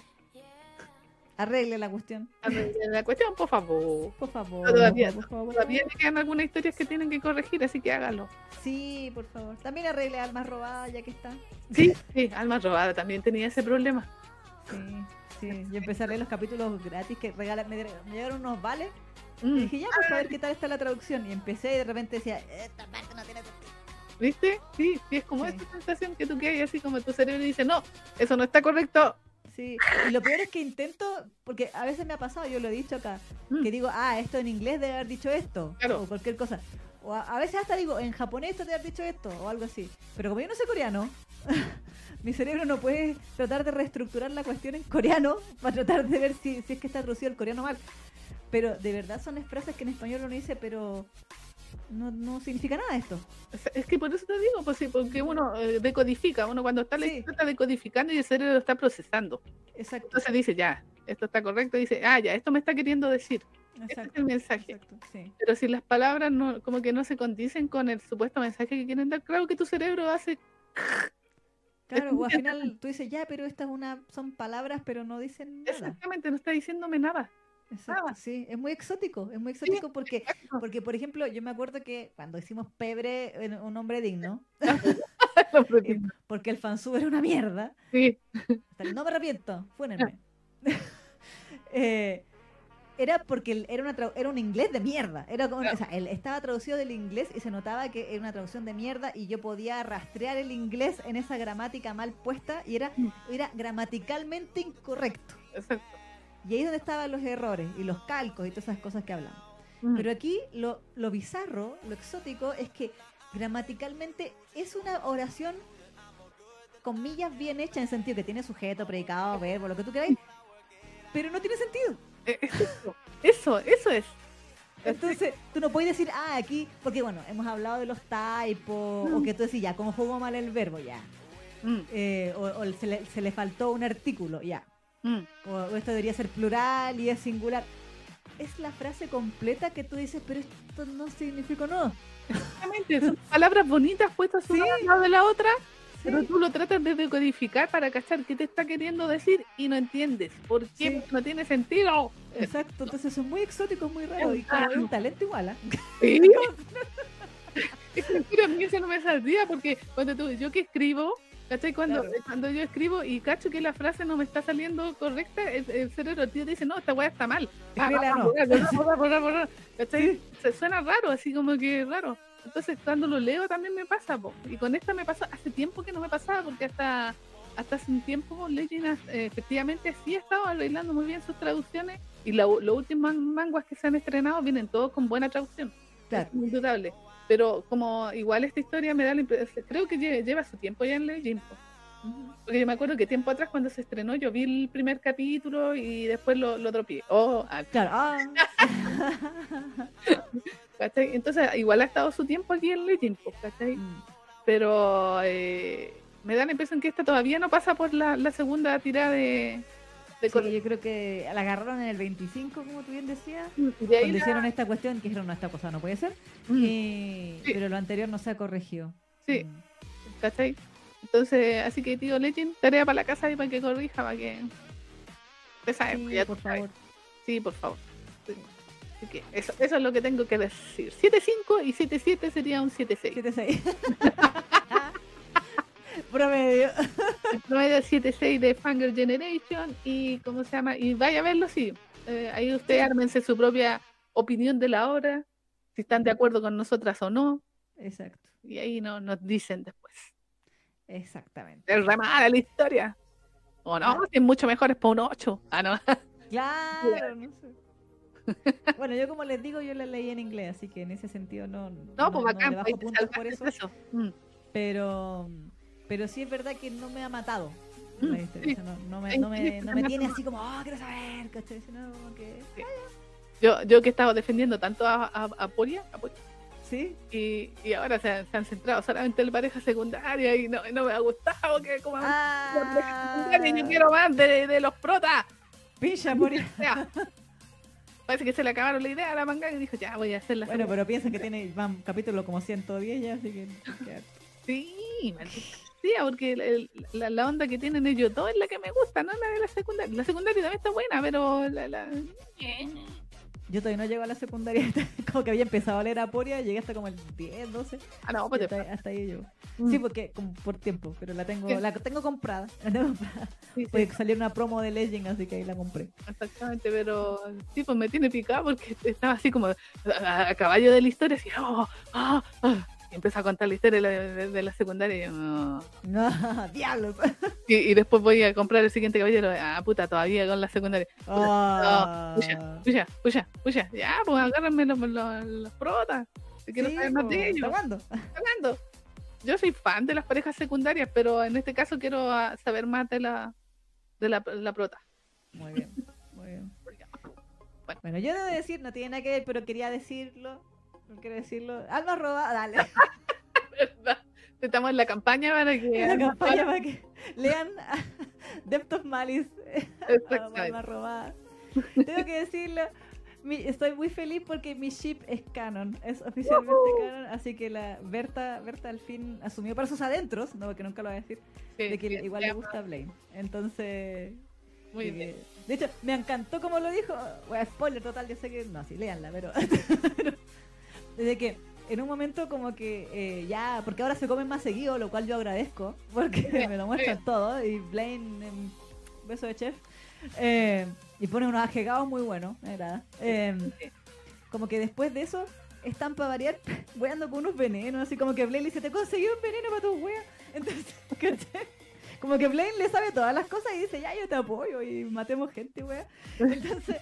A: Arregle la cuestión.
B: arregle la cuestión, por favor.
A: Por favor.
B: Todavía,
A: por favor.
B: todavía le quedan algunas historias que tienen que corregir, así que háganlo.
A: Sí, por favor. También arregle almas robadas, ya que está.
B: Sí, sí, Alma Robada también tenía ese problema.
A: Sí, sí. Yo empecé a leer los capítulos gratis que regalan. Me, me llegaron unos vales. Y
B: Mm,
A: dije, ya, pues a ver qué tal está la traducción. Y empecé y de repente decía, esta parte no tiene sentido.
B: ¿Viste? Sí, sí, es como
A: Sí.
B: esa sensación que tú quedas así como tu cerebro dice, no, eso no está correcto.
A: Sí, y lo peor es que intento, porque a veces me ha pasado, yo lo he dicho acá,
B: Mm.
A: que digo, ah, esto en inglés debe haber dicho esto,
B: Claro.
A: o cualquier cosa. O a, a veces hasta digo, en japonés esto debe haber dicho esto, o algo así. Pero como yo no sé coreano, mi cerebro no puede tratar de reestructurar la cuestión en coreano para tratar de ver si, si es que está traducido el coreano mal. Pero de verdad son frases que en español uno dice, pero no, no significa nada esto.
B: Es que por eso te digo, pues sí, porque uno eh, decodifica, uno cuando está
A: Sí.
B: está decodificando y el cerebro está procesando.
A: Exacto,
B: Entonces dice, ya, esto está correcto, dice, ah, ya, esto me está queriendo decir. Este es
A: exacto.
B: el mensaje.
A: exacto, sí.
B: Pero si las palabras no, como que no se condicen con el supuesto mensaje que quieren dar, claro que tu cerebro hace
A: Claro, o al final tú dices, ya, pero estas una, son palabras, pero no dicen nada.
B: exactamente, no está diciéndome nada.
A: Exacto,
B: nada.
A: sí, es muy exótico, es muy exótico porque,
B: Exacto.
A: porque, por ejemplo, yo me acuerdo que cuando hicimos Pebre, un hombre digno, eh, porque el fansub era una mierda,
B: Sí,
A: hasta el no me arrepiento, fúnenme. eh, era porque era, una era un inglés de mierda. Era como, o sea, él estaba traducido del inglés y se notaba que era una traducción de mierda y yo podía rastrear el inglés en esa gramática mal puesta y era,
B: Mm.
A: era gramaticalmente incorrecto.
B: Exacto.
A: Y ahí es donde estaban los errores y los calcos y todas esas cosas que hablamos.
B: Mm.
A: Pero aquí lo, lo bizarro, lo exótico, es que gramaticalmente es una oración comillas bien hecha en el sentido que tiene sujeto, predicado, verbo, lo que tú queráis, pero no tiene sentido.
B: Eh, Eso, eso, es.
A: Entonces, tú no puedes decir, ah, aquí, porque bueno, hemos hablado de los typos, o que tú decís, ya, ¿cómo jugó mal el verbo? Ya.
B: Mm,
A: Eh, o o se, le, se le faltó un artículo, ya.
B: mm.
A: O, o esto debería ser plural y es singular. Es la frase completa que tú dices, pero esto no significa no.
B: Exactamente, son palabras bonitas puestas una al lado de la otra, pero tú lo tratas de decodificar para cachar qué te está queriendo decir y no entiendes. ¿Por qué?
A: Sí.
B: Porque no tiene sentido.
A: Exacto, entonces son muy exóticos, muy raros. Y como es un talento igual, ¿ah?
B: Sí. Es mentira, a mí eso no me saldría porque cuando tú, yo que escribo, ¿cachai? Cuando,
A: Claro.
B: cuando yo escribo y cacho que la frase no me está saliendo correcta, el, el cerebro tío dice, no, esta weá está mal. Ah, ah,
A: no.
B: borrar, borrar, borrar, borrar, borrar. ¿Cachai? Se suena raro, así como que raro. Entonces cuando lo leo también me pasa, po. y con esta me pasó, hace tiempo que no me pasaba porque hasta hasta hace un tiempo Legend eh, efectivamente sí ha estado arreglando muy bien sus traducciones y la- los últimos manguas que se han estrenado vienen todos con buena traducción.
A: Claro.
B: Es indudable. Pero como igual esta historia me da la impresión, creo que lle- lleva su tiempo ya en Legend. po. Porque yo me acuerdo que tiempo atrás cuando se estrenó yo vi el primer capítulo y después lo, lo dropeé. Oh, ah,
A: Claro, ah,
B: ¿cachai? Entonces igual ha estado su tiempo aquí en Legend, po, ¿cachai?
A: mm,
B: Pero eh, me da la impresión que esta todavía no pasa por la, la segunda tirada de, de
A: sí, yo creo que la agarraron en el 25, como tú bien decías.
B: y de
A: Cuando
B: la-
A: hicieron esta cuestión, que dijeron, no, esta cosa no puede ser.
B: Mm, Sí.
A: Pero lo anterior no se ha corregido.
B: Sí.
A: Mm.
B: ¿cachai? Entonces, así que tío Legend, tarea para la casa y para que corrija, para que...
A: Sí,
B: pues, ya
A: por favor.
B: Sí, por favor. Sí. Así que eso, eso es lo que tengo que decir. 7.5 y 7.7 sería un 7.6.
A: 7-6. Promedio.
B: El promedio es 7.6 de Fanger Generation y ¿cómo se llama? Y vaya a verlo, sí. Eh, ahí ustedes ármense su propia opinión de la obra, si están de acuerdo con nosotras o no,
A: Exacto.
B: y ahí no, nos dicen después.
A: Exactamente.
B: Es remada la historia. O no, si es mucho mejor es para un 8. Ah, no.
A: Claro, no sé. Bueno, yo como les digo, yo la leí en inglés, así que en ese sentido no,
B: No, pues
A: le
B: bacán, ahí te
A: puntos por eso.
B: Mm.
A: Pero, pero sí es verdad que no me ha matado.
B: Mm,
A: la historia,
B: sí.
A: o sea, no, no me, no me, no me tiene así como, oh, quiero saber, ¿cachai? Como que,
B: Yo, yo que estaba defendiendo tanto a, a, a Poria, a Poria,
A: sí,
B: y, y ahora se, se han centrado solamente en la pareja secundaria y no, no me ha gustado que como secundaria, yo
A: ah,
B: quiero más de, de los protas.
A: pincha por.
B: Parece que se le acabaron la idea a la manga y dijo, ya voy a hacer la
A: Bueno,
B: segunda".
A: pero piensa que tiene van capítulo como 110 ya, así que... que-
B: Sí, maldita sea, porque el- el- la, la onda que tienen ellos dos es la que me gusta, no la de la secundaria. La secundaria también está buena, pero la... la...
A: Yo todavía no llego a la secundaria, como que había empezado a leer Aporia, llegué hasta como el 10, 12,
B: Ah, no, pues
A: hasta, hasta ahí llego.
B: Mm.
A: Sí, porque como por tiempo, pero la tengo la tengo comprada. La tengo comprada.
B: Sí,
A: salió una promo de Legend, así que ahí la compré.
B: exactamente, pero sí, pues me tiene picado porque estaba así como a, a caballo de la historia, así, oh, ah, ah, y empieza a contar la historia de la, de- de la secundaria y, yo, "No".
A: No, diablos.
B: y, y después voy a comprar el siguiente caballero, ah, puta, todavía con la secundaria.
A: Ah.
B: Pucha, pucha, pucha, pucha, ya, pues agárrenme los, los, los protas. Si quiero
A: Sí,
B: saber más de ellos.
A: ¿hasta cuándo?
B: hablando. Yo soy fan de las parejas secundarias, pero en este caso quiero ah, saber más de la de la, la prota.
A: Muy bien, muy bien. Bueno, yo debo decir, no tiene nada que ver, pero quería decirlo. No quiero decirlo. Alma roba, dale.
B: ¿Verdad? Estamos en la campaña para que
A: La campaña para que lean Depth of Malice. Alma robada. Tengo que decirlo. mi- estoy muy feliz porque mi ship es canon, es oficialmente canon, así que la Berta, Berta al fin asumió para sus adentros, no porque nunca lo voy a decir,
B: Sí,
A: de que
B: sí,
A: igual le gusta Blaine. Entonces,
B: Muy bien.
A: que- De hecho, me encantó como lo dijo. Bueno, spoiler total, yo sé que. No, sí, léanla, pero. pero desde que en un momento como que eh, ya. Porque ahora se comen más seguido, lo cual yo agradezco. Porque
B: bien,
A: me lo muestran todo. Y Blaine, em, beso de chef. eh, Y pone unos ajegados muy buenos, era. Em, como que después de eso, están para variar, weando con unos venenos, así como que Blaine le dice, te conseguí un veneno para tu wea. Entonces, ¿cachai? Como que Blaine le sabe todas las cosas y dice, ya, yo te apoyo y matemos gente, wea. Entonces,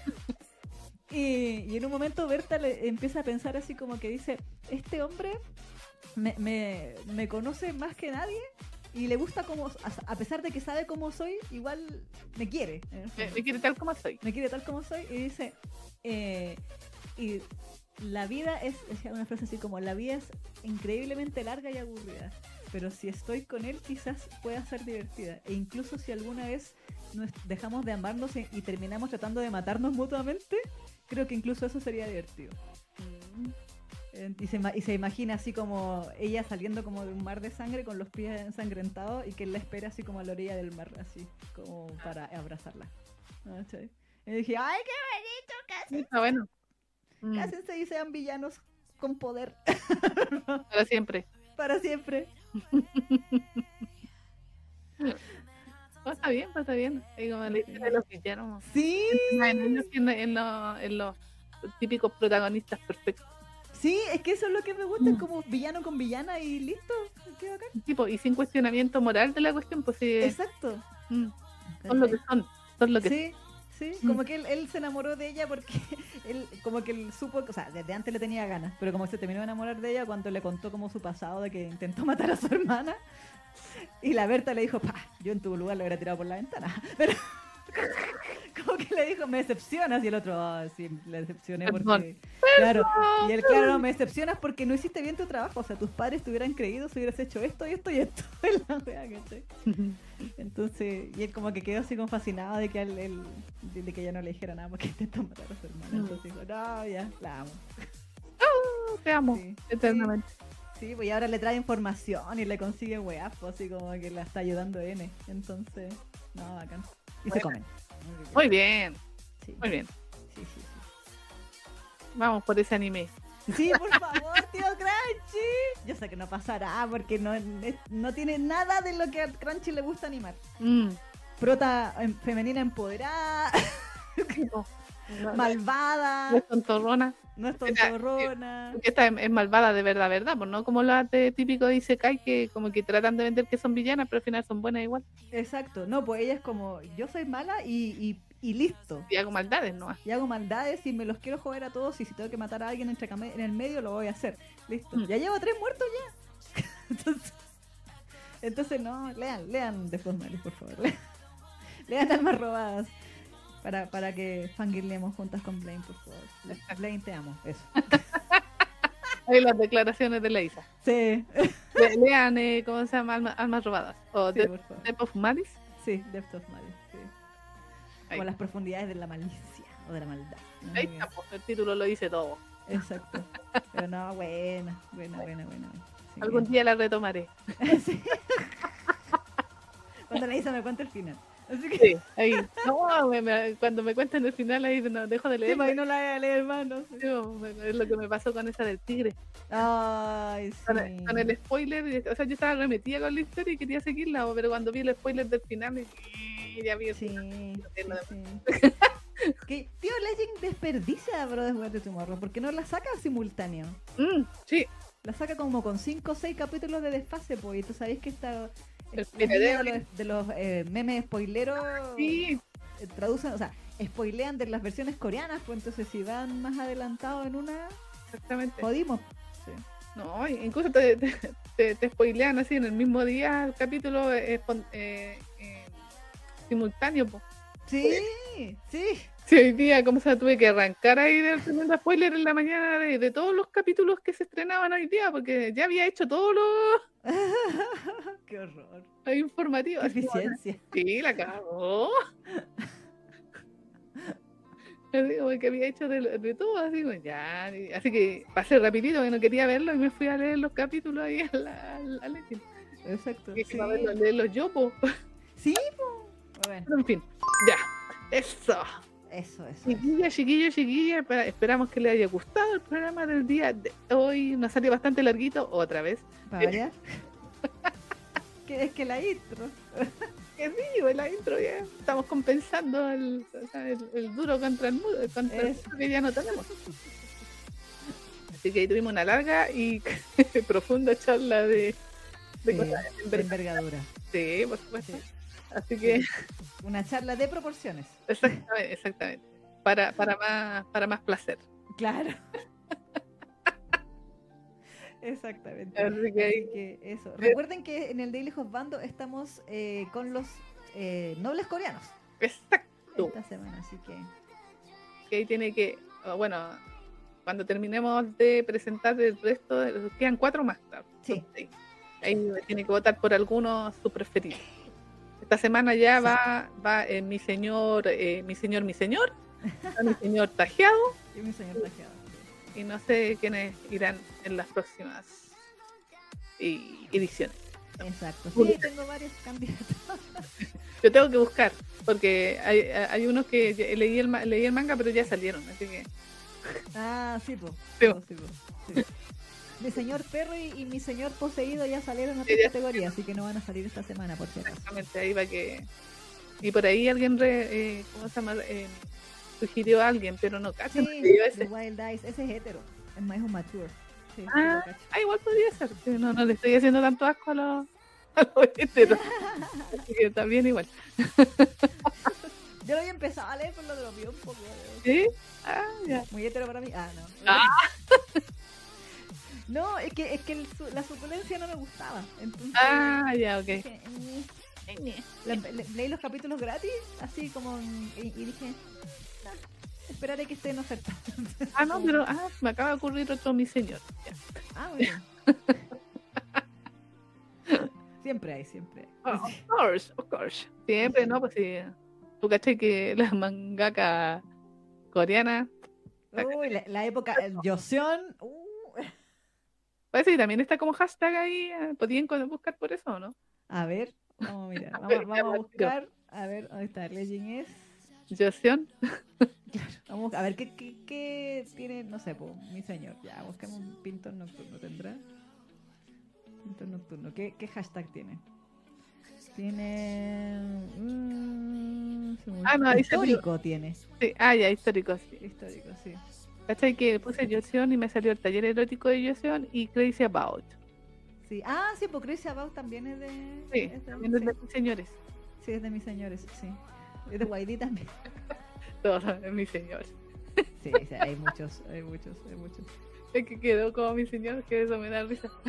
A: y, y en un momento Berta le empieza a pensar así como que dice, este hombre me, me, me conoce más que nadie y le gusta como, a, pesar de que sabe cómo soy, igual me quiere.
B: Me, quiere tal como soy.
A: me quiere tal como soy y dice eh, y la vida es decía una frase así como la vida es increíblemente larga y aburrida pero si estoy con él quizás pueda ser divertida e incluso si alguna vez nos dejamos de amarnos y, y terminamos tratando de matarnos mutuamente creo que incluso eso sería divertido y se, ima- y se imagina así como ella saliendo como de un mar de sangre con los pies ensangrentados y que él la espera así como a la orilla del mar, así como para abrazarla. ¿Cachai? Y dije, ¡ay, qué bonito!
B: Sí, Está bueno. Mm,
A: cásense y sean villanos con poder
B: para siempre.
A: para siempre.
B: Está bien, está bien. Como le dicen a los villanos.
A: Sí,
B: En, en, los- en los típicos protagonistas perfectos.
A: sí, es que eso es lo que me gusta,
B: Mm.
A: como villano con villana y listo. Qué bacán.
B: Tipo, y sin cuestionamiento moral de la cuestión, pues sí.
A: Exacto.
B: mm, son lo que son. Son lo que
A: Sí, sí,
B: Mm.
A: como que él, él se enamoró de ella porque él, como que él supo, o sea, desde antes le tenía ganas, pero como se terminó de enamorar de ella cuando le contó como su pasado de que intentó matar a su hermana. Y la Berta le dijo, pa, yo en tu lugar lo hubiera tirado por la ventana. Pero como que le dijo, me decepcionas. Y el otro, "Ah, sí, le decepcioné
B: Perdón.
A: porque. Claro. Y él, claro, no, me decepcionas porque no hiciste bien tu trabajo. O sea, tus padres te hubieran creído si hubieras hecho esto y esto y esto. Entonces, y él como que quedó así como fascinado de que él, él- de, que ella no le dijera nada porque intentó matar a su hermana.
B: Mm.
A: Entonces dijo, no, ya, la amo.
B: Te amo
A: Sí,
B: eternamente.
A: sí, pues y ahora le trae información y le consigue weá, pues así como que la está ayudando N. Entonces, no, bacán. Y se comen.
B: Muy bien,
A: Sí,
B: muy bien.
A: Sí, sí,
B: Vamos por ese anime.
A: sí. Por favor, tío Crunchy. Yo sé que no pasará porque no, no tiene nada de lo que a Crunchy le gusta animar.
B: Mm.
A: Prota em, femenina empoderada,
B: No, no,
A: malvada.
B: no es tontorrona.
A: No es tontorrona.
B: Porque esta es, es malvada de verdad, verdad, pues no como las de típico de Isekai que como que tratan de vender que son villanas, pero al final son buenas igual.
A: Exacto. No, pues ella es como, yo soy mala y, y, y listo.
B: Y hago maldades, ¿no?
A: Y hago maldades y me los quiero joder a todos y si tengo que matar a alguien entre en el medio lo voy a hacer. Listo.
B: Mm.
A: Ya llevo tres muertos ya. entonces, entonces, no, lean, lean The Mario, por favor. lean Almas Robadas. Para, para que fangirleemos juntas con Blaine, por favor. Blaine, te amo. Eso.
B: Ahí las declaraciones de la Isa.
A: Sí.
B: Le- Lean, eh, ¿cómo se llama? Alma- Almas robadas. O
A: Sí.
B: Death of Malice.
A: Sí, Depth of Malice. Sí. Como las profundidades de la malicia o de la maldad. ¿no?
B: Ahí está, pues, el título lo dice todo.
A: Exacto. Pero no, buena, buena, buena, buena. Sí,
B: Algún
A: bien.
B: día la retomaré.
A: Sí. Cuando la me cuenta el final. Así que
B: Sí, ahí. No, me- me- cuando me cuenten el final, ahí no, dejo de
A: sí,
B: leer.
A: pues ahí no la voy a leer más, no sé.
B: Es lo que me pasó con esa del tigre.
A: Ay,
B: Con,
A: sí.
B: el, con el spoiler, y- o sea, yo estaba remetida con la historia y quería seguirla, pero cuando vi el spoiler del final, y ya vi el
A: Sí,
B: final.
A: sí, sí. que tío Legend desperdicia Brothers Way to Tomorrow porque no la saca simultáneo.
B: Mm, sí,
A: La saca como con 5 o 6 capítulos de desfase, pues, y tú sabes que está.
B: El
A: de los, de los, eh, memes spoileros
B: sí,
A: eh, traducen, o sea, spoilean de las versiones coreanas, pues entonces si van más adelantados en una,
B: exactamente.
A: jodimos. Sí.
B: No, incluso te, te, te, te spoilean así en el mismo día el capítulo eh, simultáneo. po.
A: Sí, sí.
B: Sí, hoy día, como se tuve que arrancar ahí del tremendo spoiler en la mañana de, de todos los capítulos que se estrenaban hoy día, porque ya había hecho todos los
A: Qué horror.
B: los.
A: Qué
B: así como,
A: eficiencia.
B: Sí, la cagó. Que había hecho de, de todo, así como ya. Así que pasé rapidito, que no quería verlo y me fui a leer los capítulos ahí a la, a la Legend.
A: Exacto. Sí,
B: para verlos, leerlos yo, po.
A: sí po. Bueno,
B: Pero en fin, ya. Eso.
A: Eso, eso. eso.
B: Chiquilla, chiquillo, chiquilla, espera- esperamos que les haya gustado el programa del día de hoy. Nos salió bastante larguito, otra vez.
A: Para que es que la intro.
B: que sí, pues, la intro ya estamos compensando el, duro contra el muro, contra el
A: Eso.
B: que ya no tenemos. Así que ahí tuvimos una larga y profunda charla de, de
A: Sí,
B: cosas
A: de
B: enver-
A: envergadura.
B: Sí, por supuesto.
A: Sí.
B: Así que,
A: Una charla de proporciones.
B: exactamente, exactamente. Para, para, más, para más placer.
A: Claro. Exactamente.
B: Así que ahí-
A: Así que eso. Recuerden que en el Daily Bando estamos eh, con los eh, nobles coreanos
B: Exacto.
A: esta semana, así que
B: que ahí tiene que, oh, bueno, cuando terminemos de presentar el resto, quedan cuatro más, claro.
A: Sí.
B: Ahí tiene que votar por alguno su preferido. Esta semana ya
A: Sí.
B: va, va eh, mi señor, eh, mi señor, mi señor, va mi señor tajeado,
A: y mi señor tajeado.
B: y no sé quiénes irán en las próximas y- ediciones.
A: Exacto. Sí, tengo varios candidatos.
B: Yo tengo que buscar, porque hay, hay unos que leí el, leí el manga, pero ya salieron, así que
A: Ah, sí, pues.
B: Sí, po.
A: Mi señor perro y, y mi señor poseído ya salieron a otra categoría, así que no van a salir esta semana, por acaso.
B: Exactamente, ahí va que. Y por ahí alguien, re, eh, ¿cómo se llama? Eh, sugirió a alguien, pero no cacho.
A: Sí,
B: no ese.
A: Wild Eyes, ese es hetero, es más un mature. Sí,
B: Ah. Ah, igual podría ser. No, no le estoy haciendo tanto asco a los, a los heteros. Así que también igual.
A: Yo lo había empezado a leer, pero lo dropeé un poco.
B: ¿Sí? Ah, ya.
A: Muy hetero para mí. Ah, no.
B: Ah.
A: No, es que, es que el la suculencia no me gustaba. Entonces,
B: Ah, ya, ok.
A: dije, "Ñe". Le- le- leí los capítulos gratis, así como. en- Y, y dije, "Ah, esperaré que esté en oferta.
B: Ah, no, pero ah, me acaba de ocurrir otro mi señor. Ya.
A: Ah, bien. siempre hay, siempre hay.
B: Oh, of course, of course. Siempre, ¿no? Pues sí. Tú caché que la mangaka coreana
A: Uy, la, la época. el Joseon. uh,
B: Parece que también está como hashtag ahí. eh, ¿Podían co- buscar por eso no?
A: a ver, vamos a mirar. Vamos,
B: ver,
A: vamos a buscar. A ver, ¿dónde está? Legend es.
B: Joseon.
A: Vamos a ver qué, qué, qué tiene, no sé, po, mi señor. Ya, busquemos un pintor nocturno, ¿tendrá? Pintor nocturno, ¿qué, qué hashtag tiene? Tiene. mm, se me-
B: Ah, no,
A: histórico tiene.
B: Sí, ah, ya, histórico, sí.
A: Histórico, sí.
B: ¿Cachai? Que puse Joseon y me salió el taller erótico de Joseon y Crazy About.
A: sí. Ah, sí, porque Crazy About también es de.
B: Sí,
A: es de-
B: también es de
A: sí,
B: mis señores.
A: sí, es de mis señores, sí. Es de YD también.
B: Todos de mis señores.
A: Sí, sí, hay muchos, hay muchos, hay muchos.
B: Es que quedó como mi señor, que eso me da risa.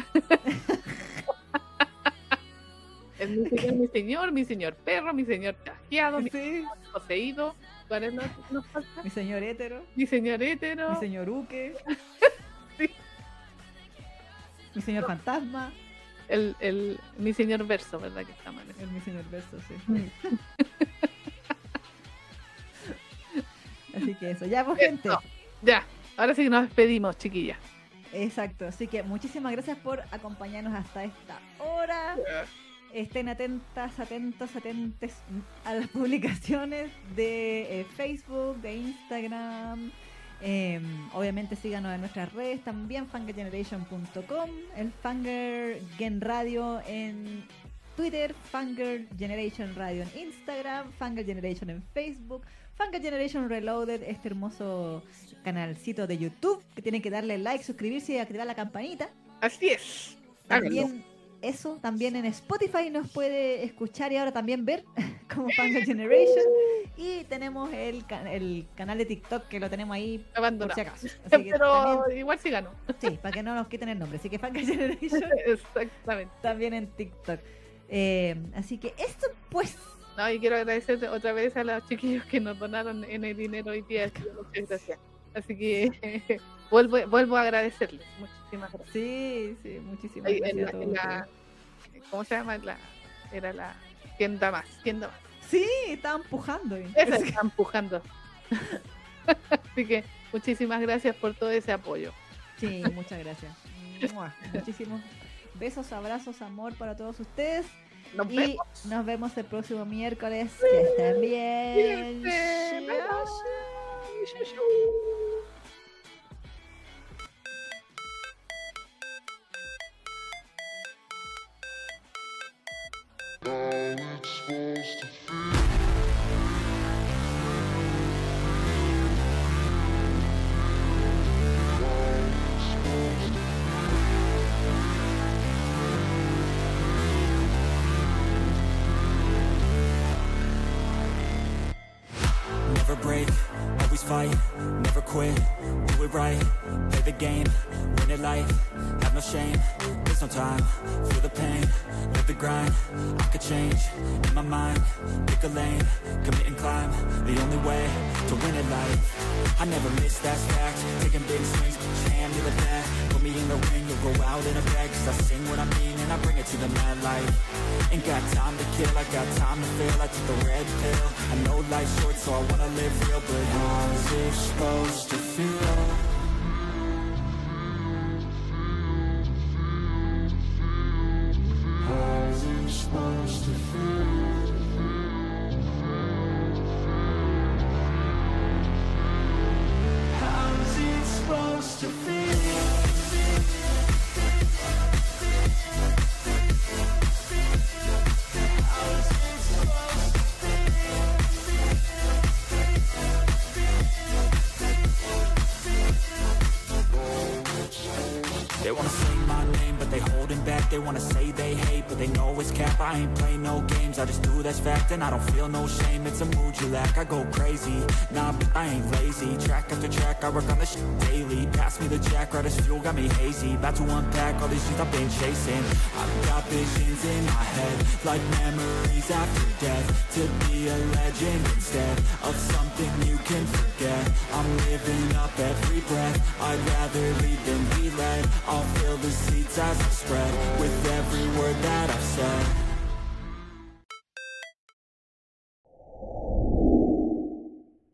B: Es mi señor, mi señor, mi señor perro, mi señor tajeado, mi
A: Sí,
B: señor poseído.
A: Mi señor hétero,
B: Mi señor hétero.
A: mi señor Uke,
B: Sí.
A: mi señor fantasma,
B: El, el, mi señor verso, ¿verdad? Que está mal.
A: el mi señor beso, sí. Así que eso, ya pues gente.
B: Ya, ahora sí que nos despedimos, chiquillas.
A: Exacto, así que muchísimas gracias por acompañarnos hasta esta hora. Estén atentas, atentos, atentes a las publicaciones de eh, Facebook, de Instagram. Eh, obviamente síganos en nuestras redes también, fangergeneration.com, el Fanger Gen Radio en Twitter, Fanger Generation Radio en Instagram, Fanger Generation en Facebook, Fanger Generation Reloaded, este hermoso canalcito de YouTube que tienen que darle like, suscribirse y activar la campanita.
B: Así es.
A: También eso, también en Spotify nos puede escuchar y ahora también ver como Fanger Generation. Y tenemos el, el canal de TikTok que lo tenemos ahí por
B: Abandonado.
A: si acaso. Así que
B: Pero igual sí ganó.
A: sí, para que no nos quiten el nombre. Así que Fanger Generation
B: Exactamente.
A: también en TikTok. Eh, así que esto pues
B: No, y quiero agradecer otra vez a los chiquillos que nos donaron en el dinero hoy día. Muchas gracias. Así que vuelvo, vuelvo a agradecerles. Muchísimas gracias.
A: sí, sí, muchísimas
B: Ahí
A: gracias
B: en
A: a
B: la-
A: todos.
B: en la- ¿Cómo se llama? La, era la. ¿Quién da más? ¿Quién da más?
A: Sí, estaban pujando.
B: Esa está empujando. Así que muchísimas gracias por todo ese apoyo.
A: Sí, muchas gracias. Muchísimos besos, abrazos, amor para todos ustedes.
B: Nos
A: Y
B: vemos.
A: nos vemos el próximo miércoles. Que estén bien.
C: Never break, always fight, never quit, do it right, play the game, win it life, have no shame, there's no time, change, in my mind, pick a lane, commit and climb, the only way to win it life, I never miss that fact, taking big swings, hand to the bat, put me in the ring, you'll go out in a bag, cause I sing what I mean and I bring it to the mad light, ain't got time to kill, I got time to feel, I took the red pill, I know life's short so I wanna live real, but how's it supposed to feel? Got me hazy About to unpack all these things I've been chasing. I've got visions in my head Like memories after death To be a legend instead Of something you can forget. I'm living up every breath I'd rather lead than be led. I'll fill the seats as I spread With every word that I've said